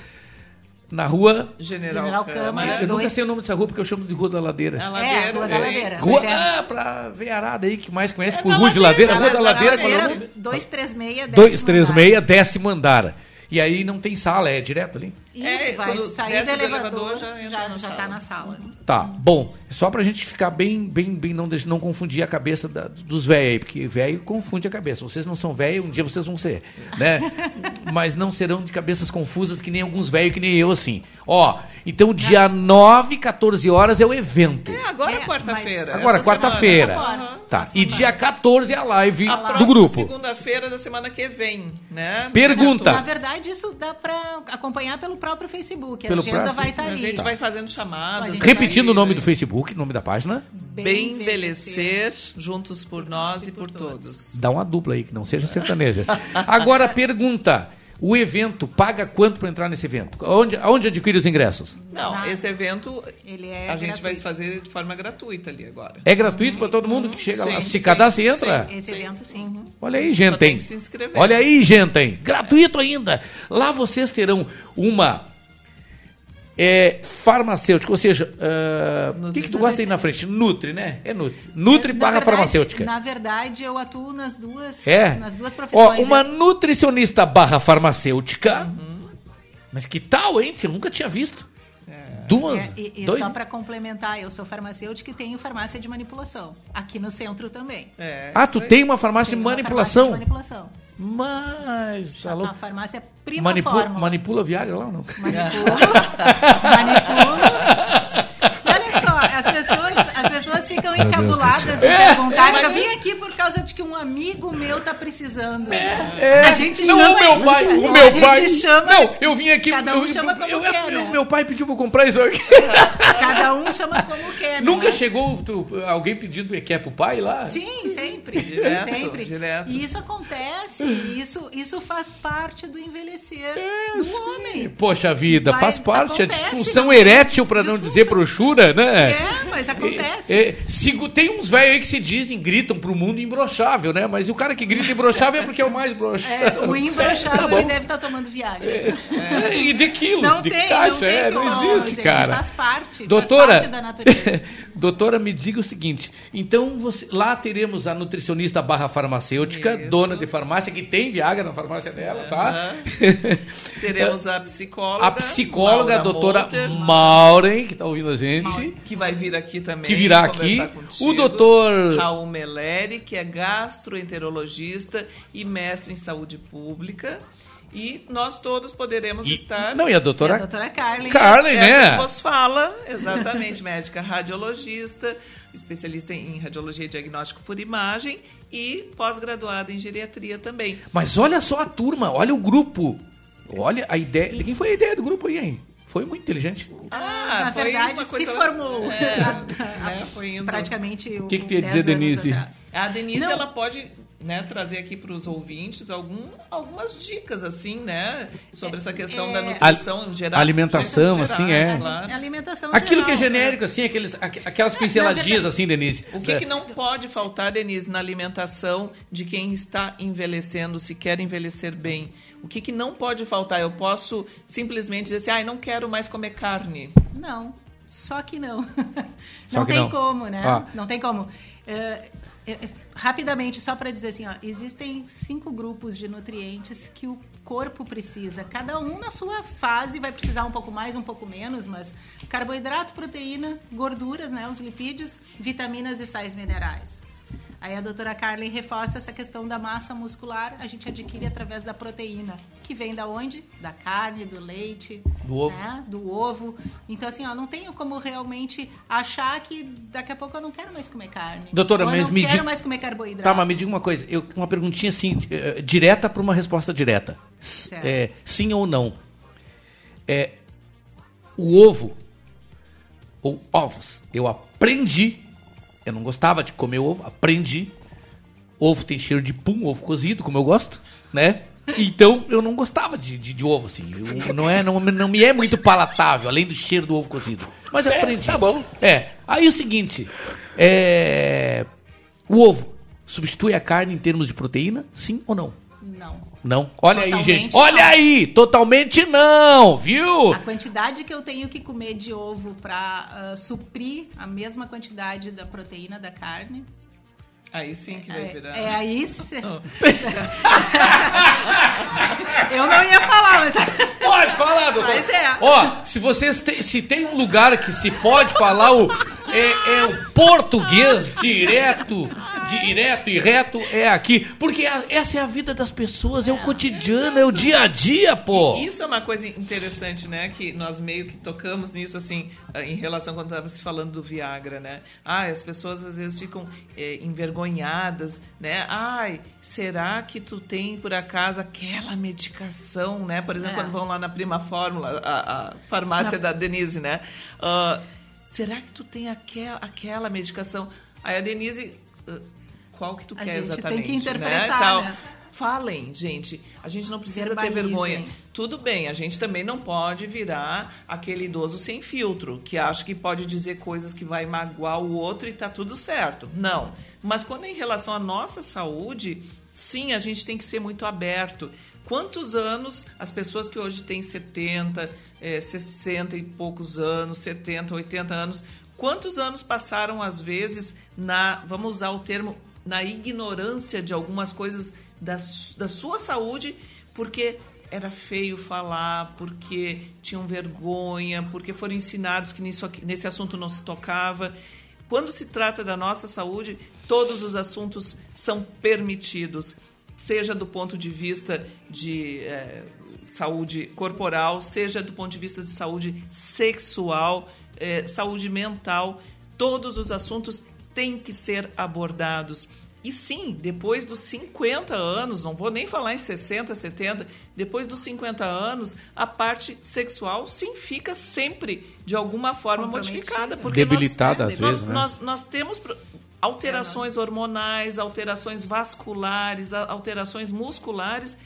Speaker 4: na rua.
Speaker 9: General,
Speaker 7: General
Speaker 9: Câmara.
Speaker 7: Câmara.
Speaker 4: Eu nunca
Speaker 7: dois-
Speaker 4: sei o nome dessa rua porque eu chamo de Rua da Ladeira.
Speaker 9: A
Speaker 7: É,
Speaker 9: ladeira.
Speaker 7: Rua da
Speaker 9: é.
Speaker 7: Ladeira.
Speaker 4: Rua,
Speaker 7: é-
Speaker 4: ah, pra veiarada aí que mais conhece
Speaker 9: É
Speaker 4: por Rua de
Speaker 9: Ladeira,
Speaker 4: Ladeira, Rua da Ladeira, é
Speaker 9: Ladeira.
Speaker 4: nome?
Speaker 7: 236, décimo
Speaker 4: 236,
Speaker 7: andar.
Speaker 4: décimo andar. E aí não tem sala, é direto ali?
Speaker 7: Isso,
Speaker 9: É,
Speaker 7: vai sair do
Speaker 9: do
Speaker 7: elevador,
Speaker 9: elevador,
Speaker 7: já,
Speaker 9: já entra
Speaker 7: já,
Speaker 9: na
Speaker 7: tá
Speaker 9: sala.
Speaker 7: na sala.
Speaker 4: Tá, bom. Só pra gente ficar bem, bem, bem, não, não confundir a cabeça da- dos velhos aí, porque velho confunde a cabeça. Vocês não são velho, um dia vocês vão ser, né? Mas não serão de cabeças confusas que nem alguns velhos, que nem eu, assim. Ó, então dia 9, 14 horas é o evento.
Speaker 9: É, agora
Speaker 7: É,
Speaker 9: quarta-feira.
Speaker 4: Agora,
Speaker 9: essa
Speaker 4: quarta-feira. Tá, e dia 14 é a live
Speaker 9: A
Speaker 4: do grupo.
Speaker 9: segunda-feira da semana que vem, né?
Speaker 4: Pergunta.
Speaker 7: Na verdade, isso dá pra acompanhar pelo próprio Facebook. A
Speaker 4: Pelo
Speaker 7: agenda
Speaker 4: próprio
Speaker 7: vai estar
Speaker 9: A
Speaker 7: ali.
Speaker 9: gente vai fazendo chamadas.
Speaker 7: A
Speaker 4: Repetindo o nome do Facebook, nome da página,
Speaker 9: Bem envelhecer, juntos por nós e por todos.
Speaker 4: dá uma dupla aí, que não seja sertaneja. Agora, pergunta. O evento paga quanto para entrar nesse evento? Onde, onde adquire os ingressos?
Speaker 9: Não, esse evento
Speaker 7: Ele é
Speaker 9: a gente vai fazer de forma gratuita ali agora.
Speaker 4: É gratuito para todo mundo que chega lá,
Speaker 9: Sim,
Speaker 4: se
Speaker 9: sim,
Speaker 4: cadastra e entra?
Speaker 9: sim.
Speaker 7: Esse evento, sim.
Speaker 4: Olha aí, gente,
Speaker 9: tem que se inscrever.
Speaker 4: Olha aí, gente? Gratuito ainda. Lá vocês terão uma é farmacêutica, ou seja, ah, o que, que tu gosta aí na frente? Nutri, né? É Nutri. Nutri
Speaker 7: Na
Speaker 4: barra
Speaker 7: verdade-
Speaker 4: farmacêutica.
Speaker 7: Na verdade, eu atuo nas duas,
Speaker 4: É.
Speaker 7: nas duas
Speaker 4: Ó,
Speaker 7: profissões.
Speaker 4: uma
Speaker 7: É-
Speaker 4: nutricionista barra farmacêutica. Mas que tal, hein? Você nunca tinha visto. Duas,
Speaker 7: É, e, e
Speaker 4: dois...
Speaker 7: só para complementar, eu sou farmacêutica e tenho farmácia de manipulação. Aqui no centro também.
Speaker 4: Ah, tu tem uma farmácia de
Speaker 7: Tenho uma
Speaker 4: manipulação?
Speaker 7: farmácia de manipulação.
Speaker 4: Mas, tá
Speaker 7: A
Speaker 4: louco.
Speaker 7: farmácia Prima
Speaker 4: Manipula,
Speaker 7: Fórmula.
Speaker 4: manipula Viagra lá ou não?
Speaker 7: E olha só, as pessoas, as pessoas ficam encabuladas em
Speaker 4: É,
Speaker 7: perguntar.
Speaker 4: mas-
Speaker 7: eu vim aqui por causa de que um amigo meu tá precisando.
Speaker 4: É,
Speaker 7: a gente
Speaker 4: não,
Speaker 7: chama,
Speaker 4: o meu pai, o
Speaker 7: a
Speaker 4: meu
Speaker 7: gente
Speaker 4: pai.
Speaker 7: chama,
Speaker 4: não, eu vim aqui.
Speaker 7: Cada um
Speaker 4: eu,
Speaker 7: chama como
Speaker 4: eu-
Speaker 7: quer,
Speaker 4: eu-
Speaker 7: né?
Speaker 4: Meu pai pediu pra comprar isso aqui.
Speaker 7: Cada um chama como quer. não
Speaker 4: Nunca
Speaker 7: é?
Speaker 4: chegou tu- alguém pedindo que é pro pai lá?
Speaker 7: Sim, sempre.
Speaker 9: Direto,
Speaker 7: sempre.
Speaker 9: direto.
Speaker 7: E isso acontece. Isso, isso faz parte do envelhecer do homem.
Speaker 4: Poxa vida,
Speaker 7: Vai-
Speaker 4: faz parte. a
Speaker 7: acontece,
Speaker 4: disfunção
Speaker 7: não
Speaker 4: erétil, pra não dizer brochura, né?
Speaker 7: É, mas acontece.
Speaker 4: É, sigo- tem uns velhos aí que se dizem, gritam pro mundo imbrochável, né? Mas o cara que grita imbrochável é porque é o mais broxável.
Speaker 7: É, o imbrochável
Speaker 4: Tá
Speaker 7: ele deve estar tomando Viagra.
Speaker 4: É, e de quilos,
Speaker 7: Não
Speaker 4: de
Speaker 7: tem,
Speaker 4: caixa,
Speaker 7: não
Speaker 4: é, não
Speaker 7: como,
Speaker 4: existe,
Speaker 7: gente,
Speaker 4: cara.
Speaker 7: faz parte,
Speaker 4: Doutora,
Speaker 7: faz parte da natureza.
Speaker 4: doutora, me diga o seguinte, então você, lá teremos a nutricionista barra farmacêutica, dona de farmácia, que tem Viagra na farmácia dela, tá?
Speaker 9: Teremos a psicóloga.
Speaker 4: A psicóloga, a doutora
Speaker 9: Molter,
Speaker 4: Maureen, que tá ouvindo a gente.
Speaker 9: que vai vir aqui também.
Speaker 4: Que virá aqui.
Speaker 9: contigo.
Speaker 4: O doutor-
Speaker 9: Raul Meleri, que é gastroenterologista e mestre em saúde pública. E nós todos poderemos estar.
Speaker 4: não, e a doutora-
Speaker 7: E a doutora Carly.
Speaker 4: Carly, né?
Speaker 9: que vos fala, exatamente, médica radiologista, especialista em radiologia e diagnóstico por imagem e pós-graduada em geriatria também.
Speaker 4: Mas olha só a turma, olha o grupo. Olha a ideia. De quem foi a ideia do grupo aí, hein? Foi muito inteligente.
Speaker 9: Ah,
Speaker 7: Na
Speaker 9: foi
Speaker 7: verdade,
Speaker 9: uma
Speaker 7: se
Speaker 9: coisa-
Speaker 7: formou.
Speaker 9: É, né, foi indo.
Speaker 7: Praticamente
Speaker 4: O que que tu ia dizer, Denise?
Speaker 9: A Denise,
Speaker 7: Não.
Speaker 9: ela pode né, trazer aqui para os ouvintes algum, algumas dicas, assim, né? Sobre essa questão da nutrição
Speaker 4: Al-
Speaker 9: geral.
Speaker 4: alimentação,
Speaker 9: gerais,
Speaker 4: assim, é.
Speaker 9: claro.
Speaker 7: Alimentação
Speaker 4: Aquilo que é
Speaker 7: geral,
Speaker 4: genérico, assim, aqueles, aqu- aquelas pinceladinhas, assim, Denise.
Speaker 9: O que, que não pode faltar, Denise, na alimentação de quem está envelhecendo, se quer envelhecer bem? O que, que não pode faltar? Eu posso simplesmente dizer assim, ah, não quero mais comer carne.
Speaker 7: Não, só que não.
Speaker 9: Só
Speaker 7: não
Speaker 9: que
Speaker 7: tem
Speaker 9: não.
Speaker 7: como, né?
Speaker 9: Ah.
Speaker 7: Não tem como. É, rapidamente, só para dizer assim, ó, existem cinco grupos de nutrientes que o corpo precisa. Cada um na sua fase vai precisar um pouco mais, um pouco menos, mas carboidrato, proteína, gorduras, né, os lipídios, vitaminas e sais minerais. Aí a doutora Carly reforça essa questão da massa muscular, a gente adquire através da proteína, que vem da onde? Da carne, do leite,
Speaker 4: Do ovo.
Speaker 7: né? do ovo. Então, assim, ó, não tenho como realmente achar que daqui a pouco eu não quero mais comer carne.
Speaker 4: Doutora,
Speaker 7: Ou eu
Speaker 4: mas
Speaker 7: não
Speaker 4: me
Speaker 7: quero
Speaker 4: diga-
Speaker 7: mais comer carboidrato.
Speaker 4: Tá, mas me diga uma coisa. Eu, uma perguntinha assim, eh, direta para uma resposta direta. É, sim ou não? É, o ovo, ou ovos, eu aprendi, eu não gostava de comer ovo, aprendi. Ovo tem cheiro de pum, ovo cozido, como eu gosto, né? Então eu não gostava de, de, de ovo, assim. Eu- não, é, não, não me é muito palatável, além do cheiro do ovo cozido. Mas eu aprendi. Tá bom. É. Aí o seguinte: é, o ovo substitui a carne em termos de proteína? Sim ou não?
Speaker 7: Não.
Speaker 4: Não. Olha aí,
Speaker 7: Totalmente
Speaker 4: gente. Olha
Speaker 7: não.
Speaker 4: aí! Totalmente não, viu?
Speaker 7: A quantidade que eu tenho que comer de ovo para suprir a mesma quantidade da proteína da carne.
Speaker 9: Aí sim que vai
Speaker 7: É,
Speaker 9: virar.
Speaker 7: é aí. se- eu não ia falar, mas.
Speaker 4: Pode falar, doutor.
Speaker 7: Mas é.
Speaker 4: Ó, se vocês têm, se tem um lugar que se pode falar o é, é o português direto, direto e reto é aqui, porque a- essa é a vida das pessoas, é, o cotidiano, é o dia a dia, pô.
Speaker 9: E Isso é uma coisa interessante, né? Que nós meio que tocamos nisso, assim, eh, em relação quando estava se falando do Viagra, né? Ah, as pessoas às vezes ficam eh, envergonhadas, né? Ai, será que tu tem, por acaso, aquela medicação, né? Por exemplo,
Speaker 7: É.
Speaker 9: quando vão lá na Prima Fórmula, a, a farmácia da Denise, né? Ah, será que tu tem aquel, aquela medicação? Aí a Denise... ah, qual que tu
Speaker 7: A
Speaker 9: quer
Speaker 7: gente tem
Speaker 9: exatamente,
Speaker 7: que
Speaker 9: né?
Speaker 7: interpretar,
Speaker 9: Tal.
Speaker 7: né?
Speaker 9: Falem, gente. A gente não precisa ter
Speaker 7: Verbalizem.
Speaker 9: vergonha. Tudo bem, a gente também não pode virar aquele idoso sem filtro, que acha que pode dizer coisas que vai magoar o outro e tá tudo certo. Não. Mas quando é em relação à nossa saúde, sim, a gente tem que ser muito aberto. Quantos anos as pessoas que hoje têm 70, eh, 60 e poucos anos, 70, 80 anos, quantos anos passaram, às vezes, na, vamos usar o termo, na ignorância de algumas coisas da, da sua saúde, porque era feio falar, porque tinham vergonha, porque foram ensinados que nisso nesse assunto não se tocava. Quando se trata da nossa saúde, todos os assuntos são permitidos, seja do ponto de vista de eh, saúde corporal, seja do ponto de vista de saúde sexual, eh, saúde mental. Todos os assuntos têm que ser abordados. E sim, depois dos 50 anos, não vou nem falar em 60, 70, depois dos 50 anos, a parte sexual sim fica sempre de alguma forma modificada. Porque
Speaker 4: Debilitada,
Speaker 9: nós,
Speaker 4: às
Speaker 9: nós,
Speaker 4: vezes, né?
Speaker 9: nós, nós temos alterações hormonais, alterações vasculares, alterações musculares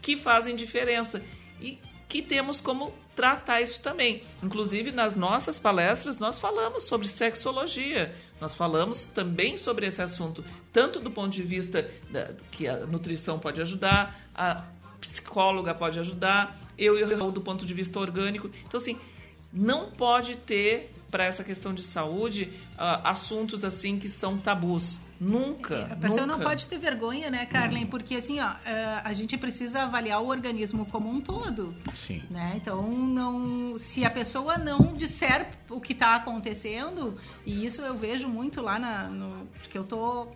Speaker 9: que fazem diferença. E que temos como tratar isso também. Inclusive, nas nossas palestras, nós falamos sobre sexologia. Nós falamos também sobre esse assunto, tanto do ponto de vista da, que a nutrição pode ajudar, a psicóloga pode ajudar, eu e o do ponto de vista orgânico. Então, assim, não pode ter para essa questão de saúde ah, assuntos assim que são tabus. Nunca.
Speaker 7: A pessoa não
Speaker 9: nunca.
Speaker 7: pode ter vergonha, né, Carlen? Porque assim, ó, eh, a gente precisa avaliar o organismo como um todo.
Speaker 4: Sim.
Speaker 7: Né? Então, não, se a pessoa não disser o que está acontecendo, e isso eu vejo muito lá na, no, porque eu tô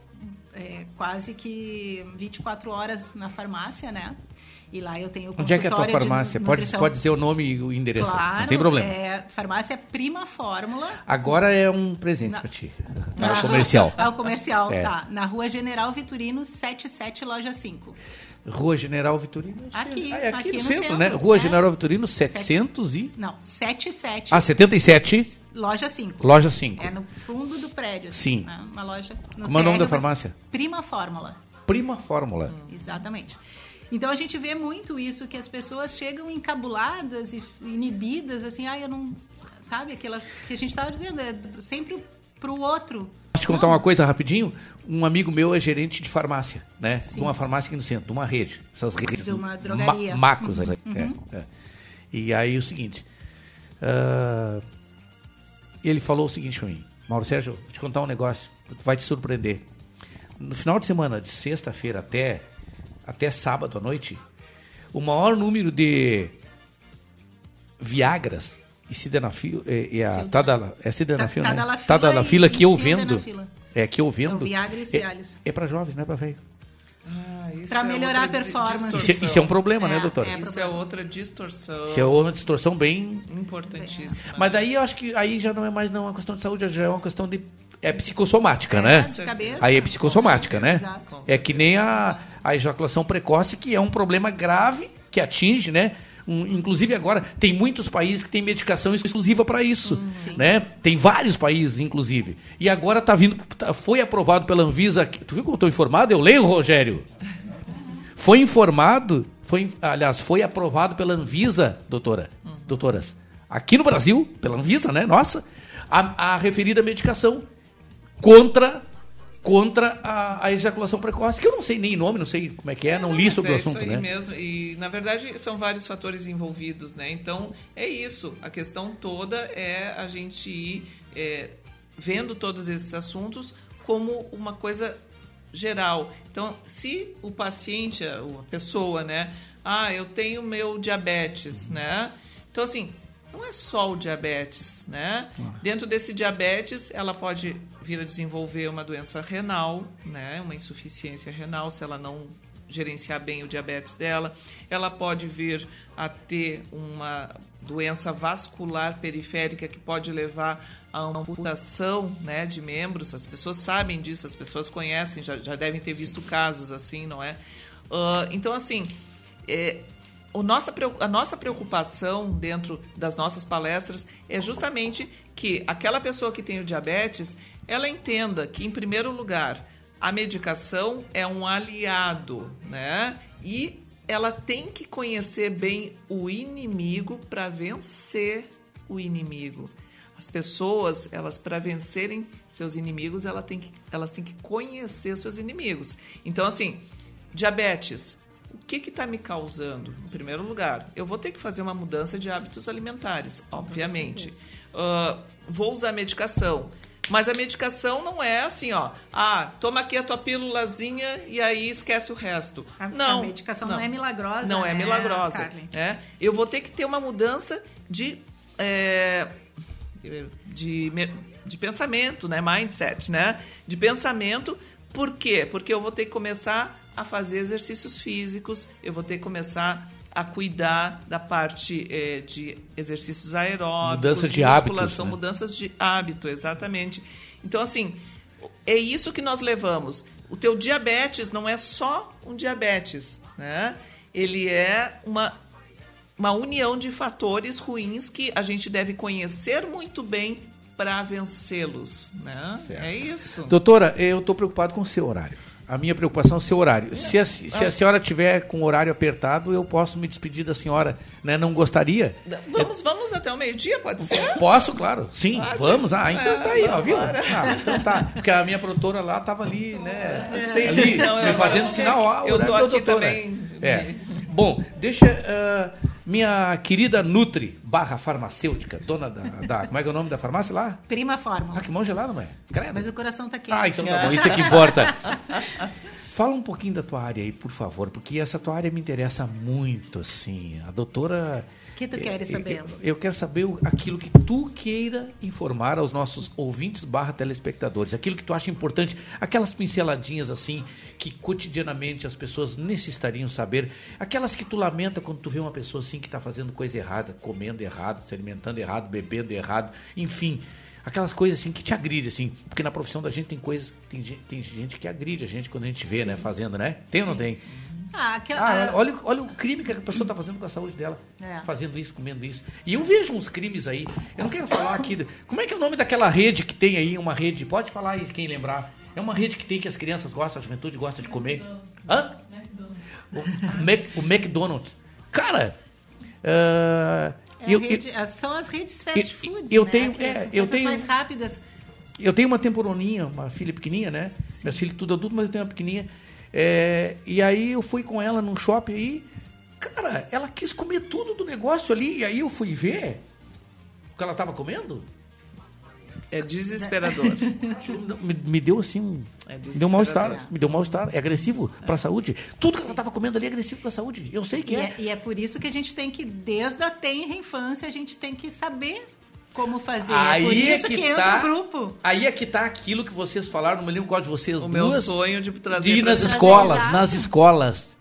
Speaker 7: é, quase que 24 horas na farmácia, né? E lá eu tenho
Speaker 4: Onde é que é a tua farmácia? Pode, pode dizer o nome e o endereço.
Speaker 7: Claro,
Speaker 4: não tem problema.
Speaker 7: É, farmácia Prima Fórmula.
Speaker 4: Agora é um presente
Speaker 7: Na-
Speaker 4: pra ti.
Speaker 7: Na
Speaker 4: Para o
Speaker 7: rua-
Speaker 4: comercial.
Speaker 7: Ah, o comercial,
Speaker 4: É.
Speaker 7: tá. Na rua General Vitorino, 77, loja 5.
Speaker 4: Rua General Vitorino.
Speaker 7: Aqui,
Speaker 4: Ah, é aqui,
Speaker 7: aqui
Speaker 4: no, centro,
Speaker 7: centro,
Speaker 4: né? Rua
Speaker 7: é.
Speaker 4: General Vitorino, 700 e...
Speaker 7: Não, 77.
Speaker 4: Ah, 77,
Speaker 7: Loja 5.
Speaker 4: loja 5.
Speaker 7: É no fundo do prédio.
Speaker 4: Sim.
Speaker 7: né? Uma loja. no
Speaker 4: Como é o nome da farmácia?
Speaker 7: Prima Fórmula.
Speaker 4: Prima Fórmula.
Speaker 7: Exatamente. Então a gente vê muito isso, que as pessoas chegam encabuladas e inibidas, assim, ah, eu não. Sabe, aquela que a gente estava dizendo, é sempre pro outro.
Speaker 4: Posso te contar uma coisa rapidinho? Um amigo meu é gerente de farmácia, né?
Speaker 7: Sim.
Speaker 4: De uma farmácia aqui no centro, de uma rede. Essas redes.
Speaker 7: De uma
Speaker 4: ma-
Speaker 7: drogaria.
Speaker 4: macos. aí,
Speaker 7: Uhum.
Speaker 4: é, é. E aí o seguinte. ah, ele falou o seguinte pra mim. Mauro Sérgio, vou te contar um negócio. Vai te surpreender. No final de semana, de sexta-feira até, até sábado à noite, o maior número de Viagras e Sildenafil, é, é a
Speaker 7: Sil-
Speaker 4: Tadala, é Sildenafil,
Speaker 7: Ta-
Speaker 4: né?
Speaker 7: Tadalafila
Speaker 4: Tadalafila
Speaker 7: e
Speaker 4: que eu vendo. É, que eu vendo.
Speaker 7: É o Viagra e o
Speaker 4: é,
Speaker 7: Cialis.
Speaker 4: é para jovens, não é para velho.
Speaker 9: Ah, isso
Speaker 7: Pra
Speaker 9: é
Speaker 7: melhorar
Speaker 9: outra
Speaker 7: a performance.
Speaker 4: Isso é- isso é um problema, né,
Speaker 7: É,
Speaker 4: doutora?
Speaker 7: é
Speaker 9: Isso é outra distorção.
Speaker 4: Isso é uma distorção bem.
Speaker 9: Importantíssima.
Speaker 4: Mas daí eu acho que aí já não é mais não uma questão de saúde, já é uma questão de. É psicossomática,
Speaker 7: É,
Speaker 4: né?
Speaker 7: cabeça.
Speaker 4: Aí é psicossomática, né?
Speaker 7: Exato.
Speaker 4: É que nem a, a ejaculação precoce, que é um problema grave que atinge, né? Um- inclusive agora tem muitos países que têm medicação exclusiva para isso,
Speaker 7: Sim.
Speaker 4: né? Tem vários países, inclusive. E agora tá vindo, tá- foi aprovado pela Anvisa. Tu viu como eu tô informado? Eu leio, Rogério. Foi informado, foi, aliás, foi aprovado pela Anvisa, doutora, doutoras, aqui no Brasil, pela Anvisa, né? Nossa, a, a referida medicação contra contra a, a ejaculação precoce, que eu não sei nem nome, não sei como é que é, não li sobre
Speaker 9: é
Speaker 4: o assunto,
Speaker 9: isso aí
Speaker 4: né?
Speaker 9: mesmo. E, na verdade, são vários fatores envolvidos, né? Então, é isso. A questão toda é a gente ir é, vendo todos esses assuntos como uma coisa geral. Então, se o paciente, a a pessoa, né? Ah, eu tenho meu diabetes, né? Então, assim, não é só o diabetes, né? Dentro desse diabetes, ela pode vir a desenvolver uma doença renal, né? Uma insuficiência renal, se ela não gerenciar bem o diabetes dela. Ela pode vir a ter uma doença vascular periférica que pode levar a uma amputação né, de membros. As pessoas sabem disso, as pessoas conhecem, já, já devem ter visto casos assim, não é? Ah, então, assim, é, o nossa, a nossa preocupação dentro das nossas palestras é justamente que aquela pessoa que tem o diabetes, ela entenda que, em primeiro lugar, a medicação é um aliado, né? E ela tem que conhecer bem o inimigo para vencer o inimigo. As pessoas, elas para vencerem seus inimigos, elas têm, que, elas têm que conhecer seus inimigos. Então, assim, diabetes, o que está me causando? Em primeiro lugar, eu vou ter que fazer uma mudança de hábitos alimentares, obviamente. Uh, vou usar medicação. Mas a medicação não é assim, ó. Ah, toma aqui a tua pílulazinha e aí esquece o resto.
Speaker 7: A,
Speaker 9: não.
Speaker 7: a medicação não, é milagrosa.
Speaker 9: Não é
Speaker 7: né,
Speaker 9: milagrosa.
Speaker 7: Carmen?
Speaker 9: É. Eu vou ter que ter uma mudança de. é, de, de pensamento, né? Mindset, né? De pensamento. Por quê? Porque eu vou ter que começar a fazer exercícios físicos, eu vou ter que começar a cuidar da parte eh, de exercícios aeróbicos,
Speaker 4: Mudança de hábitos,
Speaker 9: musculação,
Speaker 4: né?
Speaker 9: mudanças de hábito, exatamente. Então, assim, é isso que nós levamos. O teu diabetes não é só um diabetes, né? Ele é uma, uma união de fatores ruins que a gente deve conhecer muito bem para vencê-los, né? É isso.
Speaker 4: Doutora, eu estou preocupado com o seu horário. A minha preocupação é o seu horário. Se a, se a senhora tiver com o horário apertado, eu posso me despedir da senhora. Né? Não gostaria?
Speaker 9: Vamos, vamos até o meio-dia, pode ser?
Speaker 4: Posso, claro. Sim,
Speaker 9: Pode?
Speaker 4: vamos. Ah, então
Speaker 9: É,
Speaker 4: tá aí, ó, viu? Ah, então tá. Porque a minha produtora lá tava ali, né?
Speaker 9: Sim,
Speaker 4: ali,
Speaker 9: não,
Speaker 4: me fazendo sinal. Ó,
Speaker 9: eu tô aqui também.
Speaker 4: É. Bom, deixa ah, minha querida Nutri barra farmacêutica, dona da, da- Como é que é o nome da farmácia lá?
Speaker 7: Prima fórmula.
Speaker 4: Ah, que mão gelada, mãe. Credo.
Speaker 7: Mas o coração tá quente.
Speaker 4: Ah, então tá bom, isso é que importa. Fala um pouquinho da tua área aí, por favor, porque essa tua área me interessa muito, assim. A doutora.
Speaker 7: O que tu queres
Speaker 4: eu-
Speaker 7: saber?
Speaker 4: Eu, eu quero saber aquilo que tu queira informar aos nossos ouvintes barra telespectadores, aquilo que tu acha importante, aquelas pinceladinhas assim que cotidianamente as pessoas necessitariam saber, aquelas que tu lamenta quando tu vê uma pessoa assim que está fazendo coisa errada, comendo errado, se alimentando errado, bebendo errado, enfim. Aquelas coisas assim que te agride, assim. Porque na profissão da gente tem coisas. Tem gente, tem gente que agride a gente quando a gente vê, né? Fazendo, né? Tem ou não tem?
Speaker 7: Ah, aquela-
Speaker 4: Ah, olha, olha o crime que a pessoa está fazendo com a saúde dela.
Speaker 7: É.
Speaker 4: Fazendo isso, comendo isso. E eu vejo uns crimes aí. Eu não quero falar aqui. Como é que é o nome daquela rede que tem aí? Uma rede. Pode falar aí, quem lembrar. É uma rede que tem que as crianças gostam, a juventude gosta de comer. Hã? O, Mac, o McDonald's. Cara. ah,
Speaker 7: É a
Speaker 4: eu,
Speaker 7: rede-
Speaker 4: eu,
Speaker 7: são as redes fast food.
Speaker 4: eu
Speaker 7: né?
Speaker 4: tenho-
Speaker 7: Que
Speaker 4: é,
Speaker 7: são
Speaker 4: eu tenho-
Speaker 7: mais rápidas.
Speaker 4: eu tenho uma temporoninha, uma filha pequenininha, né? Minhas filhas tudo adulto, mas eu tenho uma pequenininha. É, e aí eu fui com ela num shopping aí. Cara, ela quis comer tudo do negócio ali. E aí eu fui ver o que ela tava comendo.
Speaker 9: É desesperador.
Speaker 4: Me, me deu assim um.
Speaker 9: É
Speaker 4: me deu um mal-estar. Me deu um mal-estar. É agressivo pra saúde. Tudo que ela tava comendo ali é agressivo pra saúde. Eu sei que
Speaker 7: E
Speaker 4: é.
Speaker 7: é, e é por isso que a gente tem que, desde a tenra infância, a gente tem que saber como fazer. é por
Speaker 4: Aí é
Speaker 7: isso
Speaker 4: que
Speaker 7: que, entra
Speaker 4: tá-
Speaker 7: o grupo.
Speaker 4: Aí é que tá aquilo que vocês falaram, não me lembro qual de vocês
Speaker 9: O meu
Speaker 4: duas,
Speaker 9: sonho de trazer
Speaker 4: de ir nas escolas,
Speaker 7: Exato.
Speaker 4: nas escolas,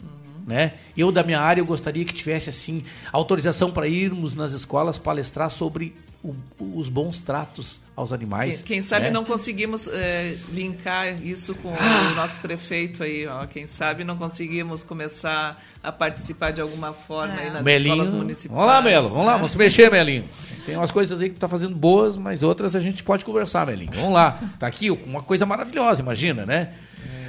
Speaker 4: né? Eu da minha área eu gostaria que tivesse assim autorização para irmos nas escolas palestrar sobre o- os bons tratos aos animais.
Speaker 9: Quem, quem sabe
Speaker 4: né?
Speaker 9: não conseguimos é, linkar isso com
Speaker 4: Ah.
Speaker 9: o nosso prefeito aí, ó. Quem sabe não conseguimos começar a participar de alguma forma aí nas
Speaker 4: Melinho.
Speaker 9: escolas municipais.
Speaker 4: Vamos lá, Melo. Vamos lá,
Speaker 9: né?
Speaker 4: vamos se mexer, Melinho. Tem umas coisas aí que tá fazendo boas, mas outras a gente pode conversar, Melinho. Vamos lá. Tá aqui uma coisa maravilhosa, imagina, né?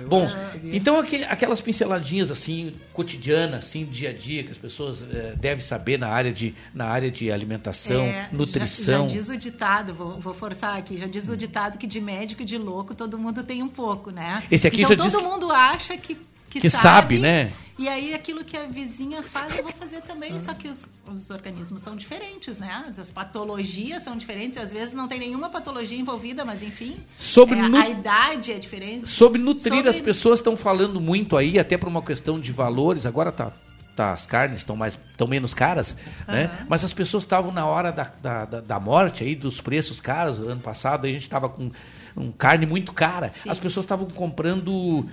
Speaker 4: Bom, então aquele- aquelas pinceladinhas assim, cotidianas, assim, dia a dia, que as pessoas eh, devem saber na área de, na área de alimentação,
Speaker 7: É,
Speaker 4: nutrição.
Speaker 7: Já, já diz o ditado, vou, vou forçar aqui, já diz o ditado que de médico e de louco todo mundo tem um pouco, né?
Speaker 4: Esse aqui
Speaker 7: então
Speaker 4: já
Speaker 7: todo
Speaker 4: diz
Speaker 7: mundo acha que, que,
Speaker 4: que sabe, né?
Speaker 7: E aí aquilo que a vizinha faz, eu vou fazer também, só que os, os organismos são diferentes, né? As patologias são diferentes, às vezes não tem nenhuma patologia envolvida, mas enfim.
Speaker 4: Sobre
Speaker 7: é,
Speaker 4: nu-
Speaker 7: A idade é diferente.
Speaker 4: Sobre nutrir,
Speaker 7: Sobre-
Speaker 4: as pessoas estão falando muito aí, até por uma questão de valores. Agora tá, tá as carnes estão mais estão menos caras, né? Mas as pessoas estavam na hora da, da, da- da morte aí, dos preços caros. Ano passado a gente estava com um carne muito cara. As pessoas estavam comprando,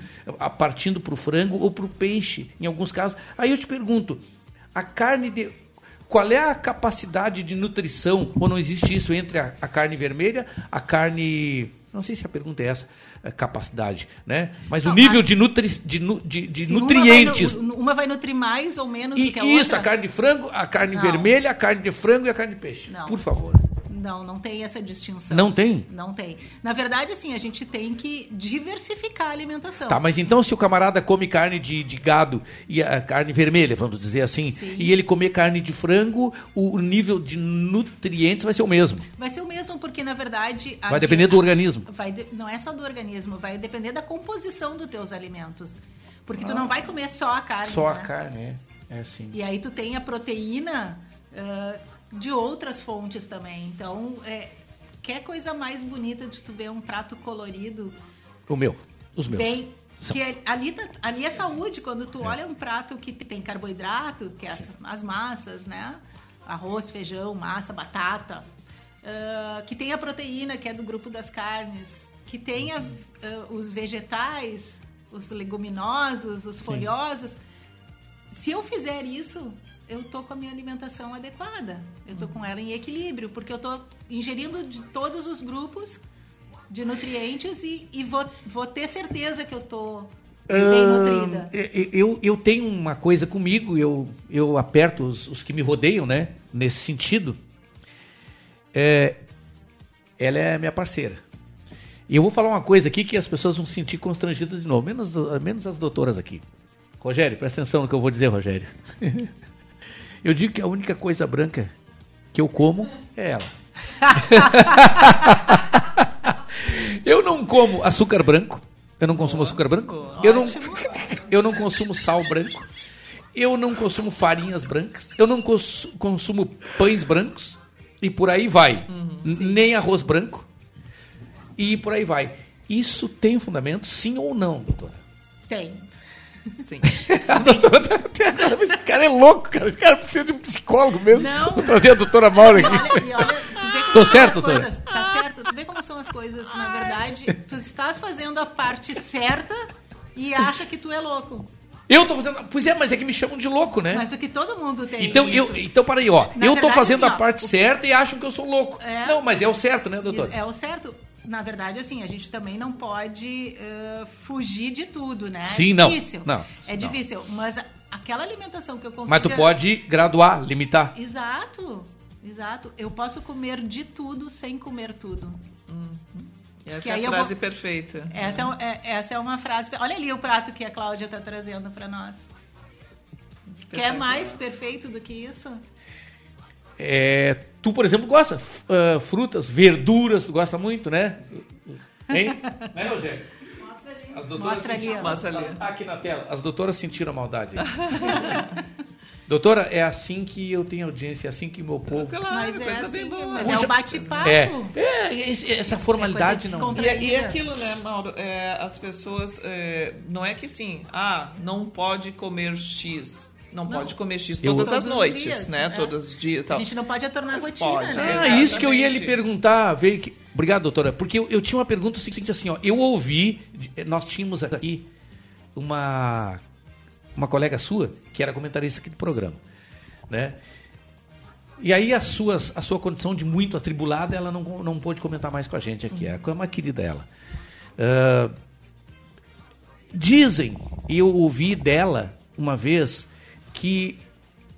Speaker 4: partindo para o frango ou para o peixe, em alguns casos. Aí eu te pergunto, a carne de. Qual é a capacidade de nutrição, ou não existe isso entre a, a carne vermelha, a carne. Não sei se a pergunta é essa, é capacidade, né? Mas
Speaker 7: Não,
Speaker 4: o nível
Speaker 7: a-
Speaker 4: de, nutri, de, de, de nutrientes.
Speaker 7: Uma vai, uma vai nutrir mais ou menos
Speaker 4: E
Speaker 7: do que a
Speaker 4: isso,
Speaker 7: outra.
Speaker 4: a carne de frango, a carne
Speaker 7: Não.
Speaker 4: vermelha, a carne de frango e a carne de peixe.
Speaker 7: Não.
Speaker 4: Por favor.
Speaker 7: Não, não tem essa distinção.
Speaker 4: Não tem?
Speaker 7: Não tem. Na verdade, assim, a gente tem que diversificar a alimentação.
Speaker 4: Tá, mas então se o camarada come carne de, de gado e a carne vermelha, vamos dizer assim,
Speaker 7: Sim.
Speaker 4: e ele comer carne de frango, o nível de nutrientes vai ser o mesmo.
Speaker 7: Vai ser o mesmo, porque na verdade. a
Speaker 4: Vai depender do organismo.
Speaker 7: Vai de- Não é só do organismo, vai depender da composição dos teus alimentos. Porque tu não vai comer só a carne.
Speaker 4: Ah. Só a
Speaker 7: né?
Speaker 4: carne, é. É assim.
Speaker 7: E aí tu tem a proteína ah, de outras fontes também. Então, é, quer coisa mais bonita de tu ver um prato colorido,
Speaker 4: O meu, os meus.
Speaker 7: bem.
Speaker 4: São.
Speaker 7: Que é- ali, tá- ali é saúde, quando tu olha um prato que tem carboidrato, que é as, as massas, né? Arroz, feijão, massa, batata. ah, que tem a proteína, que é do grupo das carnes. Que tenha ah, os vegetais, os leguminosos, os folhosos. Se eu fizer isso, eu tô com a minha alimentação adequada. Eu tô com ela em equilíbrio, porque eu tô ingerindo de todos os grupos de nutrientes e, e vou, vou ter certeza que eu tô bem nutrida.
Speaker 4: eu, eu tenho uma coisa comigo, eu, eu aperto os, os que me rodeiam, né? Nesse sentido. É, ela é minha parceira. E eu vou falar uma coisa aqui que as pessoas vão se sentir constrangidas de novo, menos, menos as doutoras aqui. Rogério, presta atenção no que eu vou dizer, Rogério. eu digo que a única coisa branca que eu como é ela. eu não como açúcar branco. Eu não consumo açúcar branco. Eu não, eu não consumo sal branco. Eu não consumo farinhas brancas. Eu não cons- consumo pães brancos. E por aí vai. N- Nem arroz branco. E por aí vai. Isso tem fundamento, sim ou não, doutora?
Speaker 7: Tem.
Speaker 9: Sim.
Speaker 4: A doutora tá até Esse cara é louco, cara. Esse cara precisa de um psicólogo mesmo.
Speaker 7: Não.
Speaker 4: Vou trazer a doutora Maura aqui.
Speaker 7: Olha, e olha, tu vê como
Speaker 4: Tô
Speaker 7: são
Speaker 4: certo,
Speaker 7: as
Speaker 4: doutora?
Speaker 7: coisas. Tá certo? Tu vê como são as coisas. Na verdade, tu estás fazendo a parte certa e acha que tu é louco.
Speaker 4: Eu tô fazendo. Pois é, mas é que me chamam de louco, né?
Speaker 7: Mas o que todo mundo tem.
Speaker 4: Então,
Speaker 7: isso.
Speaker 4: eu, então, para aí, ó.
Speaker 7: Na
Speaker 4: eu tô
Speaker 7: verdade,
Speaker 4: fazendo
Speaker 7: assim,
Speaker 4: a
Speaker 7: ó,
Speaker 4: parte
Speaker 7: o-
Speaker 4: certa e acham que eu sou louco.
Speaker 7: É.
Speaker 4: Não, mas é o certo, né, doutor?
Speaker 7: É o certo. Na verdade, assim, a gente também não pode eh, fugir de tudo, né?
Speaker 4: Sim,
Speaker 7: é
Speaker 4: não.
Speaker 7: difícil.
Speaker 4: Não,
Speaker 7: É
Speaker 4: não.
Speaker 7: difícil. Mas a- aquela alimentação que eu consigo.
Speaker 4: Mas tu pode graduar, limitar.
Speaker 7: Exato. Exato. Eu posso comer de tudo sem comer tudo.
Speaker 9: Essa
Speaker 7: Que
Speaker 9: é a frase
Speaker 7: vou-
Speaker 9: perfeita.
Speaker 7: Essa é, é- essa é uma frase. Olha ali o prato que a Cláudia está trazendo para nós. Quer mais perfeito do que isso?
Speaker 4: É, tu, por exemplo, gosta ah, frutas, verduras, tu gosta muito, né? Hein? né, Rogério? As doutoras
Speaker 7: Mostra ali.
Speaker 9: Mostra ali.
Speaker 4: Tá aqui na tela. As doutoras sentiram a maldade. Doutora, é assim que eu tenho audiência, é assim que meu povo.
Speaker 9: Claro,
Speaker 7: Mas é assim, mas é um bate-papo.
Speaker 4: É, é, essa formalidade
Speaker 7: É
Speaker 4: não.
Speaker 9: E,
Speaker 7: descontraída.
Speaker 9: e aquilo, né, Mauro? é, as pessoas. é, não é que assim, ah, não pode comer X. Não,
Speaker 7: Não.
Speaker 9: pode comer X
Speaker 4: Eu-
Speaker 9: todas as
Speaker 7: Todos os
Speaker 9: noites,
Speaker 7: dias,
Speaker 9: né?
Speaker 7: é.
Speaker 9: Todos os dias tal.
Speaker 7: A gente não pode tornar rotina,
Speaker 9: pode,
Speaker 7: né?
Speaker 4: Ah, isso que eu ia lhe perguntar, veio que... Obrigado, doutora. Porque eu, eu tinha uma pergunta seguinte assim, ó. Eu ouvi, nós tínhamos aqui uma uma colega sua que era comentarista aqui do programa, né? E aí as suas, a sua condição de muito atribulada, ela não, não pôde comentar mais com a gente aqui. É uma querida ela. Ah, dizem, e eu ouvi dela uma vez, que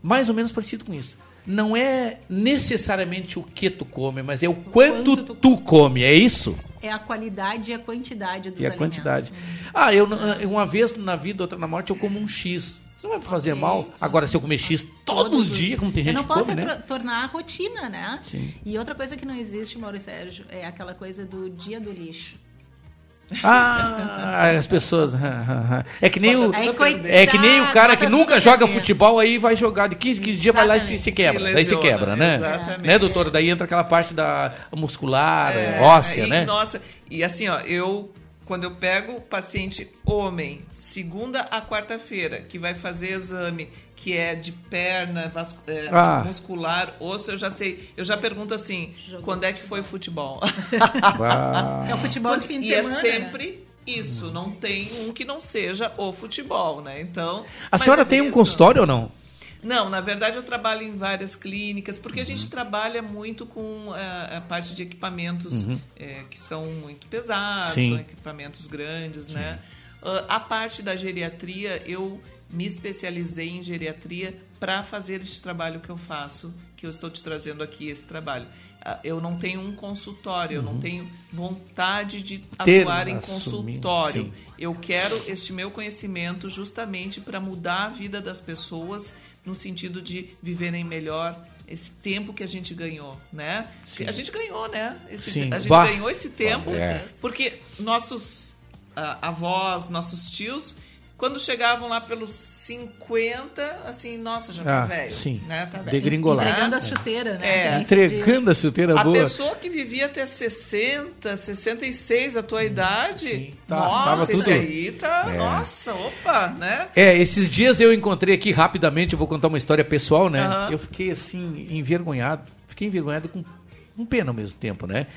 Speaker 4: mais ou menos parecido com isso. Não é necessariamente o que tu come, mas é o quanto,
Speaker 7: quanto tu
Speaker 4: tu come, é isso?
Speaker 7: É a qualidade e a quantidade dos
Speaker 4: E a
Speaker 7: alimentos.
Speaker 4: quantidade. Ah, eu uma vez na vida, outra na morte, eu como um X. Não vai fazer
Speaker 7: Ok.
Speaker 4: mal. Agora, se eu comer X todo
Speaker 7: Todos os-
Speaker 4: dia, como tem gente
Speaker 7: Eu não
Speaker 4: que
Speaker 7: posso
Speaker 4: come, né?
Speaker 7: tornar a rotina, né?
Speaker 4: Sim.
Speaker 7: E outra coisa que não existe, Mauro e Sérgio, é aquela coisa do dia do lixo.
Speaker 4: Ah, as pessoas. É que nem o. É que nem o cara que nunca joga futebol, aí vai jogar de 15, 15 dias, vai lá e se, se quebra.
Speaker 9: Se
Speaker 4: daí se
Speaker 9: lesiona,
Speaker 4: quebra, né?
Speaker 9: exatamente.
Speaker 4: Né, doutora? Daí entra aquela parte da muscular,
Speaker 9: É,
Speaker 4: óssea,
Speaker 9: e,
Speaker 4: né?
Speaker 9: Nossa, e assim, ó, eu quando eu pego paciente homem, segunda a quarta-feira, que vai fazer exame que é de perna, vascu- é,
Speaker 4: Ah.
Speaker 9: muscular, osso, eu já sei. Eu já pergunto assim, quando é que foi futebol?
Speaker 4: Ah.
Speaker 7: É o futebol de fim de
Speaker 9: e
Speaker 7: semana.
Speaker 9: é sempre isso, não tem um que não seja o futebol, né? Então.
Speaker 4: A senhora
Speaker 9: é
Speaker 4: tem um
Speaker 9: isso.
Speaker 4: consultório ou não?
Speaker 9: Não, na verdade eu trabalho em várias clínicas, porque a gente trabalha muito com eh, a, parte de equipamentos
Speaker 4: Uhum.
Speaker 9: eh, que são muito pesados,
Speaker 4: Sim.
Speaker 9: são equipamentos grandes, né? Ah, a parte da geriatria, eu me especializei em geriatria para fazer este trabalho que eu faço, que eu estou te trazendo aqui, esse trabalho. Ah, Eu não tenho um consultório, eu não
Speaker 4: Uhum.
Speaker 9: tenho vontade de
Speaker 4: Ter,
Speaker 9: atuar em
Speaker 4: assumir,
Speaker 9: consultório.
Speaker 4: sim.
Speaker 9: Eu quero este meu conhecimento justamente para mudar a vida das pessoas no sentido de viverem melhor esse tempo que a gente ganhou, né?
Speaker 4: Sim.
Speaker 9: A gente ganhou, né? Esse-
Speaker 4: Sim.
Speaker 9: a gente
Speaker 4: Bah.
Speaker 9: ganhou esse tempo
Speaker 4: É.
Speaker 9: porque nossos ah, avós, nossos tios, quando chegavam lá pelos 50, assim, nossa, já tá
Speaker 4: Ah,
Speaker 9: velho.
Speaker 4: sim.
Speaker 9: Né? Tá.
Speaker 7: Entregando as chuteiras, né?
Speaker 9: É.
Speaker 4: Entregando a chuteira
Speaker 9: A
Speaker 4: boa.
Speaker 9: pessoa que vivia até 60, 66, a tua idade,
Speaker 4: Tá,
Speaker 9: nossa,
Speaker 4: tava
Speaker 9: esse
Speaker 4: tudo-
Speaker 9: aí tá,
Speaker 4: É.
Speaker 9: nossa, opa, né?
Speaker 4: É, esses dias eu encontrei aqui rapidamente, eu vou contar uma história pessoal, né?
Speaker 9: Aham.
Speaker 4: Eu fiquei assim, envergonhado. Fiquei envergonhado com, com pena ao mesmo tempo, né?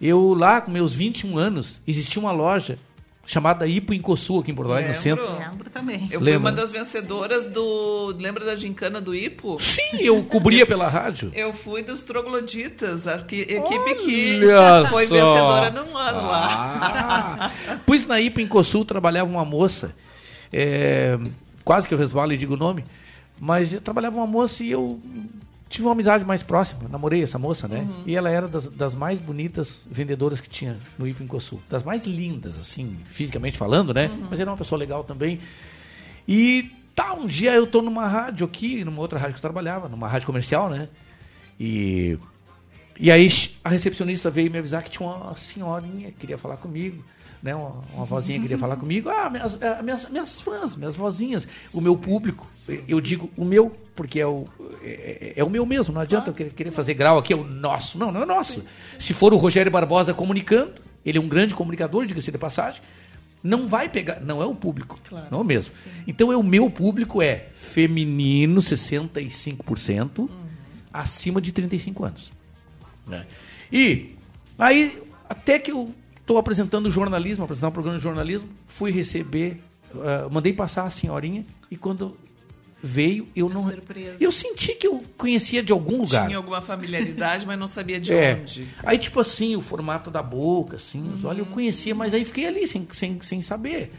Speaker 4: Eu lá, com meus 21 anos, existia uma loja chamada Ipo Incosul aqui em Porto Alegre, no centro.
Speaker 7: Lembro também.
Speaker 9: Eu fui
Speaker 4: Lembra?
Speaker 9: uma das vencedoras do. Lembra da gincana do Ipo?
Speaker 4: Sim, eu cobria pela rádio.
Speaker 9: Eu fui dos trogloditas, a que- equipe que
Speaker 4: Olha
Speaker 9: foi
Speaker 4: só.
Speaker 9: vencedora num ano lá.
Speaker 4: Ah, pois na Ipo Incosul trabalhava uma moça, é, quase que eu resvalo e digo o nome, mas trabalhava uma moça e eu tive uma amizade mais próxima, namorei essa moça, né?
Speaker 9: Uhum.
Speaker 4: E ela era das, das mais bonitas vendedoras que tinha no Ipo Incosul, das mais lindas, assim, fisicamente falando, né?
Speaker 9: Uhum.
Speaker 4: Mas era uma pessoa legal também. E tá, um dia eu tô numa rádio aqui, numa outra rádio que eu trabalhava, numa rádio comercial, né? E e aí a recepcionista veio me avisar que tinha uma senhorinha que queria falar comigo, né? Uma, uma vozinha queria falar comigo. Ah, minhas, ah, minhas, minhas fãs, minhas vozinhas, o meu público. Eu digo o meu, porque é o, é, é o meu mesmo. Não adianta eu querer- fazer grau aqui, é o nosso. Não, não é nosso. Se for o Rogério Barbosa comunicando, ele é um grande comunicador, diga-se de passagem, não vai pegar. Não é o público. Não é o mesmo. Então é o meu público é feminino, 65%, acima de 35 anos. Né? E aí, até que eu estou apresentando jornalismo, apresentando um programa de jornalismo, fui receber, ah, mandei passar a senhorinha e quando veio, eu não.
Speaker 7: surpresa.
Speaker 4: Eu senti que eu conhecia de algum lugar.
Speaker 9: Tinha alguma familiaridade, mas não sabia de
Speaker 4: É.
Speaker 9: onde.
Speaker 4: Aí, tipo assim, o formato da boca, assim, os olhos eu conhecia, mas aí fiquei ali sem, sem, sem saber,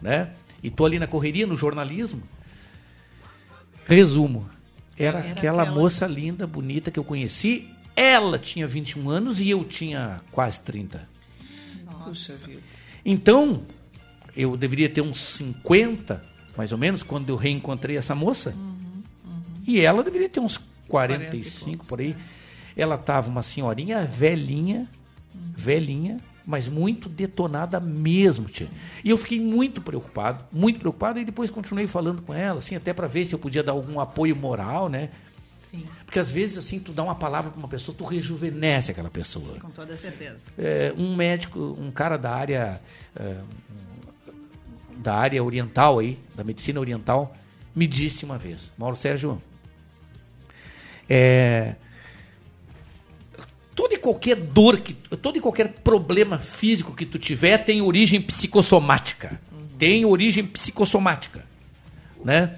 Speaker 4: né? E tô ali na correria, no jornalismo. Resumo. Era,
Speaker 7: Era
Speaker 4: aquela,
Speaker 7: aquela.
Speaker 4: moça linda, bonita que eu conheci. Ela tinha 21 anos e eu tinha quase 30.
Speaker 9: Puxa vida.
Speaker 4: Então, eu deveria ter uns 50, mais ou menos, quando eu reencontrei essa moça. E ela deveria ter uns 45 por aí. Ela tava uma senhorinha velhinha, velhinha, mas muito detonada mesmo, tia. E eu fiquei muito preocupado, muito preocupado, e depois continuei falando com ela, assim, até para ver se eu podia dar algum apoio moral, né?
Speaker 7: Sim,
Speaker 4: Porque às vezes, assim, tu dá uma palavra para uma pessoa, tu rejuvenesce aquela pessoa.
Speaker 7: com toda certeza.
Speaker 4: É, um médico, um cara da área é, da área oriental aí, da medicina oriental, me disse uma vez, Mauro Sérgio, é, toda e qualquer dor, que, todo e qualquer problema físico que tu tiver tem origem psicossomática. Tem origem psicossomática, né?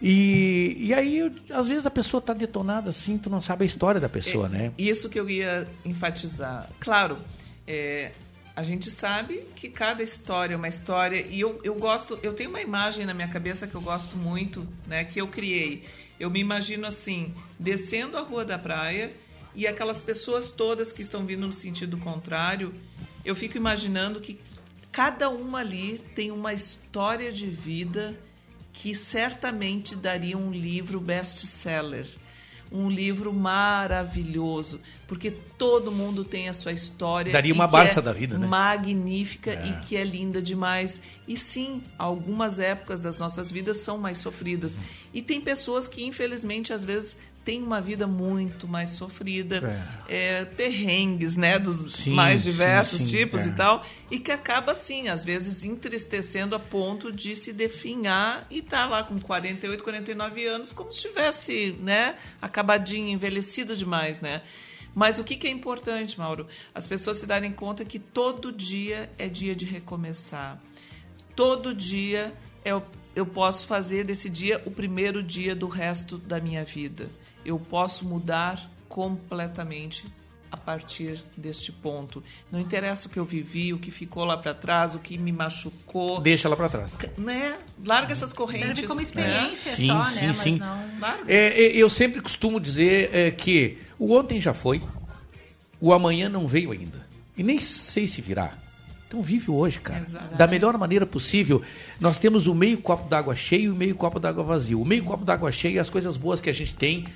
Speaker 4: E, e aí, às vezes a pessoa tá detonada assim, tu não sabe a história da pessoa, né?
Speaker 9: Isso que eu ia enfatizar. Claro, é, a gente sabe que cada história é uma história e eu, eu gosto, eu tenho uma imagem na minha cabeça que eu gosto muito, né, que eu criei. Eu me imagino assim, descendo a rua da praia e aquelas pessoas todas que estão vindo no sentido contrário, eu fico imaginando que cada uma ali tem uma história de vida que certamente daria um livro best-seller. Um livro maravilhoso, porque todo mundo tem a sua história.
Speaker 4: Daria uma Barça
Speaker 9: é
Speaker 4: da vida, né?
Speaker 9: Magnífica
Speaker 4: É.
Speaker 9: e que é linda demais. E sim, algumas épocas das nossas vidas são mais sofridas. E tem pessoas que, infelizmente, às vezes têm uma vida muito mais sofrida, é, perrengues, né, dos
Speaker 4: Sim,
Speaker 9: mais
Speaker 4: sim,
Speaker 9: diversos
Speaker 4: sim,
Speaker 9: tipos
Speaker 4: é.
Speaker 9: e tal, e que acaba, assim, às vezes entristecendo a ponto de se definhar e tá lá com 48, 49 anos, como se estivesse, né, acabadinho, envelhecido demais, né? Mas o que, que é importante, Mauro? As pessoas se darem conta que todo dia é dia de recomeçar. Todo dia eu, eu posso fazer desse dia o primeiro dia do resto da minha vida. Eu posso mudar completamente a partir deste ponto. Não interessa o que eu vivi, o que ficou lá para trás, o que me machucou.
Speaker 4: Deixa ela para trás.
Speaker 9: Né? Larga essas correntes.
Speaker 7: Serve como
Speaker 9: né?
Speaker 7: experiência
Speaker 4: Sim,
Speaker 7: só,
Speaker 4: sim,
Speaker 7: né? Mas
Speaker 4: sim.
Speaker 7: não.
Speaker 9: Claro.
Speaker 4: É, é, eu sempre costumo dizer é, que o ontem já foi, o amanhã não veio ainda. E nem sei se virá. Então vive hoje, cara.
Speaker 9: Exato.
Speaker 4: Da melhor maneira possível. Nós temos o meio copo d'água cheio e o meio copo d'água vazio. O meio copo d'água cheio é as coisas boas que a gente tem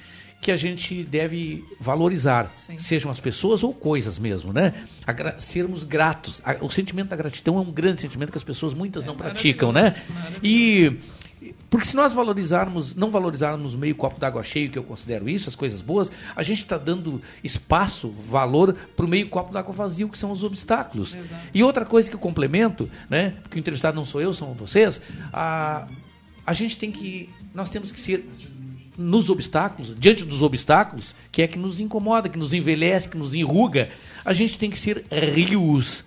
Speaker 4: que a gente deve valorizar,
Speaker 9: Sim.
Speaker 4: sejam as pessoas ou coisas mesmo, né? Agra- sermos gratos. O sentimento da gratidão é um grande sentimento que as pessoas muitas não praticam, né? E porque se nós valorizarmos, não valorizarmos o meio copo d'água cheio, que eu considero isso, as coisas boas, a gente está dando espaço, valor para o meio copo d'água vazio, que são os obstáculos. E outra coisa que eu complemento, né? Porque o entrevistado não sou eu, são vocês. A, a gente tem que, nós temos que ser nos obstáculos, diante dos obstáculos, que é que nos incomoda, que nos envelhece, que nos enruga, a gente tem que ser rios,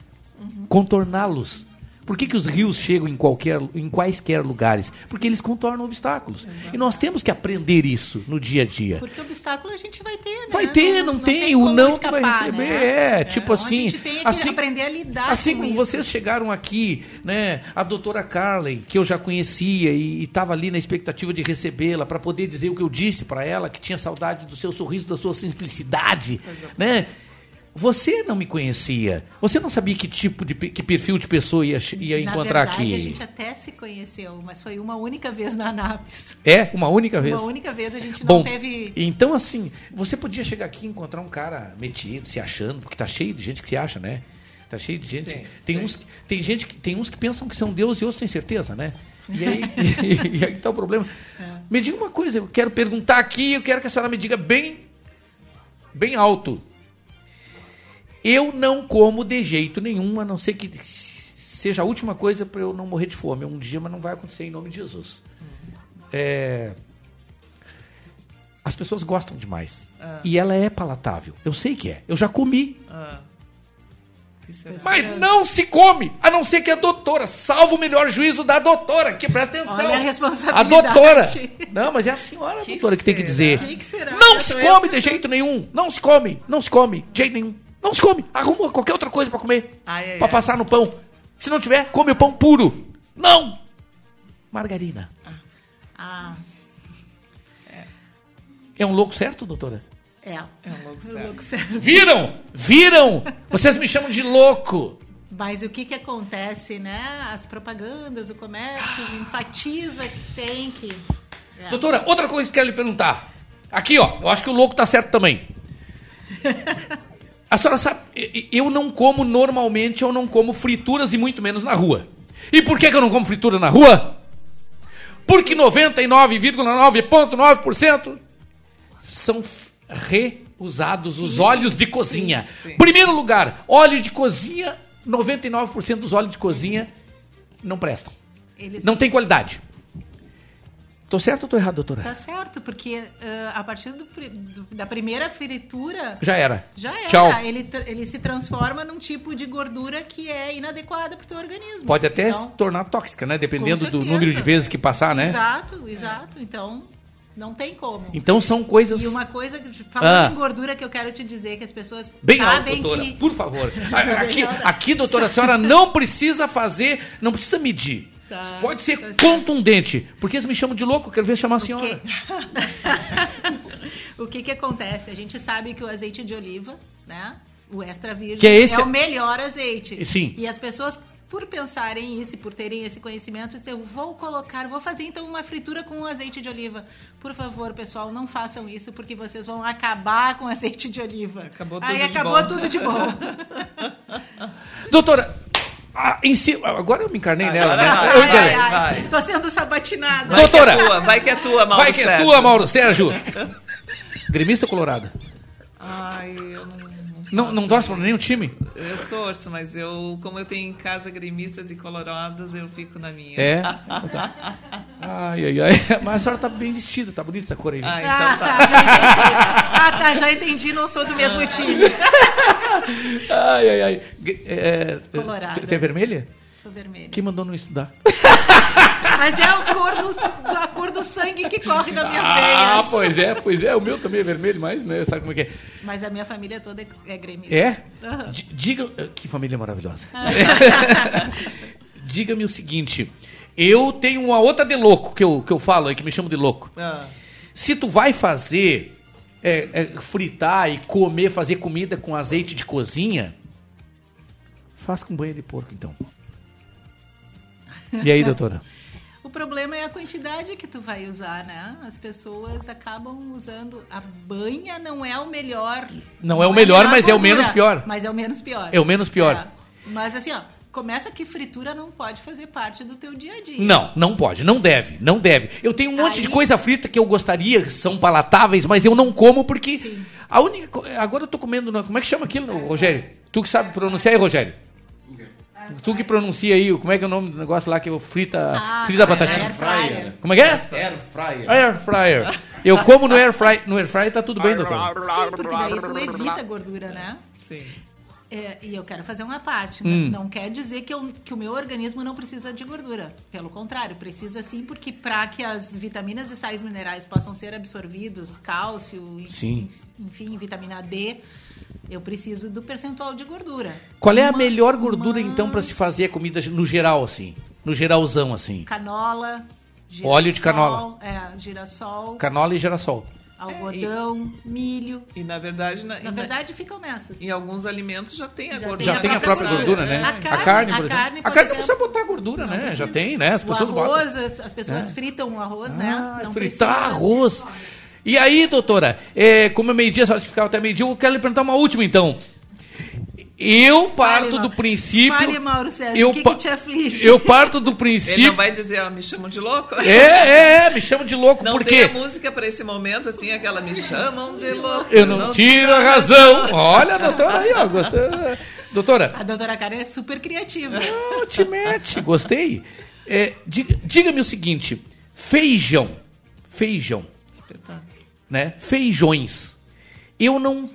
Speaker 4: contorná-los. Por que, que os rios chegam em, qualquer, em quaisquer lugares? Porque eles contornam obstáculos. E nós temos que aprender isso no dia a dia.
Speaker 7: Porque obstáculo a gente vai ter, né?
Speaker 4: Vai ter, não, tem, o
Speaker 7: como
Speaker 4: não que vai
Speaker 7: escapar,
Speaker 4: receber.
Speaker 7: né?
Speaker 4: É, tipo
Speaker 7: Então
Speaker 4: assim.
Speaker 7: A gente tem que
Speaker 4: assim,
Speaker 7: aprender a lidar
Speaker 4: Assim
Speaker 7: com
Speaker 4: como
Speaker 7: isso.
Speaker 4: vocês chegaram aqui, né? A doutora Carlen, que eu já conhecia e estava ali na expectativa de recebê-la para poder dizer o que eu disse para ela, que tinha saudade do seu sorriso, da sua simplicidade, né? Você não me conhecia. Você não sabia que tipo de que perfil de pessoa ia, ia
Speaker 7: Na
Speaker 4: encontrar
Speaker 7: verdade,
Speaker 4: aqui.
Speaker 7: a gente até se conheceu, mas foi uma única vez na Anapes.
Speaker 4: É, uma única vez.
Speaker 7: Uma única vez a gente não
Speaker 4: Bom,
Speaker 7: teve.
Speaker 4: então assim, você podia chegar aqui e encontrar um cara metido, se achando, porque tá cheio de gente que se acha, né? Tá cheio de gente. Tem,
Speaker 9: Tem,
Speaker 4: uns, que- tem gente que tem uns que pensam que são Deus e outros têm certeza, né? E aí, e, aí tá o problema. Me diga uma coisa, eu quero perguntar aqui, eu quero que a senhora me diga bem bem alto. Eu não como de jeito nenhum, a não ser que seja a última coisa para eu não morrer de fome um dia, mas não vai acontecer em nome de Jesus. É, as pessoas gostam demais.
Speaker 9: Ah.
Speaker 4: E ela é palatável. Eu sei que é. Eu já comi.
Speaker 9: Ah. Será?
Speaker 4: Mas não se come, a não ser que a doutora, salvo o melhor juízo da doutora, que presta atenção.
Speaker 7: Olha a
Speaker 4: A
Speaker 7: responsabilidade.
Speaker 4: doutora. Não, mas é a senhora,
Speaker 9: Que
Speaker 4: doutora, que tem que dizer.
Speaker 7: Que, que será?
Speaker 4: Não se
Speaker 7: tô-
Speaker 4: come de jeito nenhum. Não se come. Não se come de jeito nenhum. Não se come. Arruma qualquer outra coisa pra comer.
Speaker 9: Ai, ai,
Speaker 4: pra
Speaker 9: ai.
Speaker 4: passar no pão. Se não tiver, come o pão puro. Não. Margarina.
Speaker 7: Ah,
Speaker 4: É um louco certo, doutora?
Speaker 7: é.
Speaker 9: É um louco
Speaker 7: É
Speaker 9: certo.
Speaker 7: louco certo.
Speaker 4: Viram? Viram? Vocês me chamam de louco.
Speaker 7: Mas o que que acontece, né? As propagandas, o comércio enfatiza que tem que. É.
Speaker 4: Doutora, outra coisa que eu quero lhe perguntar. Aqui, ó, eu acho que o louco tá certo também. A senhora sabe, eu não como normalmente, eu não como frituras e muito menos na rua. E por que, que eu não como fritura na rua? Porque 99,9% são reusados os óleos de cozinha.
Speaker 9: sim.
Speaker 4: Primeiro lugar, óleo de cozinha, 99% dos óleos de cozinha não prestam.
Speaker 7: Eles
Speaker 4: Não tem qualidade. Tô certo ou tô errado, doutora?
Speaker 7: Tá certo, porque ah, a partir do do- da primeira fritura.
Speaker 4: Já era.
Speaker 7: Já era.
Speaker 4: Tchau.
Speaker 7: Ele, ele se transforma num tipo de gordura que é inadequada para o teu organismo.
Speaker 4: Pode até
Speaker 7: Então,
Speaker 4: se tornar tóxica, né? Dependendo do número de vezes que passar, né?
Speaker 7: Exato, exato. Então, não tem como.
Speaker 4: Então são coisas.
Speaker 7: E uma coisa, falando
Speaker 4: Ah.
Speaker 7: em gordura, que eu quero te dizer que as pessoas
Speaker 4: Bem alto,
Speaker 7: sabem
Speaker 4: doutora,
Speaker 7: que...
Speaker 4: por favor. Aqui,
Speaker 7: alto.
Speaker 4: aqui, doutora, a senhora não precisa fazer, não precisa medir.
Speaker 7: Tá,
Speaker 4: Pode ser
Speaker 7: tá certo.
Speaker 4: contundente. Porque eles me chamam de louco, quero ver chamar a senhora.
Speaker 7: o que que acontece? A gente sabe que o azeite de oliva, né? O extra virgem
Speaker 4: Que é esse-
Speaker 7: o melhor azeite.
Speaker 4: Sim.
Speaker 7: E as pessoas, por pensarem isso e por terem esse conhecimento, dizem, eu vou colocar, vou fazer então uma fritura com azeite de oliva. Por favor, pessoal, não façam isso porque vocês vão acabar com azeite de oliva.
Speaker 9: Acabou
Speaker 7: Aí
Speaker 9: tudo de
Speaker 7: acabou
Speaker 9: bom.
Speaker 7: tudo de bom.
Speaker 4: Doutora, ah, em si- agora eu me encarnei nela, né?
Speaker 9: vai,
Speaker 4: Eu
Speaker 7: Ai,
Speaker 4: encarnei.
Speaker 7: ai, ai.
Speaker 9: vai.
Speaker 7: Tô sendo sabatinada.
Speaker 9: Vai
Speaker 4: Doutora.
Speaker 9: que é tua, vai que é tua, Mauro
Speaker 4: Vai que é
Speaker 9: Sérgio.
Speaker 4: tua, Mauro Sérgio. Gremista ou colorada?
Speaker 9: Ai, eu não...
Speaker 4: Não, não torce pra nenhum time?
Speaker 9: Eu torço, mas eu, como eu tenho em casa gremistas e colorados, eu fico na minha.
Speaker 4: É? Então tá. Ai, ai, ai. Mas a senhora tá bem vestida, tá bonita essa cor aí.
Speaker 9: Ah,
Speaker 7: Ah,
Speaker 9: então
Speaker 7: tá.
Speaker 9: tá.
Speaker 7: já entendi. Ah, tá, já entendi, não sou do mesmo time.
Speaker 4: Ai, ai, ai. G- É,
Speaker 7: Colorada.
Speaker 4: tu- é vermelha?
Speaker 7: Sou vermelha.
Speaker 4: Quem mandou não estudar?
Speaker 7: Mas é a cor do, a cor do sangue que corre nas minhas
Speaker 4: Ah,
Speaker 7: veias.
Speaker 4: pois é, pois é. O meu também é vermelho, mas né, sabe como é que é?
Speaker 7: Mas a minha família toda é- é gremista.
Speaker 4: É? D- Diga. Que família maravilhosa. Diga-me o seguinte. Eu tenho uma outra de louco que eu, que eu falo aí, que me chamo de louco.
Speaker 9: Ah,
Speaker 4: Se tu vai fazer, é, é, fritar e comer, fazer comida com azeite de cozinha, faz com banha de porco, então. E aí, doutora?
Speaker 7: O problema é a quantidade que tu vai usar, né? As pessoas acabam usando. A banha não é o melhor.
Speaker 4: Não é o melhor,
Speaker 7: a melhor
Speaker 4: mas é o
Speaker 7: gordura,
Speaker 4: menos pior.
Speaker 7: Mas é o menos pior.
Speaker 4: É o menos pior.
Speaker 7: É. Mas assim, ó, começa que fritura não pode fazer parte do teu dia a dia.
Speaker 4: Não, não pode, não deve, não deve. Eu tenho um monte
Speaker 7: Aí-
Speaker 4: de coisa frita que eu gostaria, que são palatáveis, mas eu não como porque a única agora eu tô comendo, como é que chama aquilo, Rogério? Tu que sabe pronunciar aí, Rogério? Tu que pronuncia aí, como é que é o nome do negócio lá que eu frita,
Speaker 7: Ah,
Speaker 4: frita a
Speaker 7: air
Speaker 4: batatinha?
Speaker 7: fryer.
Speaker 4: Como é que é?
Speaker 5: Air fryer.
Speaker 4: Air fryer. Eu como no air fryer, no air fryer tá tudo bem, doutor.
Speaker 7: Sim, porque daí tu evita gordura, né?
Speaker 9: Sim.
Speaker 7: É, e eu quero fazer uma parte. né?
Speaker 4: Hum.
Speaker 7: Não quer dizer que, eu- que o meu organismo não precisa de gordura. Pelo contrário, precisa sim, porque para que as vitaminas e sais minerais possam ser absorvidos, cálcio, e-
Speaker 4: Sim.
Speaker 7: enfim, vitamina D, eu preciso do percentual de gordura.
Speaker 4: Qual é a
Speaker 7: Uma-
Speaker 4: melhor gordura
Speaker 7: uma
Speaker 4: então pra se fazer a comida no geral assim? No geralzão assim?
Speaker 7: Canola, girassol,
Speaker 4: Óleo de canola.
Speaker 7: É, girassol,
Speaker 4: Canola e girassol.
Speaker 7: Algodão, milho.
Speaker 9: E na verdade, na,
Speaker 7: Na verdade, ficam nessas.
Speaker 9: em alguns alimentos já tem a
Speaker 7: Já
Speaker 9: gordura.
Speaker 4: Já tem a própria gordura, né?
Speaker 7: A
Speaker 4: A
Speaker 7: carne-
Speaker 4: carne,
Speaker 7: a
Speaker 4: por exemplo.
Speaker 7: carne,
Speaker 4: a
Speaker 7: por
Speaker 4: carne não precisa botar gordura, né? Já
Speaker 7: precisa.
Speaker 4: tem, né? As
Speaker 7: o
Speaker 4: pessoas botam.
Speaker 7: arroz, as, as pessoas
Speaker 4: É.
Speaker 7: fritam o arroz,
Speaker 4: Ah,
Speaker 7: né? Não
Speaker 4: fritar
Speaker 7: precisa.
Speaker 4: arroz. E aí, doutora, é, como é meio-dia, só se ficar até meio-dia, eu quero lhe perguntar uma última, então. Eu parto
Speaker 7: Fale,
Speaker 4: do princípio...
Speaker 7: Fale, Mauro Sérgio,
Speaker 4: eu
Speaker 7: o que, que te aflige?
Speaker 4: Eu parto do
Speaker 9: Ele
Speaker 4: princípio...
Speaker 9: não vai dizer, ó, me chamam de louco?
Speaker 4: É, é, é, me chama de louco,
Speaker 9: Não
Speaker 4: porque...
Speaker 9: tem a música pra esse momento, assim, aquela me chamam de louco.
Speaker 4: Eu não tiro a razão. Olha, doutora aí, ó. Gostei. Doutora,
Speaker 7: A doutora Karen é super criativa.
Speaker 4: não te mete. Gostei. É, diga- Diga-me o seguinte: feijão. Feijão,
Speaker 9: Espetáculo.
Speaker 4: né? Feijões. Eu não.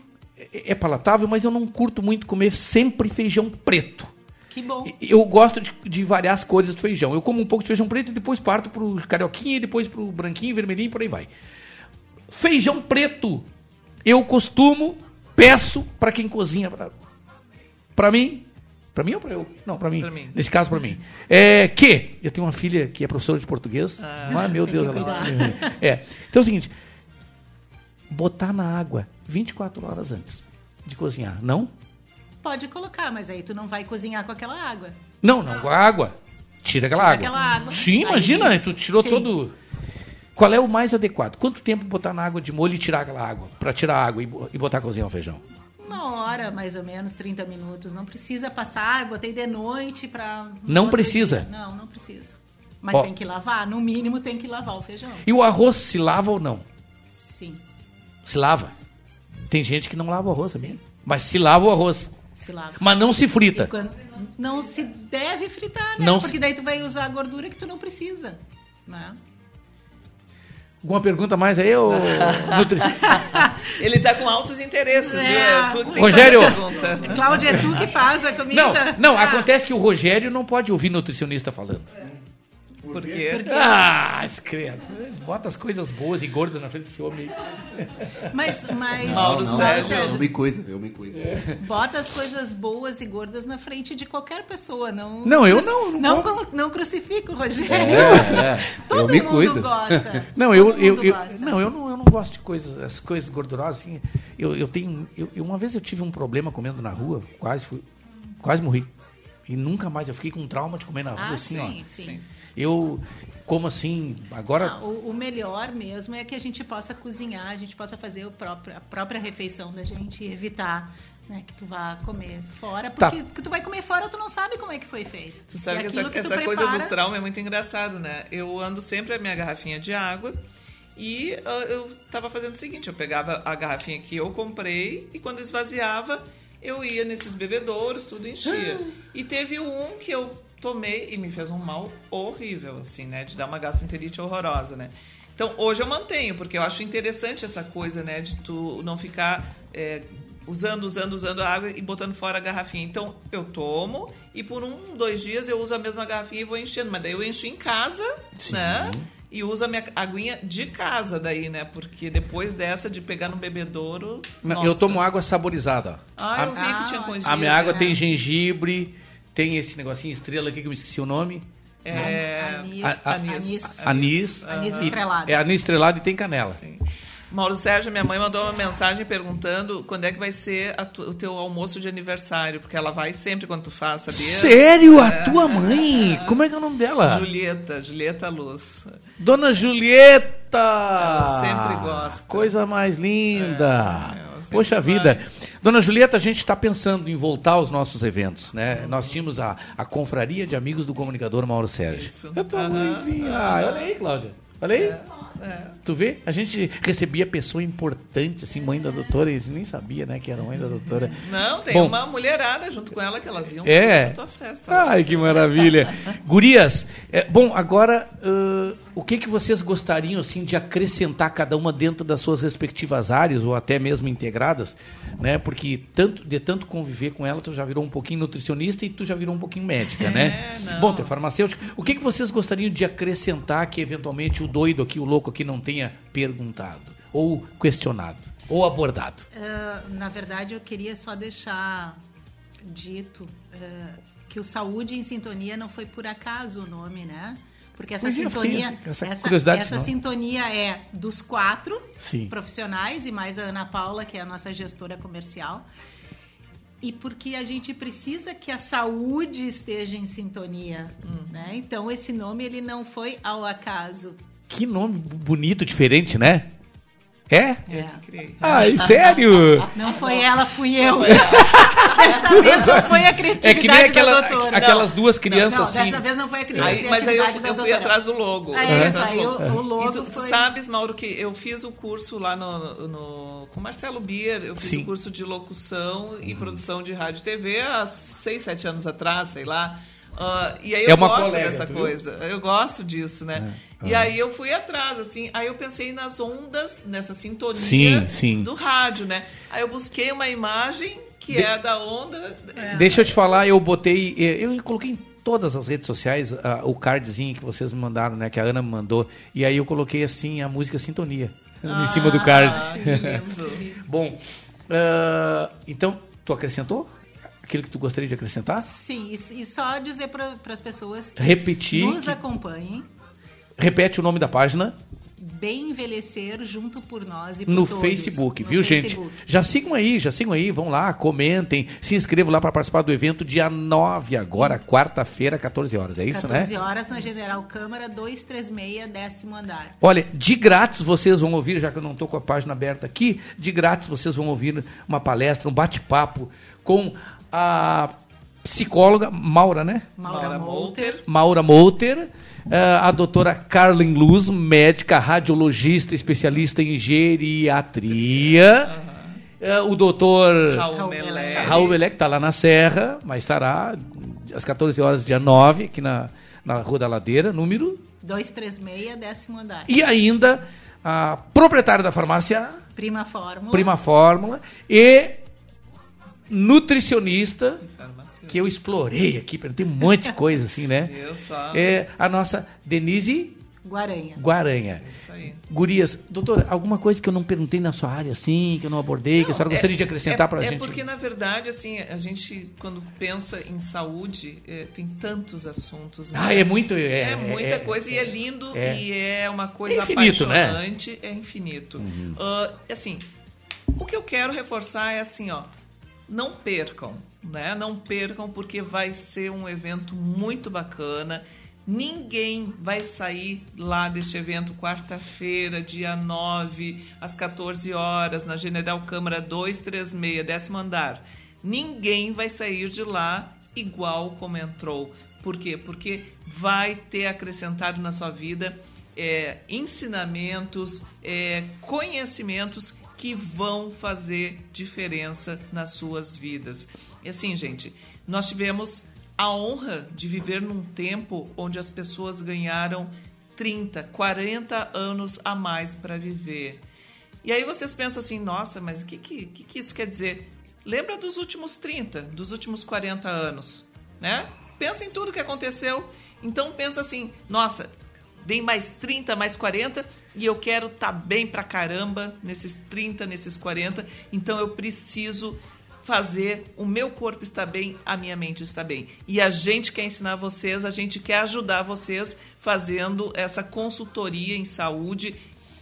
Speaker 4: É é palatável, mas eu não curto muito comer sempre feijão preto.
Speaker 7: Que bom.
Speaker 4: Eu gosto de, de variar as cores do feijão. Eu como um pouco de feijão preto e depois parto pro carioquinha e depois pro branquinho, vermelhinho e por aí vai. Feijão preto, eu costumo, peço para quem cozinha pra, pra mim. Pra mim ou pra eu? Não, pra mim.
Speaker 9: Mim.
Speaker 4: Nesse caso, pra mim. É, que eu tenho uma filha que é professora de português. Ah, meu Deus, ela. É. Então é o seguinte: botar na água 24 horas antes de cozinhar. Não?
Speaker 7: Pode colocar, mas aí tu não vai cozinhar com aquela água.
Speaker 4: Não, não, com a água. Tira aquela
Speaker 7: Tira
Speaker 4: água.
Speaker 7: aquela água.
Speaker 4: Sim,
Speaker 7: Aí
Speaker 4: imagina,
Speaker 7: sim.
Speaker 4: tu tirou
Speaker 7: Sim.
Speaker 4: todo. Qual é o mais adequado? Quanto tempo botar na água de molho e tirar aquela água? Pra tirar a água e bo- botar a cozinhar o feijão?
Speaker 7: Uma hora, mais ou menos, 30 minutos. Não precisa passar, botei de noite pra...
Speaker 4: Não precisa?
Speaker 7: dia. Não, não precisa. Mas
Speaker 4: Ó.
Speaker 7: tem que lavar, no mínimo tem que lavar o feijão.
Speaker 4: E o arroz se lava ou não?
Speaker 7: Sim,
Speaker 4: Se lava. Tem gente que não lava o arroz, sabia? Mas se lava o arroz.
Speaker 7: se lava.
Speaker 4: Mas não se frita.
Speaker 7: Quando- Não se deve fritar, né?
Speaker 4: Não se-
Speaker 7: Porque daí tu vai usar a gordura que tu não precisa. Né?
Speaker 4: Alguma pergunta mais aí, ô Nutri?
Speaker 9: Ele tá com altos interesses,
Speaker 7: É.
Speaker 9: viu? É
Speaker 4: Rogério.
Speaker 7: Cláudia, é tu que faz a comida?
Speaker 4: Não, não,
Speaker 7: Ah,
Speaker 4: acontece que o Rogério não pode ouvir nutricionista falando.
Speaker 9: Por quê?
Speaker 4: Ah, escreve. Bota as coisas boas e gordas na frente desse homem.
Speaker 7: Mas, mas
Speaker 9: Mauro
Speaker 7: Mauro
Speaker 9: Sérgio.
Speaker 5: Eu me cuido, eu me cuido.
Speaker 7: bota as coisas boas e gordas na frente de qualquer pessoa, não.
Speaker 4: Não, eu não- não
Speaker 7: Não, não crucifico, Rogério.
Speaker 5: É, é.
Speaker 7: Todo
Speaker 5: eu me
Speaker 7: mundo
Speaker 5: cuido.
Speaker 7: gosta.
Speaker 4: Não, eu,
Speaker 7: Todo
Speaker 4: eu,
Speaker 7: mundo
Speaker 4: eu-
Speaker 7: gosta.
Speaker 4: não, eu não, eu não gosto de coisas, as coisas gordurosas assim. Eu, eu tenho, eu, uma vez eu tive um problema comendo na rua, quase fui, quase morri. E nunca mais, eu fiquei com trauma de comer na rua
Speaker 7: Ah,
Speaker 4: assim,
Speaker 7: sim,
Speaker 4: ó.
Speaker 7: sim.
Speaker 4: Eu como assim, agora
Speaker 7: Ah, o, o melhor mesmo é que a gente possa cozinhar, a gente possa fazer o próprio, a própria refeição da gente e evitar né, que tu vá comer fora,
Speaker 4: Tá.
Speaker 7: porque que tu vai comer fora tu não sabe como é que foi feito.
Speaker 9: Tu sabe
Speaker 7: E
Speaker 9: que essa,
Speaker 7: tu
Speaker 9: essa coisa
Speaker 7: prepara-
Speaker 9: do trauma é muito engraçado, né? Eu ando sempre a minha garrafinha de água e ah, eu tava fazendo o seguinte, eu pegava a garrafinha que eu comprei e quando esvaziava, eu ia nesses bebedouros, tudo enchia. E teve um que eu tomei e me fez um mal horrível, assim, né? De dar uma gastroenterite horrorosa, né? Então, hoje eu mantenho, porque eu acho interessante essa coisa, né? De tu não ficar é, usando, usando, usando a água e botando fora a garrafinha. Então, eu tomo e por um, dois dias eu uso a mesma garrafinha e vou enchendo. Mas daí eu encho em casa, né? E uso a minha aguinha de casa daí, né? Porque depois dessa de pegar no bebedouro...
Speaker 4: eu
Speaker 9: nossa.
Speaker 4: tomo água saborizada.
Speaker 9: Ah, eu vi que tinha com
Speaker 4: a minha água tem gengibre, tem esse negocinho estrela aqui que eu me esqueci o nome.
Speaker 9: É,
Speaker 7: Anis- Anis-
Speaker 4: Anis.
Speaker 7: Estrelado.
Speaker 4: É anis estrelado e tem canela.
Speaker 9: Mauro Sérgio, minha mãe mandou uma mensagem perguntando quando é que vai ser a tu- o teu almoço de aniversário, porque ela vai sempre quando tu faz, sabia?
Speaker 4: Sério? A tua mãe? Como é que é o nome dela?
Speaker 9: Julieta, Julieta Luz.
Speaker 4: Dona Julieta!
Speaker 9: Ela sempre gosta.
Speaker 4: Coisa mais linda.
Speaker 9: É,
Speaker 4: Poxa
Speaker 9: vai.
Speaker 4: Dona Julieta, a gente está pensando em voltar aos nossos eventos, né? Nós tínhamos a, a Confraria de Amigos do Comunicador Mauro Sérgio.
Speaker 9: Isso.
Speaker 4: É tua
Speaker 9: Aham,
Speaker 4: mãezinha. Ah, olha aí, Cláudia. Olha aí.
Speaker 9: É.
Speaker 4: Tu vê? A gente recebia pessoa importante, assim, mãe da doutora, e a gente nem sabia, né, que era mãe da doutora.
Speaker 9: Não, tem
Speaker 4: Bom,
Speaker 9: uma mulherada junto com ela que elas iam
Speaker 4: É.
Speaker 9: pra tua festa. lá.
Speaker 4: Ai, que maravilha. Gurias, é, bom, agora, ãh, o que, que vocês gostariam, assim, de acrescentar cada uma dentro das suas respectivas áreas, ou até mesmo integradas, né? Porque tanto, de tanto conviver com ela, tu já virou um pouquinho nutricionista e tu já virou um pouquinho médica, né?
Speaker 9: É, não.
Speaker 4: Bom, tu é farmacêutica. O que, que vocês gostariam de acrescentar que, eventualmente, o doido aqui, o louco aqui, não tenha perguntado, ou questionado, ou abordado?
Speaker 7: Ah, na verdade, eu queria só deixar dito ah, que o Saúde em Sintonia não foi por acaso o nome, né? Porque essa
Speaker 4: Pois é,
Speaker 7: sintonia,
Speaker 4: assim, essa
Speaker 7: essa, essa sintonia é dos quatro
Speaker 4: Sim.
Speaker 7: profissionais e mais a Ana Paula, que é a nossa gestora comercial. E porque a gente precisa que a saúde esteja em sintonia,
Speaker 4: Hum.
Speaker 7: né? Então esse nome ele não foi ao acaso.
Speaker 4: Que nome bonito, diferente, né? É?
Speaker 9: Criei.
Speaker 4: Ai, sério?
Speaker 7: Não foi ela, fui eu. Desta vez não foi a criatividade
Speaker 4: É que nem aquela-
Speaker 7: da doutora.
Speaker 4: aquelas duas crianças
Speaker 7: não,
Speaker 4: assim.
Speaker 7: dessa vez não foi a cri-
Speaker 9: Aí, mas aí eu,
Speaker 7: criatividade da
Speaker 9: eu fui
Speaker 7: doutora.
Speaker 9: atrás do logo.
Speaker 7: É
Speaker 9: Eu fui
Speaker 7: isso,
Speaker 9: atrás do
Speaker 7: aí o- o logo
Speaker 9: E tu, tu
Speaker 7: foi-
Speaker 9: sabes, Mauro, que eu fiz o curso lá no, no- com Marcelo Bier, eu fiz o curso de locução e produção de rádio e TV há seis, sete anos atrás, sei lá. Ah, e aí
Speaker 4: É
Speaker 9: eu
Speaker 4: uma
Speaker 9: gosto
Speaker 4: colega,
Speaker 9: dessa
Speaker 4: tu viu?
Speaker 9: coisa. Eu gosto disso, né?
Speaker 4: É.
Speaker 9: E
Speaker 4: Ah.
Speaker 9: aí eu fui atrás, assim. Aí eu pensei nas ondas, nessa sintonia
Speaker 4: Sim, sim.
Speaker 9: do rádio, né? Aí eu busquei uma imagem que
Speaker 4: De-
Speaker 9: é da onda.
Speaker 4: Deixa eu te falar, eu botei. eh, Eu coloquei em todas as redes sociais ah, o cardzinho que vocês me mandaram, né? Que a Ana me mandou. E aí eu coloquei assim a música Sintonia. em cima do card.
Speaker 9: Ah, que lindo.
Speaker 4: Bom, ah, então, tu acrescentou? Aquilo que tu gostaria de acrescentar?
Speaker 7: Sim, e, só dizer para as pessoas que
Speaker 4: Repetir
Speaker 7: nos
Speaker 4: que-
Speaker 7: acompanhem,
Speaker 4: Repete o nome da página
Speaker 7: bem envelhecer junto por nós e por
Speaker 4: no
Speaker 7: todos.
Speaker 4: Facebook,
Speaker 7: No
Speaker 4: viu,
Speaker 7: Facebook.
Speaker 4: gente? Já sigam aí, já sigam aí, vão lá, comentem, se inscrevam lá para participar do evento dia 9 agora, quarta-feira, 14 horas. É isso,
Speaker 7: 14
Speaker 4: né?
Speaker 7: horas na General Câmara 236, décimo andar.
Speaker 4: Olha, de grátis vocês vão ouvir, já que eu não estou com a página aberta aqui, de grátis vocês vão ouvir uma palestra, um bate-papo com a psicóloga Maura, né?
Speaker 7: Maura,
Speaker 9: Maura
Speaker 7: Molter.
Speaker 4: Maura Molter, eh, a doutora Carlin Luz, médica radiologista, especialista em geriatria, eh, o doutor
Speaker 9: Raul
Speaker 4: Belé, que está lá na Serra, mas estará às 14 horas, dia 9, aqui na, na Rua da Ladeira, número
Speaker 7: 236, décimo andar.
Speaker 4: e ainda a proprietária da farmácia
Speaker 7: Prima Fórmula.
Speaker 4: Prima Fórmula e nutricionista que eu explorei aqui, tem um monte de coisa assim, né?
Speaker 9: Viu só?
Speaker 4: É a nossa Denise
Speaker 7: Guaranha.
Speaker 4: Guaranha.
Speaker 9: Isso aí.
Speaker 4: Gurias, doutora, alguma coisa que eu não perguntei na sua área assim, que eu não abordei, que a senhora gostaria de acrescentar
Speaker 9: é,
Speaker 4: pra
Speaker 9: é
Speaker 4: gente?
Speaker 9: porque, na verdade, assim, a gente, quando pensa em saúde, é, tem tantos assuntos. né?
Speaker 4: Ah, é muito- é-
Speaker 9: É, muita
Speaker 4: é-
Speaker 9: coisa, e é lindo,
Speaker 4: é.
Speaker 9: e é uma coisa
Speaker 4: É infinito, né? Uhum.
Speaker 9: apaixonante, é infinito. Ah, assim, o que eu quero reforçar é assim, ó, não percam, né? Não percam, porque vai ser um evento muito bacana. Ninguém vai sair lá deste evento quarta-feira, dia 9, às 14 horas, na General Câmara 236, décimo andar. Ninguém vai sair de lá igual como entrou. Por quê? Porque vai ter acrescentado na sua vida é, ensinamentos, é, conhecimentos que vão fazer diferença nas suas vidas. E assim, gente, nós tivemos a honra de viver num tempo onde as pessoas ganharam 30, 40 anos a mais para viver. E aí vocês pensam assim, nossa, mas o que, que, que, isso quer dizer? Lembra dos últimos 30, dos últimos 40 anos, né? Pensa em tudo que aconteceu. Então pensa assim, nossa, vem mais 30, mais 40 e eu quero estar bem pra caramba nesses 30, nesses 40. Então eu preciso fazer o meu corpo estar bem, a minha mente está bem. E a gente quer ensinar vocês, a gente quer ajudar vocês fazendo essa consultoria em saúde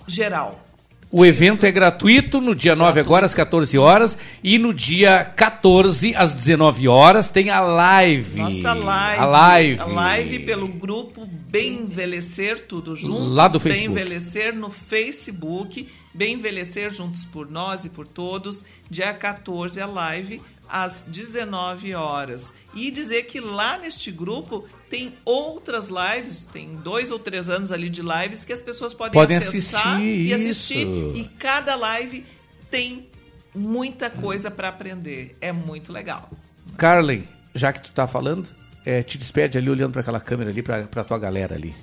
Speaker 9: geral.
Speaker 4: O evento é gratuito no dia 9 agora às 14 horas e no dia 14 às 19 horas tem a live.
Speaker 9: Nossa live.
Speaker 4: A live.
Speaker 9: A live pelo grupo Bem Envelhecer, tudo junto.
Speaker 4: Lá do
Speaker 9: Bem
Speaker 4: Facebook.
Speaker 9: Envelhecer no Facebook. Bem Envelhecer juntos por nós e por todos. Dia 14 a live às 19 horas. E dizer que lá neste grupo tem outras lives, tem dois ou três anos ali de lives que as pessoas podem,
Speaker 4: Podem
Speaker 9: acessar
Speaker 4: assistir,
Speaker 9: e assistir.
Speaker 4: isso.
Speaker 9: E cada live tem muita coisa para aprender. É muito legal.
Speaker 4: Carlen, já que tu tá falando, é, te despede ali olhando para aquela câmera ali, para tua galera ali.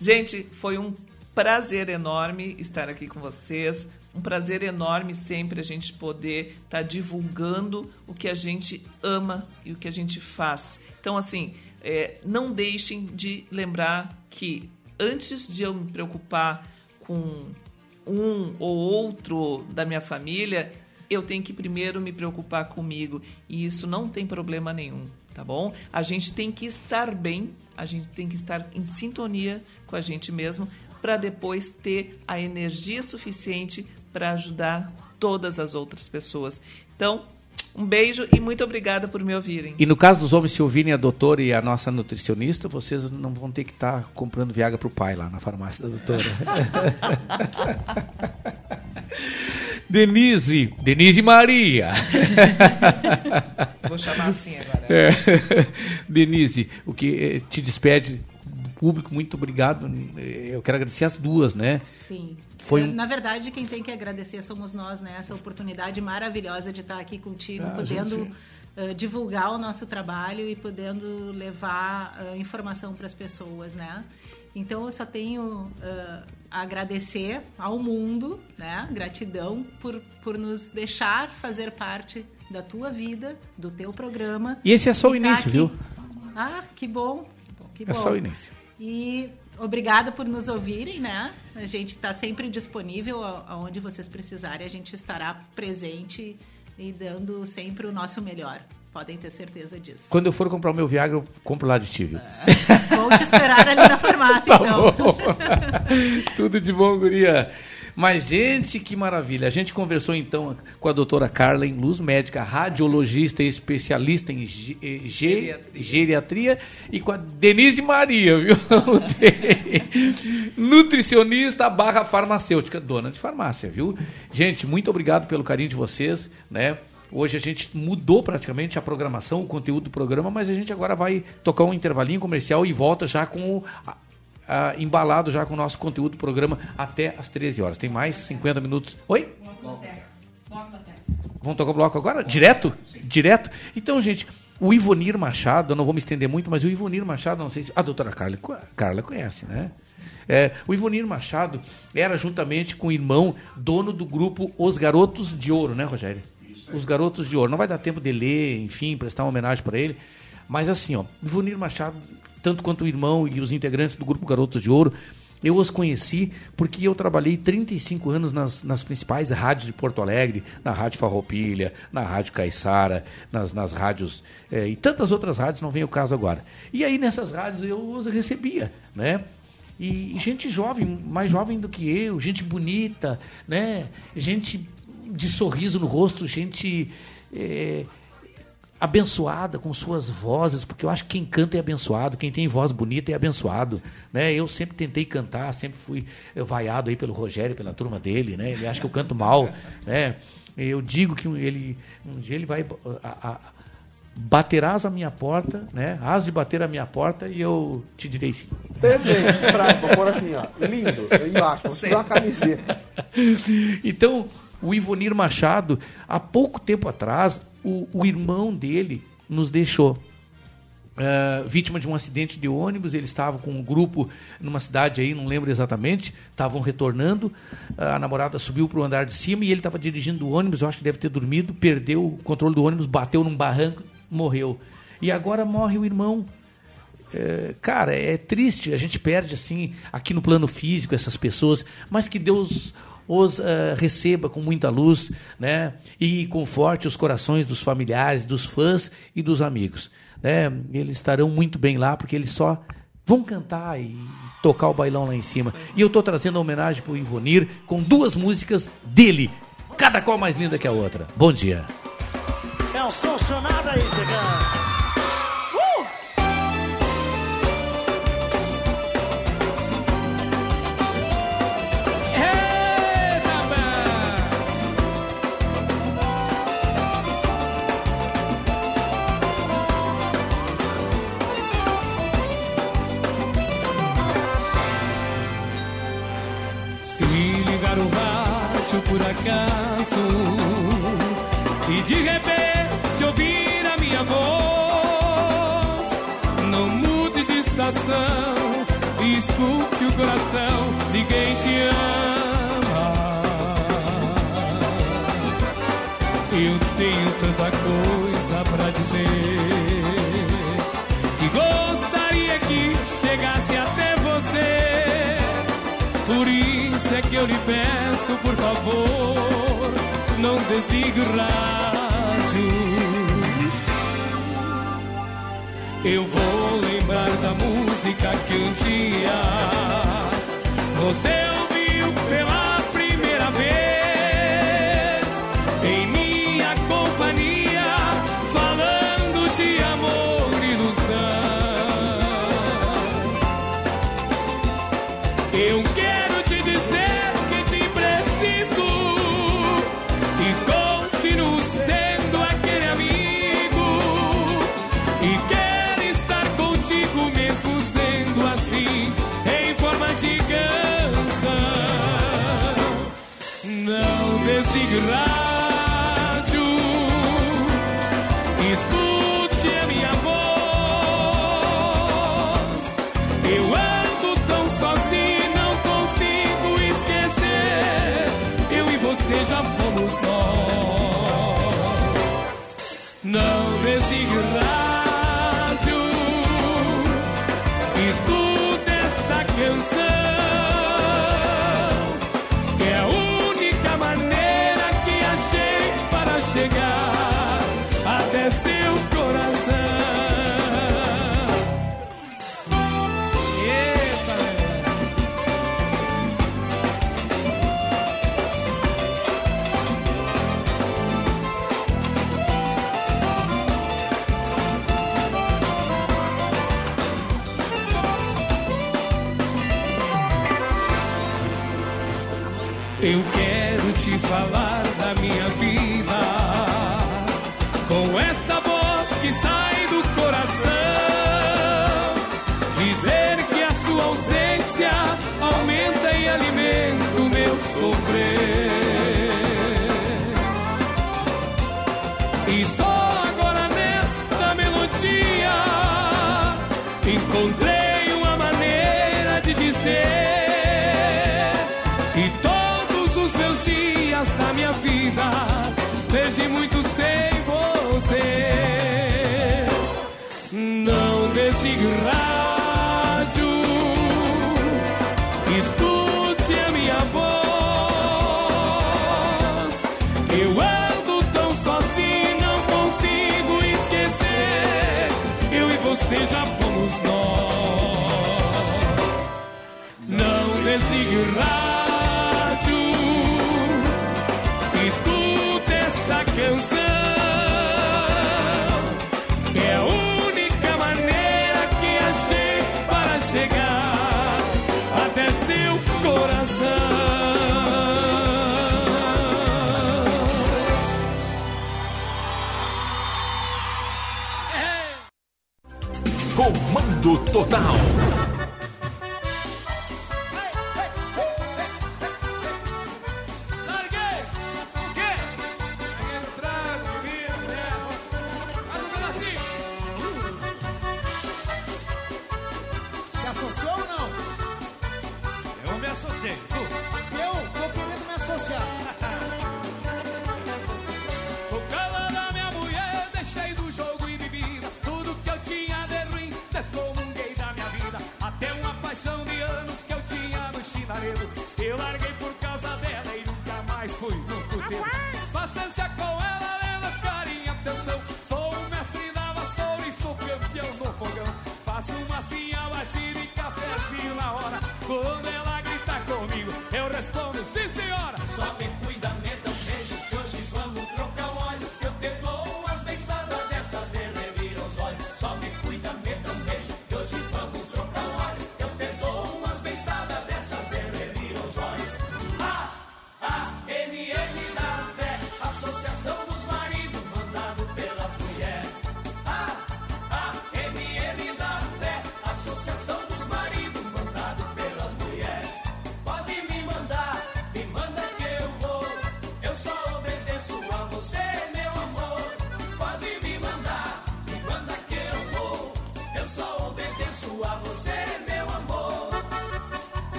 Speaker 9: Gente, foi um prazer enorme estar aqui com vocês. Um prazer enorme sempre a gente poder estar divulgando o que a gente ama e o que a gente faz. Então, assim, é, não deixem de lembrar que antes de eu me preocupar com um ou outro da minha família, eu tenho que primeiro me preocupar comigo. E isso não tem problema nenhum, tá bom? A gente tem que estar bem, a gente tem que estar em sintonia com a gente mesmo para depois ter a energia suficiente para ajudar todas as outras pessoas. Então, um beijo e muito obrigada por me ouvirem.
Speaker 4: E no caso dos homens se ouvirem a doutora e a nossa nutricionista, vocês não vão ter que estar comprando Viagra pro pai lá na farmácia da doutora. Denise, Denise Maria.
Speaker 9: Vou chamar assim agora.
Speaker 4: É. Denise, o que eh, te despede do público, muito obrigado. Eu quero agradecer as duas, né?
Speaker 7: Sim.
Speaker 4: Foi
Speaker 7: É,
Speaker 4: um-
Speaker 7: Na verdade, quem tem que agradecer somos nós, né? Essa oportunidade maravilhosa de estar aqui contigo,
Speaker 4: Ah,
Speaker 7: podendo
Speaker 4: gente.
Speaker 7: eh, divulgar o nosso trabalho e podendo levar eh, informação para as pessoas, né? Então, eu só tenho eh, a agradecer ao mundo, né? Gratidão por, por nos deixar fazer parte da tua vida, do teu programa.
Speaker 4: E esse é só o
Speaker 7: tá
Speaker 4: início,
Speaker 7: aqui.
Speaker 4: viu?
Speaker 7: Ah, que bom. Que
Speaker 4: É
Speaker 7: bom.
Speaker 4: só o início.
Speaker 7: E obrigada por nos ouvirem, né? A gente está sempre disponível aonde vocês precisarem. A gente estará presente e dando sempre o nosso melhor. Podem ter certeza disso.
Speaker 4: Quando eu for comprar o meu Viagra, eu compro lá de ti, viu?
Speaker 7: Vou te esperar ali na farmácia,
Speaker 4: Tá
Speaker 7: então.
Speaker 4: Tudo de bom, guria. Mas, gente, que maravilha. A gente conversou então com a doutora Carlen Luz, médica radiologista e especialista em ge- eh, ge- geriatria, e com a Denise Maria, viu? Nutricionista barra farmacêutica, dona de farmácia, viu? Gente, muito obrigado pelo carinho de vocês, né? Hoje a gente mudou praticamente a programação, o conteúdo do programa, mas a gente agora vai tocar um intervalinho comercial e volta já com o, a- a- embalado já com o nosso conteúdo do programa até às 13 horas. Tem mais 50 minutos. Oi? Vamos tocar o bloco agora? Direto? Direto? Então, gente, o Ivonir Machado, eu não vou me estender muito, mas o Ivonir Machado, não sei se. A doutora Carla, Carla conhece, né? É, o Ivonir Machado era juntamente com o irmão dono do grupo Os Garotos de Ouro, né, Rogério? Os Garotos de Ouro. Não vai dar tempo de ler, enfim, prestar uma homenagem para ele. Mas assim, ó, Ivonir Machado, tanto quanto o irmão e os integrantes do grupo Garotos de Ouro, eu os conheci porque eu trabalhei 35 anos nas, nas principais rádios de Porto Alegre, na Rádio Farroupilha, na Rádio Caiçara, nas, nas rádios eh, e tantas outras rádios, não vem o caso agora. E aí nessas rádios eu os recebia, né? E gente jovem, mais jovem do que eu, gente bonita, né? Gente de sorriso no rosto, gente eh, abençoada com suas vozes, porque eu acho que quem canta é abençoado, quem tem voz bonita é abençoado, né? Eu sempre tentei cantar, sempre fui vaiado aí pelo Rogério, pela turma dele, né? Ele acha que eu canto mal, né? Eu digo que ele um dia ele vai a, a, baterás a minha porta, né? Has de bater a minha porta e eu te direi sim.
Speaker 13: Perfeito, frase, pra pôr assim, ó. Lindo, eu embaixo, vou uma camiseta.
Speaker 4: Então, o Ivonir Machado, há pouco tempo atrás, o, o irmão dele nos deixou. Ah, vítima de um acidente de ônibus, ele estava com um grupo numa cidade aí, não lembro exatamente, estavam retornando, a namorada subiu para o andar de cima e ele estava dirigindo o ônibus, eu acho que deve ter dormido, perdeu o controle do ônibus, bateu num barranco, morreu. E agora morre o irmão. É, cara, é triste, a gente perde assim, aqui no plano físico, essas pessoas, mas que Deus os eh, receba com muita luz, né? E conforte os corações dos familiares, dos fãs e dos amigos. Né? Eles estarão muito bem lá, porque eles só vão cantar e tocar o bailão lá em cima. E eu estou trazendo homenagem para o Ivonir com duas músicas dele, cada qual mais linda que a outra. Bom dia.
Speaker 14: É o som aí.
Speaker 15: Ligar o rádio por acaso e de repente ouvir a minha voz, não mude de estação, escute o coração de quem te ama. Eu lhe peço, por favor, não desligue o rádio. Eu vou lembrar da música que um dia você ouviu pela O rádio, escuta esta canção. É a única maneira que achei para chegar até seu coração.
Speaker 3: Comando Total.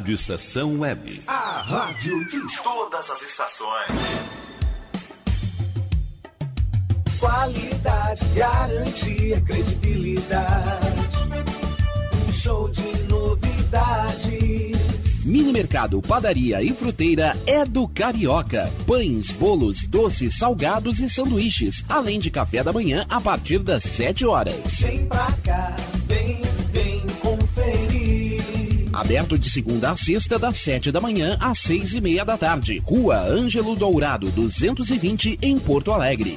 Speaker 16: Rádio Estação Web.
Speaker 3: A rádio de todas as estações.
Speaker 17: Qualidade, garantia, credibilidade. Um show de novidades.
Speaker 18: Mini Mercado, Padaria e Fruteira é do Carioca. Pães, bolos, doces, salgados e sanduíches, além de café da manhã a partir das 7 horas. Aberto de segunda a sexta, das 7 da manhã às 6 e meia da tarde. Rua Ângelo Dourado, 220, em Porto Alegre.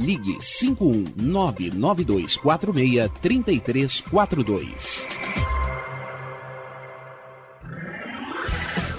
Speaker 18: ligue 51992463342.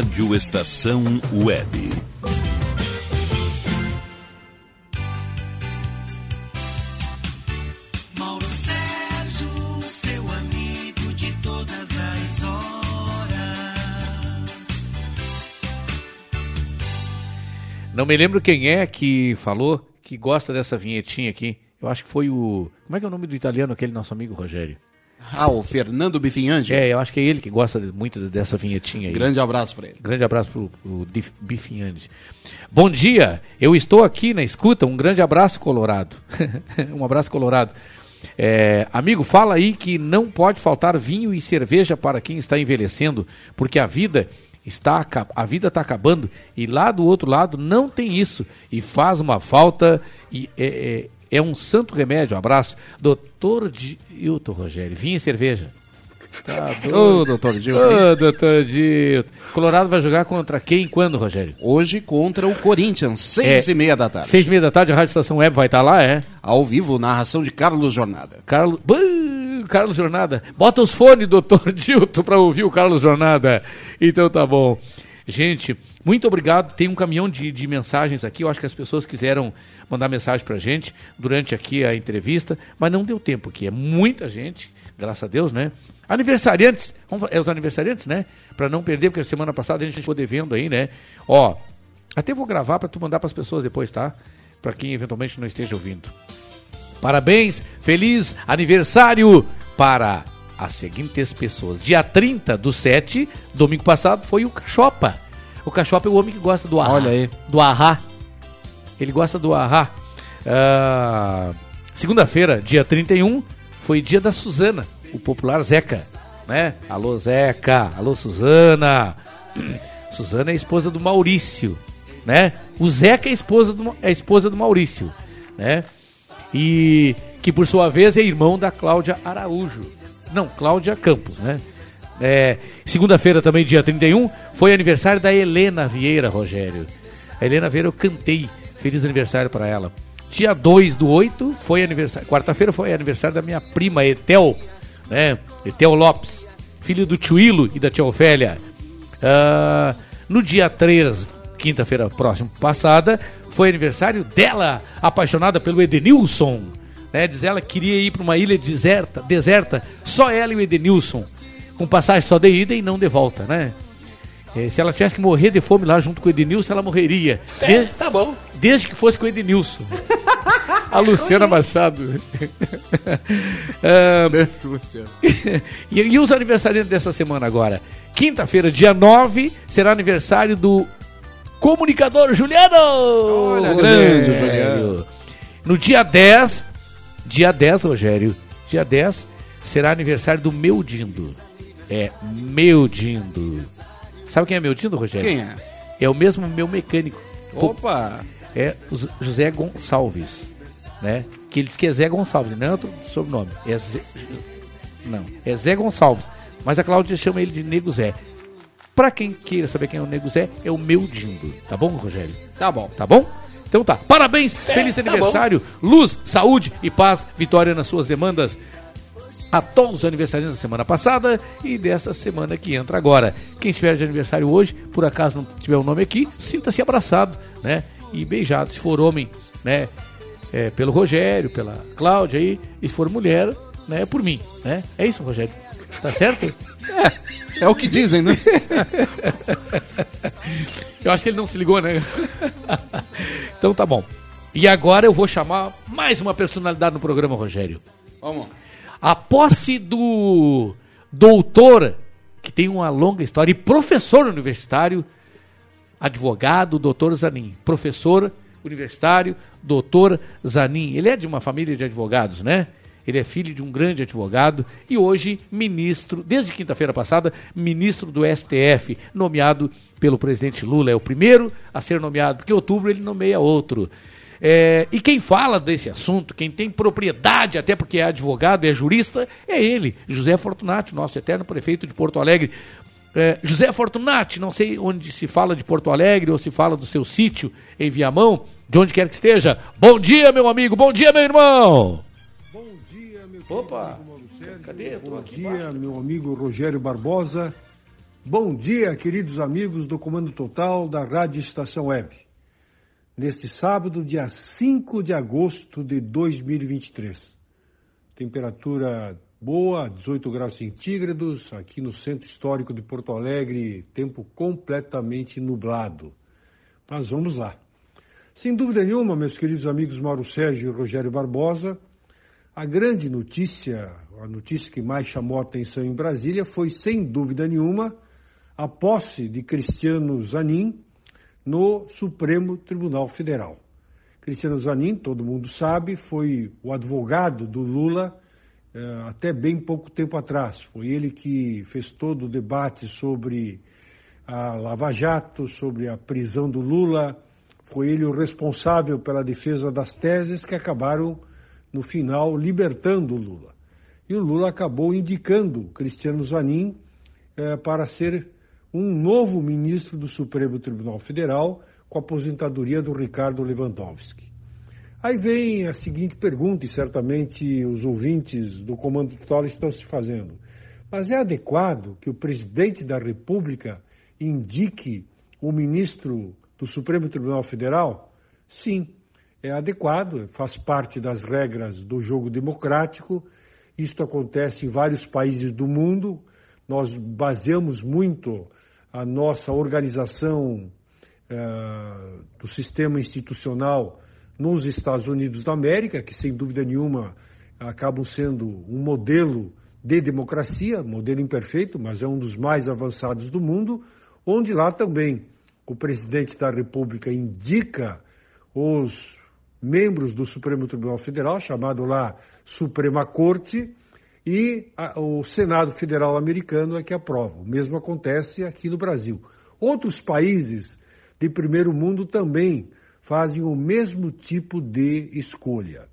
Speaker 16: Rádio Estação Web. Mauro Sérgio, seu amigo de todas as horas.
Speaker 4: Não me lembro quem é que falou que gosta dessa vinhetinha aqui. Eu acho que foi o. Como é que é o nome do italiano, aquele nosso amigo Rogério?
Speaker 5: Ah, o Fernando Bifinhandi.
Speaker 4: É, eu acho que é ele que gosta muito dessa vinhetinha aí.
Speaker 5: Grande abraço para ele.
Speaker 4: Grande abraço pro, pro Bifinhandi. Bom dia, eu estou aqui na escuta. Um grande abraço, Colorado. um abraço, Colorado. É, amigo, fala aí que não pode faltar vinho e cerveja para quem está envelhecendo, porque a vida está a vida está acabando e lá do outro lado não tem isso e faz uma falta e é, é, um santo remédio. Abraço, doutor Dilton Rogério. Vinho e cerveja. Tá
Speaker 5: Ô, doutor Dilton,
Speaker 4: Ô, doutor Dilton. Colorado vai jogar contra quem e quando, Rogério?
Speaker 5: Hoje contra o Corinthians, seis
Speaker 4: É,
Speaker 5: e meia da tarde.
Speaker 4: Seis e meia da tarde, a Rádio Estação Web vai estar lá, é?
Speaker 5: Ao vivo, narração de Carlos Jornada.
Speaker 4: Carlos, Carlos Jornada. Bota os fones, doutor Dilton, para ouvir o Carlos Jornada. Então tá bom. Gente, muito obrigado. Tem um caminhão de, de mensagens aqui. Eu acho que as pessoas quiseram mandar mensagem pra gente durante aqui a entrevista, mas não deu tempo aqui. É muita gente, graças a Deus, né? Aniversariantes, vamos, é os aniversariantes, né? Pra não perder, porque semana passada a gente ficou devendo aí, né? Ó, até vou gravar pra tu mandar pras pessoas depois, tá? Pra quem eventualmente não esteja ouvindo. Parabéns, feliz aniversário para as seguintes pessoas. Dia 30 do 7, domingo passado, foi o Cachopa. O Cachopa é o homem que gosta do ahá.
Speaker 5: Olha aí.
Speaker 4: Do ahá. Ele gosta do ahá. Ah, Segunda-feira, dia 31, foi dia da Suzana, o popular Zeca. Né? Alô, Zeca. Alô, Suzana. Suzana é a esposa do Maurício. Né? O Zeca é a esposa do, é esposa do Maurício. Né? e que por sua vez é irmão da Cláudia Araújo. Não, Cláudia Campos, né? É, Segunda-feira também, dia 31, foi aniversário da Helena Vieira, Rogério. A Helena Vieira eu cantei. Feliz aniversário para ela. Dia 2 do 8 foi aniversário. Quarta-feira foi aniversário da minha prima Etel, né? Etel Lopes, filho do tio e da tia Ofélia. Ah, no dia 3, quinta-feira próxima passada, foi aniversário dela, apaixonada pelo Edenilson. Né? Diz ela que queria ir para uma ilha deserta, deserta, só ela e o Edenilson. Com passagem só de ida e não de volta, né? Eh, se ela tivesse que morrer de fome lá junto com o Edenilson, ela morreria.
Speaker 5: É,
Speaker 4: De-
Speaker 5: tá bom.
Speaker 4: Desde que fosse com o Edenilson. A Luciana Machado. Ah, e, e os aniversariantes dessa semana agora? Quinta-feira, dia 9, será aniversário do comunicador Juliano!
Speaker 5: Olha, grande Juliano.
Speaker 4: No dia 10, dia 10, Rogério, dia 10, será aniversário do meu Dindo. É, meu Dindo. Sabe quem é meu Dindo, Rogério?
Speaker 5: Quem é?
Speaker 4: É o mesmo meu mecânico.
Speaker 5: Opa!
Speaker 4: É o José Gonçalves, né? Que ele diz que é Zé Gonçalves, não é outro sobrenome. É Zé, não, é Zé Gonçalves. Mas a Cláudia chama ele de Nego Zé. Pra quem queira saber quem é o Nego Zé, é o meu Dindo. Tá bom, Rogério?
Speaker 5: Tá bom.
Speaker 4: Tá bom? Então tá. Parabéns, feliz
Speaker 5: tá
Speaker 4: aniversário, luz, saúde e paz, vitória nas suas demandas. A todos os aniversariantes da semana passada e dessa semana que entra agora. Quem estiver de aniversário hoje, por acaso não tiver o nome aqui, sinta-se abraçado, né? E beijado. Se for homem, né? é, pelo Rogério, pela Cláudia aí, e se for mulher, né? Por mim, né? É isso, Rogério. Tá certo?
Speaker 5: É o que dizem, né?
Speaker 4: Eu acho que ele não se ligou, né? então tá bom. E agora eu vou chamar mais uma personalidade no programa, Rogério.
Speaker 5: Vamos.
Speaker 4: A posse do doutor, que tem uma longa história, e professor universitário, advogado, doutor Zanin. Professor universitário, doutor Zanin. Ele é de uma família de advogados, né? Ele é filho de um grande advogado e hoje ministro, desde quinta-feira passada, ministro do STF, nomeado pelo presidente Lula. É o primeiro a ser nomeado, porque em outubro ele nomeia outro. É, e quem fala desse assunto, quem tem propriedade, até porque é advogado, é jurista, é ele, José Fortunati, nosso eterno prefeito de Porto Alegre. É, José Fortunati, não sei onde se fala de Porto Alegre ou se fala do seu sítio em Viamão, de onde quer que esteja. Bom dia, meu amigo, bom dia, meu irmão. Opa, cadê? Tô
Speaker 19: Bom dia, meu amigo Rogério Barbosa. Bom dia, queridos amigos do Comando Total da Rádio Estação Web. Neste sábado, dia 5 de agosto de 2023. Temperatura boa, 18 graus centígrados, aqui no centro histórico de Porto Alegre, tempo completamente nublado. Mas vamos lá. Sem dúvida nenhuma, meus queridos amigos Mauro Sérgio e Rogério Barbosa, a grande notícia, a notícia que mais chamou a atenção em Brasília foi, sem dúvida nenhuma, a posse de Cristiano Zanin no Supremo Tribunal Federal. Cristiano Zanin, todo mundo sabe, foi o advogado do Lula eh, até bem pouco tempo atrás. Foi ele que fez todo o debate sobre a Lava Jato, sobre a prisão do Lula. Foi ele o responsável pela defesa das teses que acabaram, no final, libertando o Lula. E o Lula acabou indicando Cristiano Zanin eh, para ser um novo ministro do Supremo Tribunal Federal, com a aposentadoria do Ricardo Lewandowski. Aí vem a seguinte pergunta, e certamente os ouvintes do Comando Total estão se fazendo. Mas é adequado que o presidente da República indique o ministro do Supremo Tribunal Federal? Sim, é adequado, faz parte das regras do jogo democrático. Isto acontece em vários países do mundo. Nós baseamos muito a nossa organização eh, do sistema institucional nos Estados Unidos da América, que sem dúvida nenhuma acabam sendo um modelo de democracia, modelo imperfeito, mas é um dos mais avançados do mundo, onde lá também o presidente da República indica os membros do Supremo Tribunal Federal, chamado lá Suprema Corte, e a, o Senado Federal americano é que aprova. O mesmo acontece aqui no Brasil. Outros países de primeiro mundo também fazem o mesmo tipo de escolha.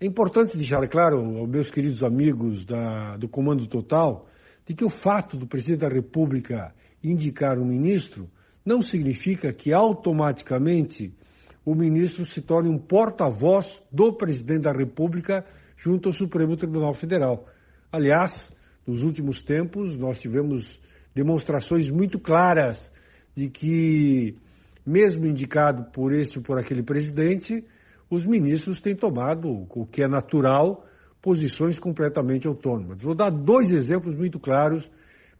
Speaker 19: É importante deixar claro aos meus queridos amigos da, do Comando Total de que o fato do presidente da República indicar um ministro não significa que automaticamente o ministro se torne um porta-voz do presidente da República junto ao Supremo Tribunal Federal. Aliás, nos últimos tempos, nós tivemos demonstrações muito claras de que, mesmo indicado por este ou por aquele presidente, os ministros têm tomado, o que é natural, posições completamente autônomas. Vou dar dois exemplos muito claros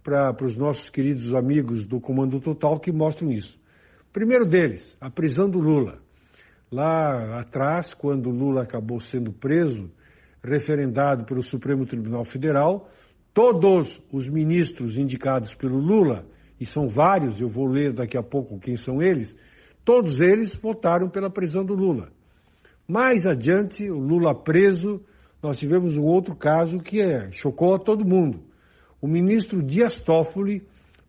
Speaker 19: para os nossos queridos amigos do Comando Total que mostram isso. Primeiro deles, a prisão do Lula. Lá atrás, quando Lula acabou sendo preso, referendado pelo Supremo Tribunal Federal, todos os ministros indicados pelo Lula, e são vários, eu vou ler daqui a pouco quem são eles, todos eles votaram pela prisão do Lula. Mais adiante, o Lula preso, nós tivemos um outro caso que é, chocou a todo mundo. O ministro Dias Toffoli,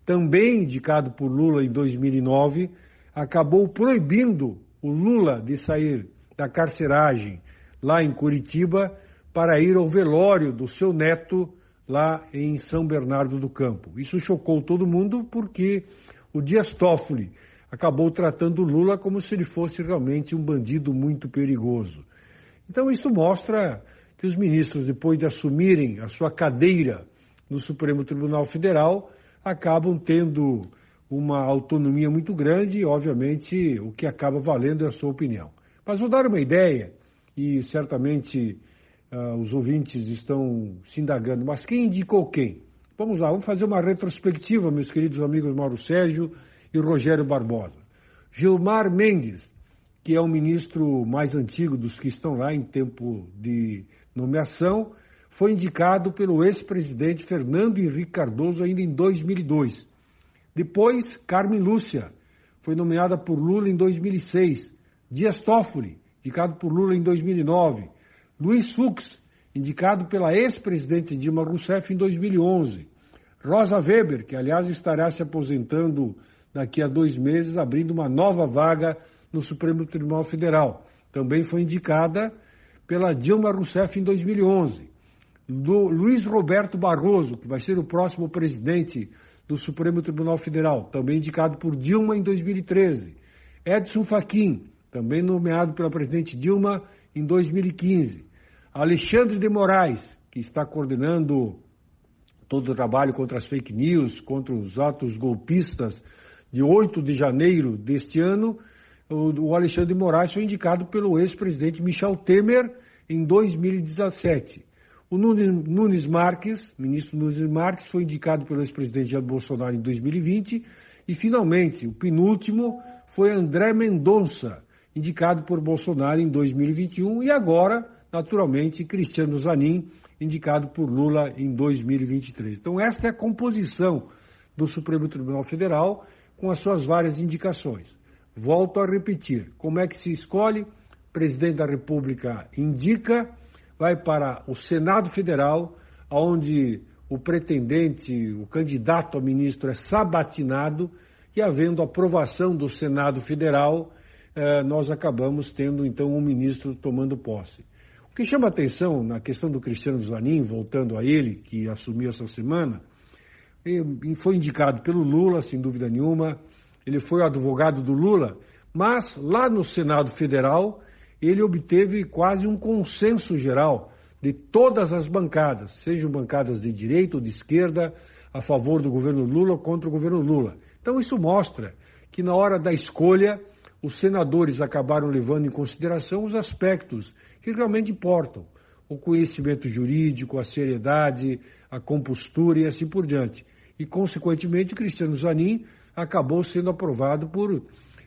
Speaker 19: também indicado por Lula em 2009, acabou proibindo o Lula de sair da carceragem lá em Curitiba para ir ao velório do seu neto lá em São Bernardo do Campo. Isso chocou todo mundo porque o Dias Toffoli acabou tratando Lula como se ele fosse realmente um bandido muito perigoso. Então isso mostra que os ministros, depois de assumirem a sua cadeira no Supremo Tribunal Federal, acabam tendo uma autonomia muito grande e, obviamente, o que acaba valendo é a sua opinião. Mas vou dar uma ideia, e certamente uh, os ouvintes estão se indagando, mas quem indicou quem? Vamos lá, vamos fazer uma retrospectiva, meus queridos amigos Mauro Sérgio e Rogério Barbosa. Gilmar Mendes, que é o ministro mais antigo dos que estão lá em tempo de nomeação, foi indicado pelo ex-presidente Fernando Henrique Cardoso ainda em 2002. Depois, Carmen Lúcia, foi nomeada por Lula em 2006. Dias Toffoli, indicado por Lula em 2009. Luiz Fux, indicado pela ex-presidente Dilma Rousseff em 2011. Rosa Weber, que aliás estará se aposentando daqui a dois meses, abrindo uma nova vaga no Supremo Tribunal Federal. Também foi indicada pela Dilma Rousseff em 2011. Do Luiz Roberto Barroso, que vai ser o próximo presidente do Supremo Tribunal Federal, também indicado por Dilma em 2013. Edson Fachin, também nomeado pela presidente Dilma em 2015. Alexandre de Moraes, que está coordenando todo o trabalho contra as fake news, contra os atos golpistas de 8 de janeiro deste ano, o Alexandre de Moraes foi indicado pelo ex-presidente Michel Temer em 2017. O Nunes Marques, ministro Nunes Marques, foi indicado pelo ex-presidente Jair Bolsonaro em 2020 e, finalmente, o penúltimo foi André Mendonça, indicado por Bolsonaro em 2021, e agora, naturalmente, Cristiano Zanin, indicado por Lula em 2023. Então, esta é a composição do Supremo Tribunal Federal com as suas várias indicações. Volto a repetir: como é que se escolhe? Presidente da República indica, vai para o Senado Federal, onde o pretendente, o candidato a ministro é sabatinado e, havendo aprovação do Senado Federal, eh, nós acabamos tendo então um ministro tomando posse. O que chama atenção na questão do Cristiano Zanin, voltando a ele, que assumiu essa semana, foi indicado pelo Lula, sem dúvida nenhuma, ele foi o advogado do Lula, mas lá no Senado Federal ele obteve quase um consenso geral de todas as bancadas, sejam bancadas de direita ou de esquerda, a favor do governo Lula ou contra o governo Lula. Então isso mostra que na hora da escolha os senadores acabaram levando em consideração os aspectos que realmente importam: o conhecimento jurídico, a seriedade, a compostura e assim por diante. E, consequentemente, Cristiano Zanin acabou sendo aprovado por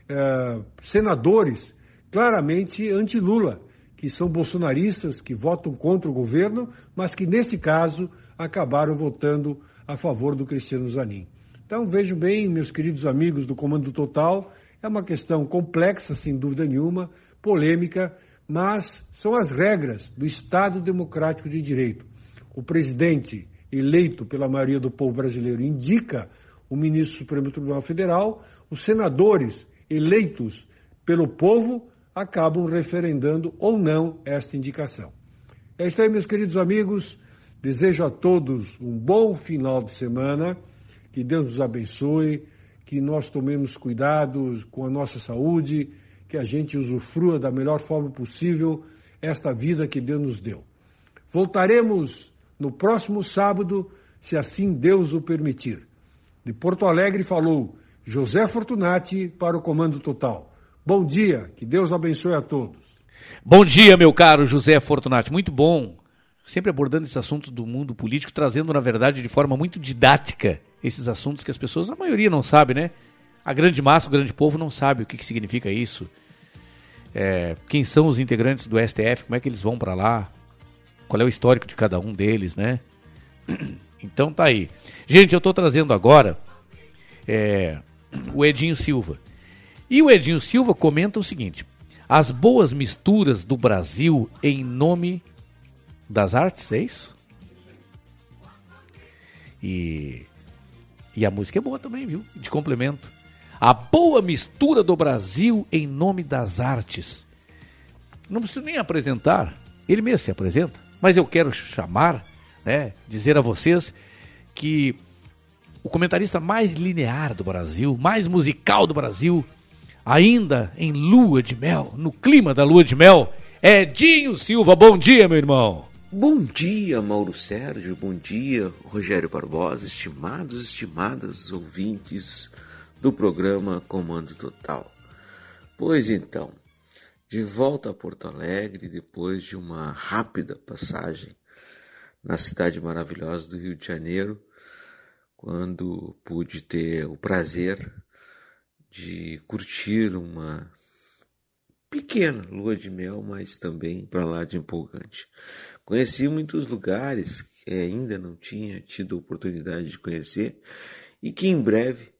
Speaker 19: eh, senadores claramente anti-Lula, que são bolsonaristas, que votam contra o governo, mas que, nesse caso, acabaram votando a favor do Cristiano Zanin. Então, vejam bem, meus queridos amigos do Comando Total, é uma questão complexa, sem dúvida nenhuma, polêmica, mas são as regras do Estado Democrático de Direito. O presidente eleito pela maioria do povo brasileiro indica o ministro do Supremo Tribunal Federal, os senadores eleitos pelo povo acabam referendando ou não esta indicação. É isso aí, meus queridos amigos. Desejo a todos um bom final de semana, que Deus nos abençoe, que nós tomemos cuidado com a nossa saúde, que a gente usufrua da melhor forma possível esta vida que Deus nos deu. Voltaremos no próximo sábado, se assim Deus o permitir. De Porto Alegre falou José Fortunati para o Comando Total. Bom dia, que Deus abençoe a todos.
Speaker 4: Bom dia, meu caro José Fortunati, muito bom. Sempre abordando esses assuntos do mundo político, trazendo, na verdade, de forma muito didática esses assuntos que as pessoas, a maioria, não sabe, né? A grande massa, o grande povo não sabe o que, que significa isso. É, quem são os integrantes do STF, como é que eles vão para lá, qual é o histórico de cada um deles, né? Então tá aí. Gente, eu estou trazendo agora é, o Edinho Silva. E o Edinho Silva comenta o seguinte: as boas misturas do Brasil em nome das artes, é isso? E, e a música é boa também, viu? De complemento. A boa mistura do Brasil em nome das artes. Não preciso nem apresentar, ele mesmo se apresenta, mas eu quero chamar, né, dizer a vocês que o comentarista mais linear do Brasil, mais musical do Brasil, ainda em lua de mel, no clima da lua de mel, é Dinho Silva. Bom dia, meu irmão.
Speaker 20: Bom dia, Mauro Sérgio. Bom dia, Rogério Barbosa, estimados, estimadas ouvintes do programa Comando Total. Pois então, de volta a Porto Alegre depois de uma rápida passagem na cidade maravilhosa do Rio de Janeiro, quando pude ter o prazer de curtir uma pequena lua de mel, mas também para lá de empolgante. Conheci muitos lugares que ainda não tinha tido oportunidade de conhecer e que em breve,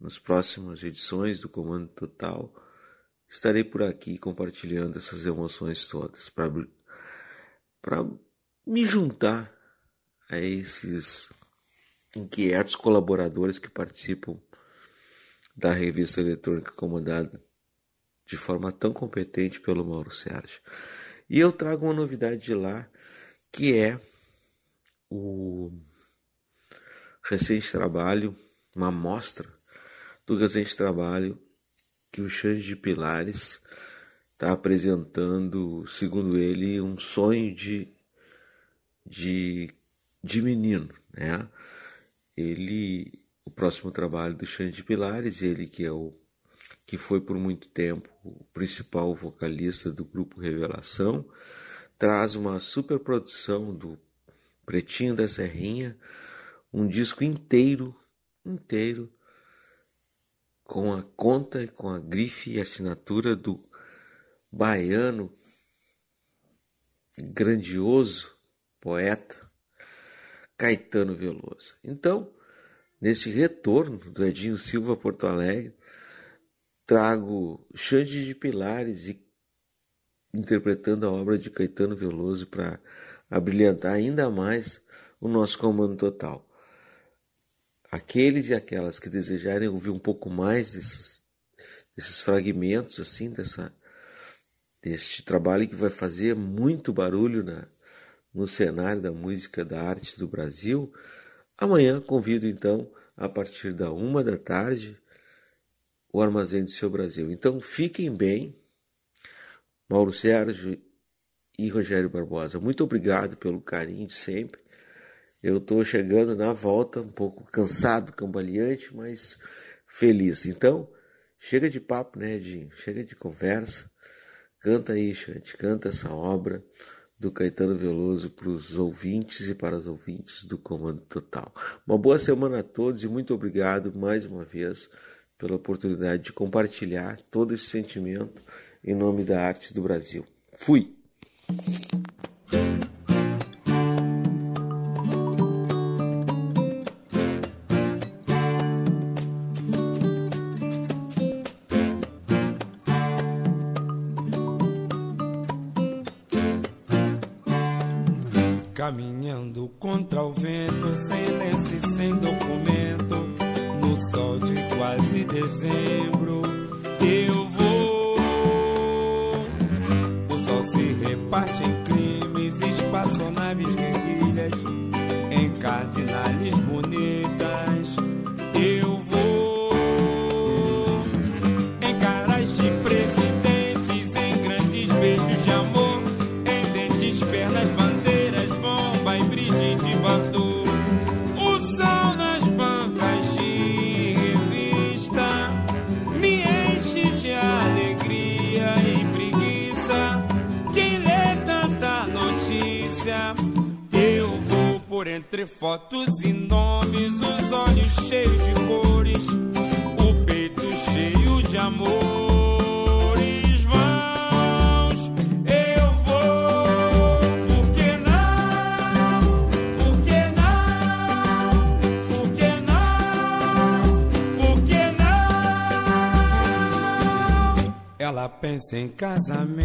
Speaker 20: nas próximas edições do Comando Total, estarei por aqui compartilhando essas emoções todas para me juntar a esses inquietos colaboradores que participam da revista eletrônica comandada de forma tão competente pelo Mauro Sérgio. E eu trago uma novidade de lá, que é o recente trabalho, uma amostra do recente trabalho que o Xande de Pilares está apresentando, segundo ele, um sonho de, de, de menino, né? Ele, o próximo trabalho do Xande de Pilares, ele que é o que foi por muito tempo o principal vocalista do grupo Revelação, traz uma superprodução do Pretinho da Serrinha, um disco inteiro, inteiro com a conta e com a grife e assinatura do baiano grandioso poeta Caetano Veloso. Então, neste retorno do Edinho Silva Porto Alegre, trago Xande de Pilares e interpretando a obra de Caetano Veloso para abrilhantar ainda mais o nosso comando total. Aqueles e aquelas que desejarem ouvir um pouco mais desses, desses fragmentos assim dessa deste trabalho que vai fazer muito barulho na, no cenário da música da arte do Brasil, amanhã convido então a partir da uma da tarde o Armazém do Seu Brasil. Então fiquem bem, Mauro Sérgio e Rogério Barbosa. Muito obrigado pelo carinho de sempre. Eu estou chegando na volta, um pouco cansado, cambaleante, mas feliz. Então, chega de papo, né, Edinho? Chega de conversa. Canta aí, Xante, canta essa obra do Caetano Veloso para os ouvintes e para os ouvintes do Comando Total. Uma boa semana a todos e muito obrigado mais uma vez pela oportunidade de compartilhar todo esse sentimento em nome da arte do Brasil. Fui!
Speaker 21: sem casamento.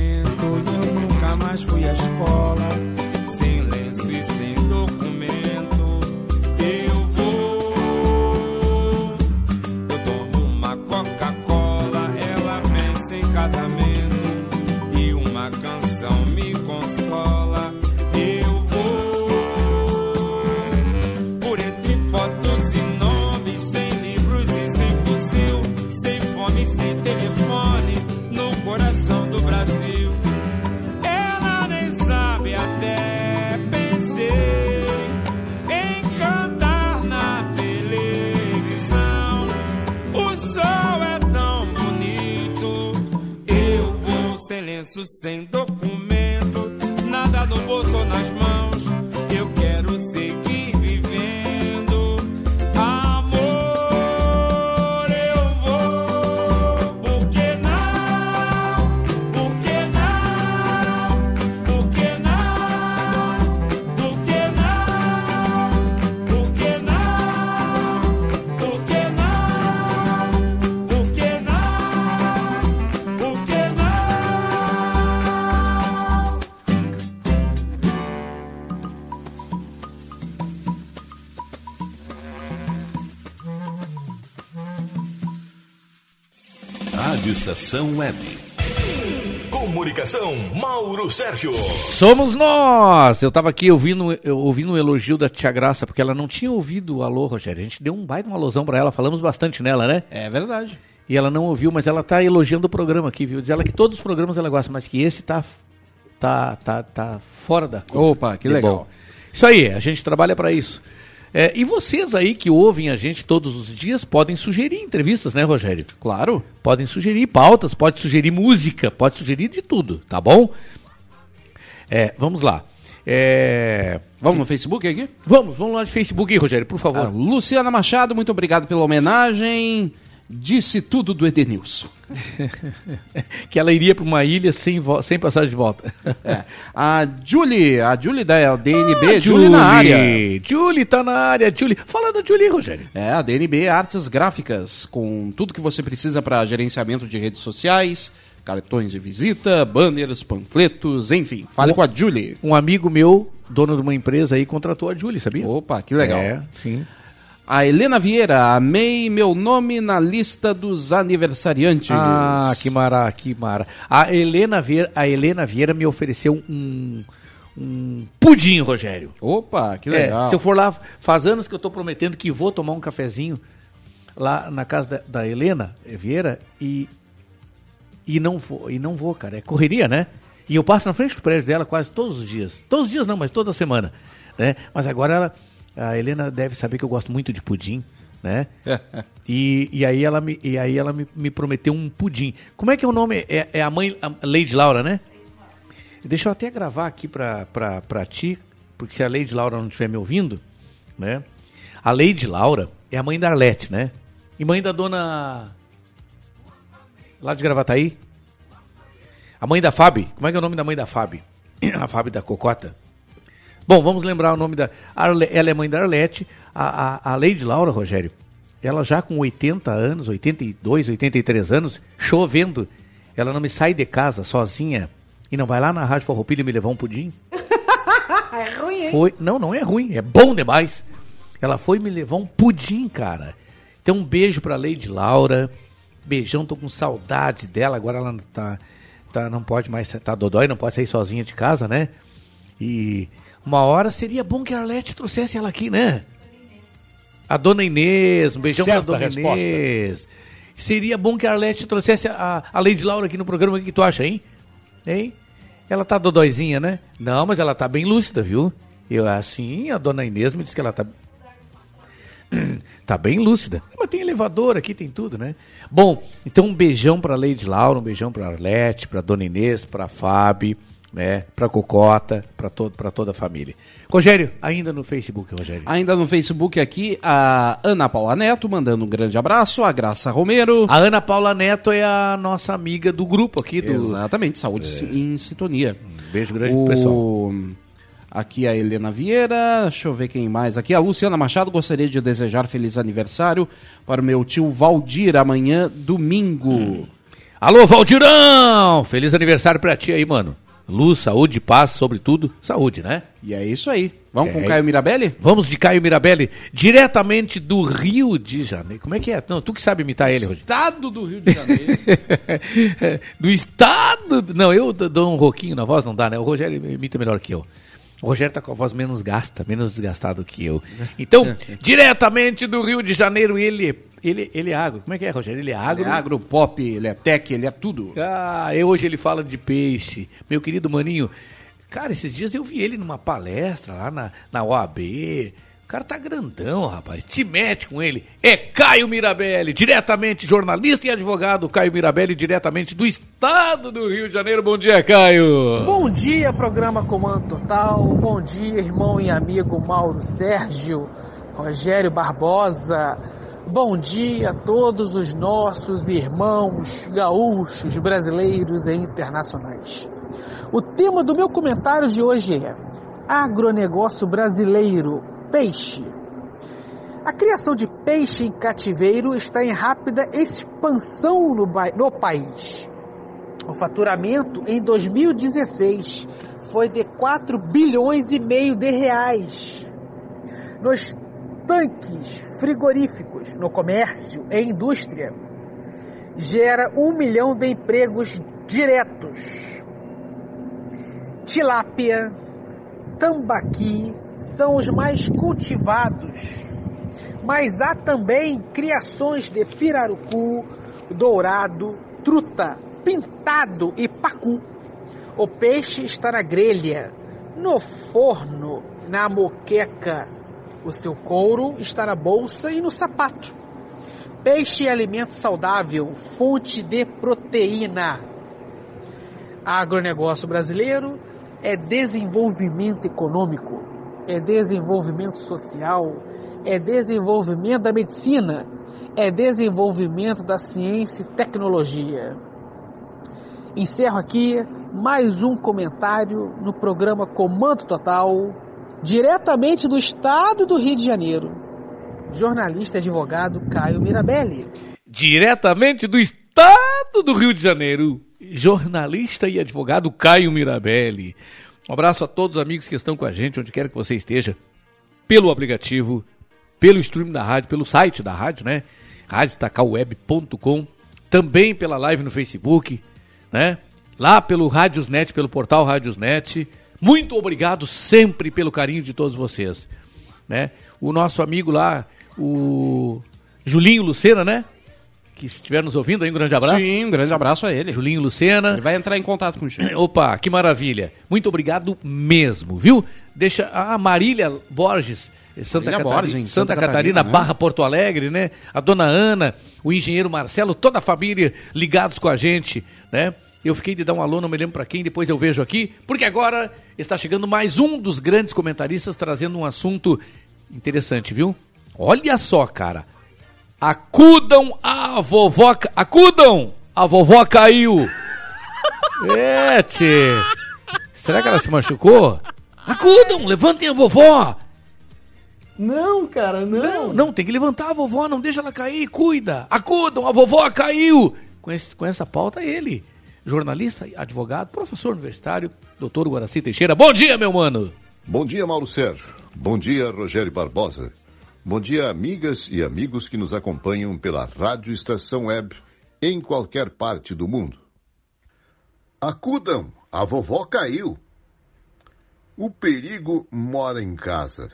Speaker 22: Estação Web.
Speaker 3: Comunicação, Mauro Sérgio.
Speaker 4: Somos nós! Eu tava aqui ouvindo, eu, ouvindo um elogio da Tia Graça, porque ela não tinha ouvido o alô, Rogério. A gente deu um baita uma alusão pra ela, falamos bastante nela, né?
Speaker 5: É verdade.
Speaker 4: E ela não ouviu, mas ela tá elogiando o programa aqui, viu? Diz ela que todos os programas ela gosta, mas que esse tá, tá, tá, tá fora da.
Speaker 5: Opa, que legal.
Speaker 4: bom. Isso aí, a gente trabalha pra isso. É, e vocês aí que ouvem a gente todos os dias podem sugerir entrevistas, né, Rogério?
Speaker 5: Claro.
Speaker 4: Podem sugerir pautas, pode sugerir música, pode sugerir de tudo, tá bom? É, vamos lá. É,
Speaker 5: Vamos no Facebook aqui?
Speaker 4: Vamos, vamos lá de Facebook aí, Rogério, por favor.
Speaker 5: Ah, Luciana Machado, muito obrigado pela homenagem. Disse tudo do Edenilson.
Speaker 4: que ela iria para uma ilha sem, sem passagem de volta.
Speaker 5: É. A Julie, a Julie da DNB,
Speaker 4: Ah,
Speaker 5: Julie na área.
Speaker 4: Julie tá na área, Julie. Fala da Julie, Rogério.
Speaker 5: É, a DNB Artes Gráficas, com tudo que você precisa para gerenciamento de redes sociais, cartões de visita, banners, panfletos, enfim. Fale com a Julie.
Speaker 4: Um amigo meu, dono de uma empresa aí, contratou a Julie, sabia?
Speaker 5: Opa, que legal.
Speaker 4: É, sim.
Speaker 5: A Helena Vieira, amei meu nome na lista dos aniversariantes.
Speaker 4: Ah, que mara, que mara. A Helena Vieira, a Helena Vieira me ofereceu um, um pudim, Rogério.
Speaker 5: Opa, que
Speaker 4: É,
Speaker 5: legal.
Speaker 4: se eu for lá, faz anos que eu tô prometendo que vou tomar um cafezinho lá na casa da, da Helena Vieira e e não vou, e não vou, cara. É correria, né? E eu passo na frente do prédio dela quase todos os dias. Todos os dias não, mas toda semana, né? Mas agora ela, a Helena deve saber que eu gosto muito de pudim, né? E, e aí ela, me, e aí ela me, me prometeu um pudim. Como é que é o nome? É, é a mãe, a Lady Laura, né? Deixa eu até gravar aqui pra, pra, pra ti, porque se a Lady Laura não estiver me ouvindo, né? A Lady Laura é a mãe da Arlete, né? E mãe da dona. Lá de Gravataí? A mãe da Fábio. Como é que é o nome da mãe da Fábio? A Fábio da Cocota. Bom, vamos lembrar o nome da. Arle... Ela é mãe da Arlete. A, a, a Lady Laura, Rogério, ela já com 80 anos, 82, 83 anos, chovendo, ela não me sai de casa sozinha e não vai lá na Rádio Farroupilha me levar um pudim?
Speaker 23: É ruim, hein?
Speaker 4: Foi, não, não é ruim, é bom demais. Ela foi me levar um pudim, cara. Então um beijo pra Lady Laura. Beijão, tô com saudade dela. Agora ela tá, tá não pode mais, tá dodói, não pode sair sozinha de casa, né? E uma hora seria bom que a Arlete trouxesse ela aqui, né? A dona Inês, um beijão
Speaker 23: Certa
Speaker 4: pra dona
Speaker 23: resposta.
Speaker 4: Inês. Seria bom que a Arlete trouxesse a, a Lady Laura aqui no programa. O que tu acha, hein? Hein? Ela tá dodóizinha, né? Não, mas ela tá bem lúcida, viu? Eu, assim, a dona Inês me disse que ela tá. tá bem lúcida. Mas tem elevador aqui, tem tudo, né? Bom, então um beijão pra Lady Laura, um beijão pra Arlete, pra dona Inês, pra Fábio, né? Pra Cocota, pra, todo, pra toda a família. Rogério, ainda no Facebook, Rogério.
Speaker 5: Ainda no Facebook aqui, a Ana Paula Neto mandando um grande abraço, a Graça Romero.
Speaker 4: A Ana Paula Neto é a nossa amiga do grupo aqui do.
Speaker 5: Exatamente, saúde em sintonia.
Speaker 4: Beijo grande
Speaker 5: o...
Speaker 4: pro pessoal.
Speaker 5: Aqui a Helena Vieira, deixa eu ver quem mais. Aqui a Luciana Machado, gostaria de desejar feliz aniversário para o meu tio Valdir amanhã, domingo.
Speaker 4: Hum. Alô, Valdirão! Feliz aniversário pra ti aí, mano. Luz, saúde, paz, sobretudo, saúde, né?
Speaker 5: E é isso aí. Vamos
Speaker 4: É.
Speaker 5: com Caio Mirabelli?
Speaker 4: Vamos de Caio Mirabelli, diretamente do Rio de Janeiro. Como é que é? Não, tu que sabe imitar ele, Rogério.
Speaker 5: Estado do Rio de Janeiro.
Speaker 4: do estado. Não, eu dou um roquinho na voz, não dá, né? O Rogério imita melhor que eu. O Rogério tá com a voz menos gasta, menos desgastado que eu. Então, diretamente do Rio de Janeiro, ele, ele, ele é agro. Como é que é, Rogério? Ele é agro.
Speaker 5: Ele é agro, pop, ele é tech, ele é tudo.
Speaker 4: Ah, e hoje ele fala de peixe. Meu querido maninho, cara, esses dias eu vi ele numa palestra lá na, na OAB. O cara tá grandão, rapaz. Te mete com ele. É Caio Mirabelli, diretamente jornalista e advogado Caio Mirabelli, diretamente do estado do Rio de Janeiro. Bom dia, Caio.
Speaker 23: Bom dia, programa Comando Total. Bom dia, irmão e amigo Mauro Sérgio, Rogério Barbosa. Bom dia a todos os nossos irmãos gaúchos, brasileiros e internacionais. O tema do meu comentário de hoje é agronegócio brasileiro, peixe. A criação de peixe em cativeiro está em rápida expansão no, no país. O faturamento em 2016 foi de 4 bilhões e meio de reais. Nos tanques frigoríficos, no comércio e indústria, gera um milhão de empregos diretos. Tilápia, tambaqui são os mais cultivados, mas há também criações de pirarucu, dourado, truta, pintado e pacu. O peixe está na grelha, no forno, na moqueca. O seu couro está na bolsa e no sapato. Peixe é alimento saudável, fonte de proteína. Agronegócio brasileiro é desenvolvimento econômico, é desenvolvimento social, é desenvolvimento da medicina, é desenvolvimento da ciência e tecnologia. Encerro aqui mais um comentário no programa Comando Total, diretamente do estado do Rio de Janeiro. Jornalista e advogado Caio Mirabelli.
Speaker 4: Diretamente do estado do Rio de Janeiro, jornalista e advogado Caio Mirabelli. Um abraço a todos os amigos que estão com a gente, onde quer que você esteja, pelo aplicativo, pelo stream da rádio, pelo site da rádio, né? radiostacalweb.com, também pela live no Facebook, né? Lá pelo Radiosnet, pelo portal Radiosnet. Muito obrigado sempre pelo carinho de todos vocês, né? O nosso amigo lá, o Julinho Lucena, né? Que estiver nos ouvindo aí, um grande abraço.
Speaker 5: Sim, um grande abraço a ele.
Speaker 4: Julinho Lucena.
Speaker 5: Ele vai entrar em contato com o Chico.
Speaker 4: Opa, que maravilha. Muito obrigado mesmo, viu? Deixa a Marília Borges, Santa,
Speaker 5: Marília
Speaker 4: Catarina,
Speaker 5: Borges,
Speaker 4: Santa,
Speaker 5: Santa
Speaker 4: Catarina,
Speaker 5: Catarina, né?
Speaker 4: Barra Porto Alegre, né? A dona Ana, o engenheiro Marcelo, toda a família ligados com a gente, né? Eu fiquei de dar um alô, não me lembro para quem, depois eu vejo aqui, porque agora está chegando mais um dos grandes comentaristas trazendo um assunto interessante, viu? Olha só, cara. Acudam a vovó. Acudam! A vovó caiu! É, tchê. Será que ela se machucou? Acudam! Levantem a vovó!
Speaker 13: Não, cara, não.
Speaker 4: Não, não, tem que levantar a vovó, não deixa ela cair, cuida! Acudam! A vovó caiu! Com, esse- com essa pauta, ele, jornalista, advogado, professor universitário, doutor Guaraci Teixeira. Bom dia, meu mano!
Speaker 2: Bom dia, Mauro Sérgio. Bom dia, Rogério Barbosa. Bom dia, amigas e amigos que nos acompanham pela Rádio Estação Web em qualquer parte do mundo. Acudam, a vovó caiu. O perigo mora em casa.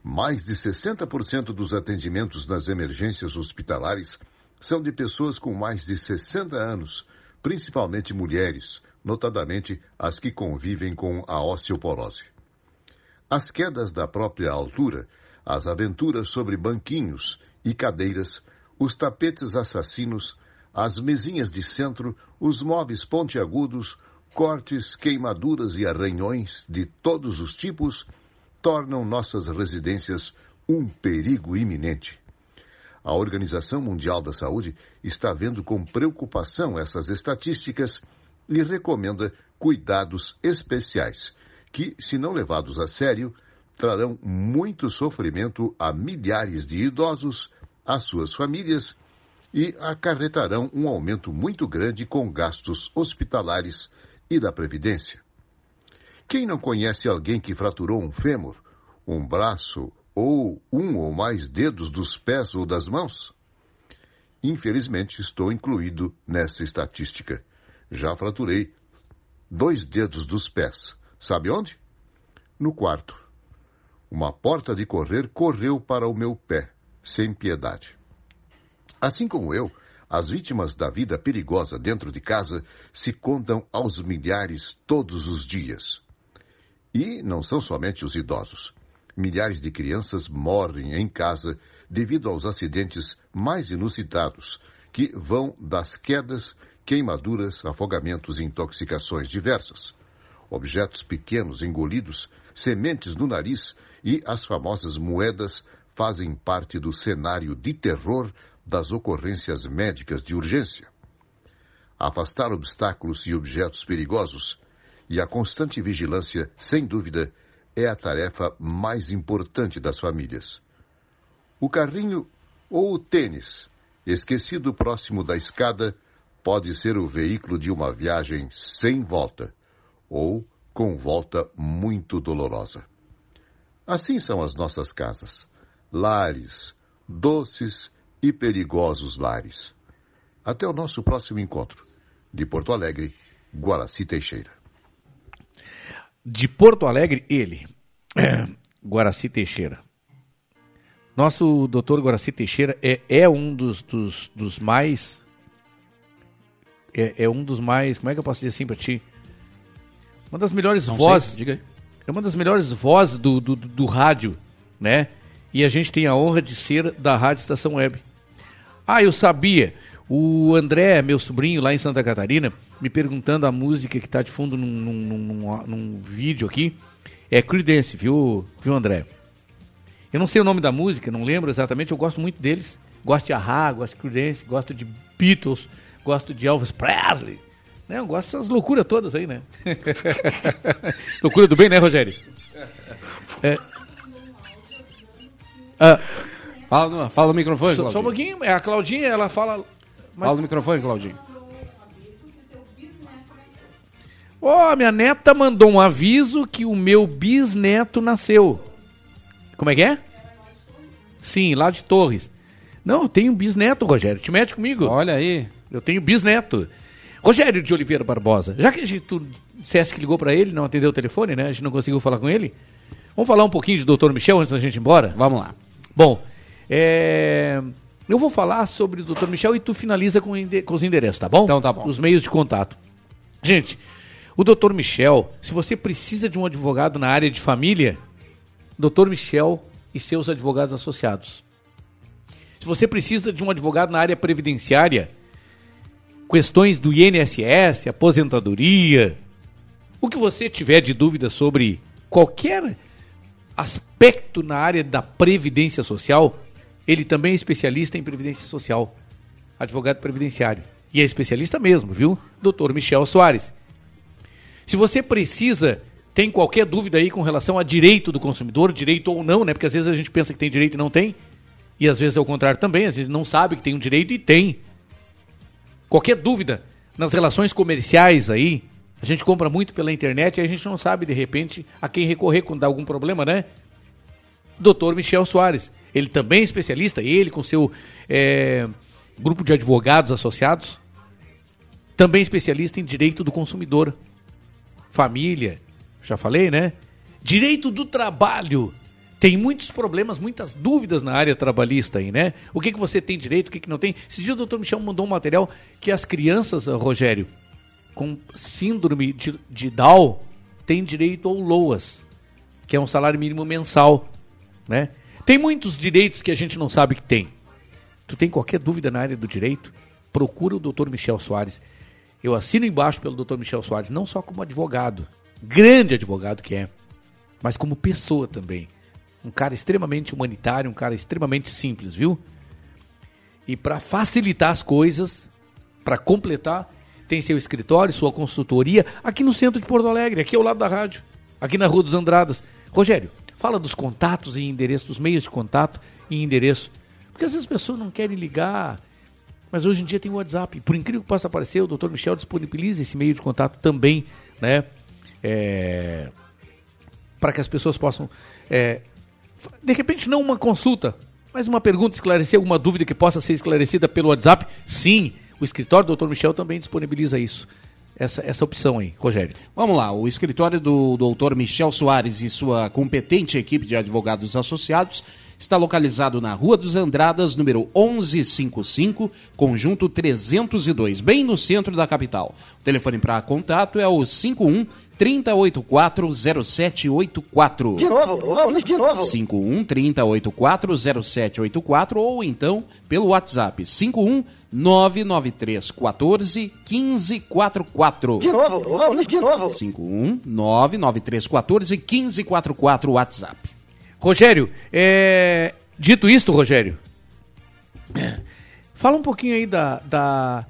Speaker 2: Mais de 60% dos atendimentos nas emergências hospitalares são de pessoas com mais de 60 anos, principalmente mulheres, notadamente as que convivem com a osteoporose. As quedas da própria altura, as aventuras sobre banquinhos e cadeiras, os tapetes assassinos, as mesinhas de centro, os móveis pontiagudos, cortes, queimaduras e arranhões de todos os tipos tornam nossas residências um perigo iminente. A Organização Mundial da Saúde está vendo com preocupação essas estatísticas e recomenda cuidados especiais, que, se não levados a sério, trarão muito sofrimento a milhares de idosos, às suas famílias e acarretarão um aumento muito grande com gastos hospitalares e da Previdência. Quem não conhece alguém que fraturou um fêmur, um braço ou um ou mais dedos dos pés ou das mãos? Infelizmente, estou incluído nessa estatística. Já fraturei dois dedos dos pés. Sabe onde? No quarto. Uma porta de correr correu para o meu pé, sem piedade. Assim como eu, as vítimas da vida perigosa dentro de casa se contam aos milhares todos os dias. E não são somente os idosos. Milhares de crianças morrem em casa devido aos acidentes mais inusitados, que vão das quedas, queimaduras, afogamentos e intoxicações diversas. Objetos pequenos engolidos, sementes no nariz e as famosas moedas fazem parte do cenário de terror das ocorrências médicas de urgência. Afastar obstáculos e objetos perigosos e a constante vigilância, sem dúvida, é a tarefa mais importante das famílias. O carrinho ou o tênis, esquecido próximo da escada, pode ser o veículo de uma viagem sem volta ou com volta muito dolorosa. Assim são as nossas casas, lares, doces e perigosos lares. Até o nosso próximo encontro. De Porto Alegre, Guaraci Teixeira.
Speaker 4: De Porto Alegre, ele, Guaraci Teixeira. Nosso doutor Guaraci Teixeira é, é um dos, dos, dos mais. É, é um dos mais. Como é que eu posso dizer assim pra ti? Uma das melhores
Speaker 5: Não
Speaker 4: vozes.
Speaker 5: sei, diga aí.
Speaker 4: É uma das melhores vozes do, do, do, rádio, né? E a gente tem a honra de ser da Rádio Estação Web. Ah, eu sabia. O André, meu sobrinho lá em Santa Catarina, me perguntando a música que está de fundo num, num, num, num vídeo aqui. É Creedence, viu, viu, André? Eu não sei o nome da música, não lembro exatamente, eu gosto muito deles. Gosto de Ahá, gosto de Creedence, gosto de Beatles, gosto de Elvis Presley. Né? Eu gosto dessas loucuras todas aí, né? Loucura do bem, né, Rogério? É. Ah,
Speaker 5: Fala, no- fala no microfone,
Speaker 4: só, só um
Speaker 5: Claudinho.
Speaker 4: pouquinho, é, a Claudinha, ela fala... Mas-
Speaker 5: Fala no microfone, Claudinho.
Speaker 4: Ó, minha neta mandou um aviso que o meu bisneto nasceu. Como é que é? Sim, lá de Torres. Não, eu tenho um bisneto, Rogério. Te mete comigo.
Speaker 5: Olha aí.
Speaker 4: Eu tenho bisneto. Rogério de Oliveira Barbosa. Já que a gente, tu disseste que ligou pra ele, não atendeu o telefone, né? A gente não conseguiu falar com ele. Vamos falar um pouquinho de Dr. Michel antes da gente ir embora?
Speaker 5: Vamos lá.
Speaker 4: Bom, é, eu vou falar sobre o Dr. Michel e tu finaliza com, com os endereços, tá bom? Então
Speaker 5: tá bom.
Speaker 4: Os meios de contato. Gente, o Dr. Michel, se você precisa de um advogado na área de família, Dr. Michel e seus advogados associados. Se você precisa de um advogado na área previdenciária, questões do INSS, aposentadoria, o que você tiver de dúvida sobre qualquer aspecto na área da previdência social, ele também é especialista em previdência social, advogado previdenciário. E é especialista mesmo, viu? Dr. Michel Soares. Se você precisa, tem qualquer dúvida aí com relação a direito do consumidor, direito ou não, né? Porque às vezes a gente pensa que tem direito e não tem. E às vezes é o contrário também, às vezes não sabe que tem um direito e tem. Qualquer dúvida nas relações comerciais aí, a gente compra muito pela internet e a gente não sabe, de repente, a quem recorrer quando dá algum problema, né? Dr. Michel Soares. Ele também é especialista, ele com seu é, grupo de advogados associados, também especialista em direito do consumidor. Família, já falei, né? Direito do trabalho. Tem muitos problemas, muitas dúvidas na área trabalhista aí, né? O que, que você tem direito, o que, que não tem. Esse dia o doutor Michel mandou um material que as crianças, Rogério, com síndrome de, de Down têm direito ao LOAS, que é um salário mínimo mensal, né? Tem muitos direitos que a gente não sabe que tem. Tu tem qualquer dúvida na área do direito? Procura o doutor Michel Soares. Eu assino embaixo pelo doutor Michel Soares, não só como advogado, grande advogado que é, mas como pessoa também. Um cara extremamente humanitário, um cara extremamente simples, viu? E para facilitar as coisas, para completar, tem seu escritório, sua consultoria aqui no centro de Porto Alegre, aqui ao lado da rádio, aqui na Rua dos Andradas. Rogério, fala dos contatos e endereço, dos meios de contato e endereço. Porque às vezes as pessoas não querem ligar, mas hoje em dia tem o WhatsApp. Por incrível que possa parecer, o Dr. Michel disponibiliza esse meio de contato também, né? É, para que as pessoas possam, é, de repente, não uma consulta, mas uma pergunta, esclarecer alguma dúvida que possa ser esclarecida pelo WhatsApp. Sim, o escritório do Dr. Michel também disponibiliza isso. Essa, essa opção aí, Rogério.
Speaker 5: Vamos lá, o escritório do doutor Michel Soares e sua competente equipe de advogados associados está localizado na Rua dos Andradas, número 1155, conjunto 302, bem no centro da capital. O telefone para contato é o 51 3084 0784.
Speaker 17: De novo, vamos de novo.
Speaker 5: 51 3084 0784 ou então pelo WhatsApp 51 993 14 1544.
Speaker 17: De novo, vamos de novo.
Speaker 5: 51 993 14 1544 WhatsApp.
Speaker 4: Rogério, é, dito isto, Rogério, fala um pouquinho aí da, da,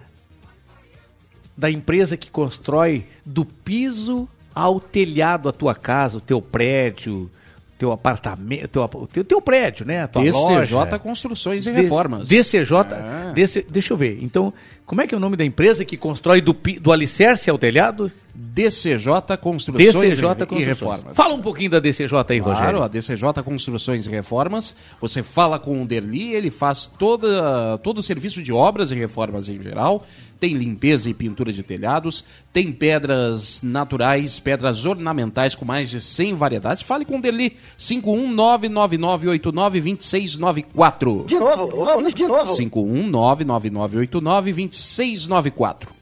Speaker 4: da empresa que constrói do piso ao telhado a tua casa, o teu prédio, teu apartamento, teu, teu, teu prédio, né? A tua
Speaker 5: DCJ
Speaker 4: loja.
Speaker 5: Construções e
Speaker 4: D-
Speaker 5: Reformas.
Speaker 4: DCJ,
Speaker 5: Ah.
Speaker 4: DC deixa eu ver. Então, como é que é o nome da empresa que constrói do, do alicerce ao telhado?
Speaker 5: DCJ Construções
Speaker 4: DCJ
Speaker 5: e
Speaker 4: Construções.
Speaker 5: Reformas.
Speaker 4: Fala um pouquinho da DCJ aí,
Speaker 5: Claro,
Speaker 4: Rogério.
Speaker 5: a DCJ Construções e Reformas. Você fala com o Derli, ele faz toda, todo o serviço de obras e reformas em geral. Tem limpeza e pintura de telhados, tem pedras naturais, pedras ornamentais com mais de 100 variedades. Fale com o Derli, 51999892694.
Speaker 17: De novo, de novo.
Speaker 5: 51999892694.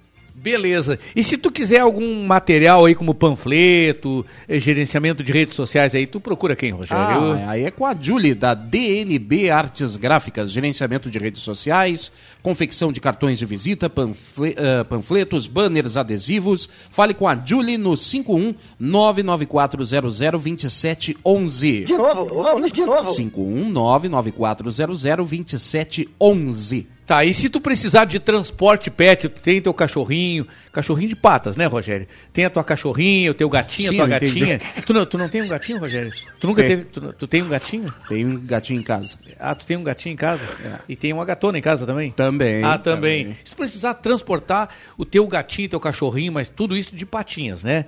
Speaker 4: Beleza. E se tu quiser algum material aí como panfleto, eh, gerenciamento de redes sociais aí, tu procura quem, Rogério?
Speaker 5: Ah, aí é com a Julie, da DNB Artes Gráficas, gerenciamento de redes sociais, confecção de cartões de visita, panfle- ah, panfletos, banners, adesivos. Fale com a Julie no 51 99400 2711.
Speaker 24: De novo, de novo.
Speaker 5: 51 99400 2711.
Speaker 4: Tá, e se tu precisar de transporte pet, tu tem teu cachorrinho, cachorrinho de patas, né, Rogério? Tem a tua cachorrinha, o teu gatinho,
Speaker 5: Sim,
Speaker 4: a tua gatinha. Tu não, tu não tem um gatinho, Rogério? Tu nunca
Speaker 5: Tem.
Speaker 4: teve. Tu, tu tem um gatinho?
Speaker 5: Tem um gatinho em casa.
Speaker 4: Ah, tu tem um gatinho em casa? E tem uma gatona em casa também?
Speaker 5: Também.
Speaker 4: Ah, também. Se tu precisar transportar o teu gatinho, teu cachorrinho, mas tudo isso de patinhas, né?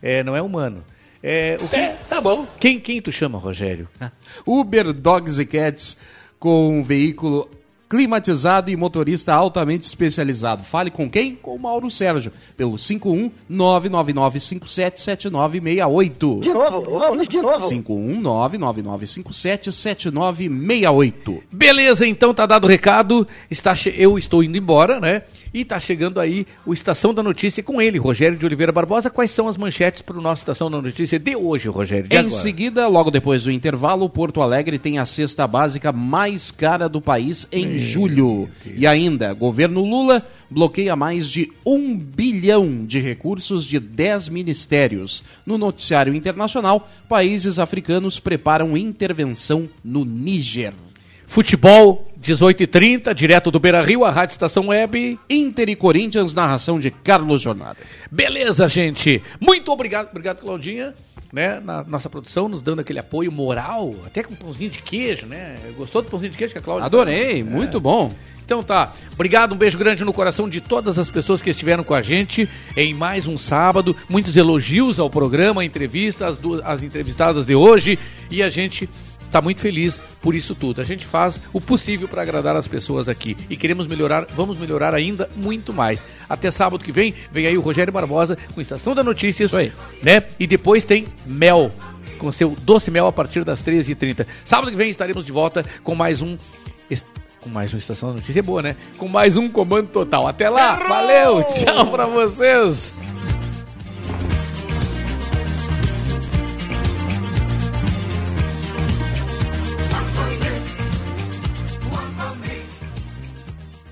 Speaker 4: É, não é humano. É, o que...
Speaker 5: tá bom.
Speaker 4: Quem, quem tu chama, Rogério?
Speaker 5: Uber Dogs e Cats com um veículo climatizado e motorista altamente especializado. Fale com quem? Com o Mauro Sérgio, pelo 51 999 577968.
Speaker 24: De novo, de novo.
Speaker 5: 51 999 577968.
Speaker 4: Beleza, então tá dado o recado. Está che- Eu estou indo embora, né? E tá chegando aí o Estação da Notícia com ele, Rogério de Oliveira Barbosa. Quais são as manchetes para o nosso Estação da Notícia de hoje, Rogério? De
Speaker 5: Em
Speaker 4: agora?
Speaker 5: seguida, logo depois do intervalo, Porto Alegre tem a cesta básica mais cara do país em julho. E ainda, governo Lula bloqueia mais de um bilhão de recursos de 10 ministérios. No noticiário internacional, países africanos preparam intervenção no Níger.
Speaker 4: Futebol, 18h30, direto do Beira Rio, a Rádio Estação Web.
Speaker 5: Inter e Corinthians, narração de Carlos Jornada.
Speaker 4: Beleza, gente. Muito obrigado, obrigado, Claudinha, né, na nossa produção, nos dando aquele apoio moral, até com pãozinho de queijo, né? Gostou do pãozinho de queijo que a Cláudia?
Speaker 5: Adorei,
Speaker 4: É.
Speaker 5: muito bom.
Speaker 4: Então tá, obrigado, um beijo grande no coração de todas as pessoas que estiveram com a gente em mais um sábado. Muitos elogios ao programa, a entrevista, as, duas, as entrevistadas de hoje e a gente tá muito feliz por isso tudo. A gente faz o possível para agradar as pessoas aqui e queremos melhorar, vamos melhorar ainda muito mais. Até sábado que vem, vem aí o Rogério Barbosa com Estação da Notícias, né? E depois tem Mel com seu doce mel a partir das 13h30. Sábado que vem estaremos de volta com mais um com mais uma Estação da Notícia boa, né? Com mais um Comando Total. Até lá, valeu, tchau pra vocês.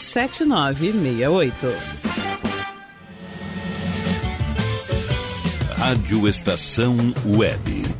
Speaker 25: 51999577968.
Speaker 3: Rádio Estação Web.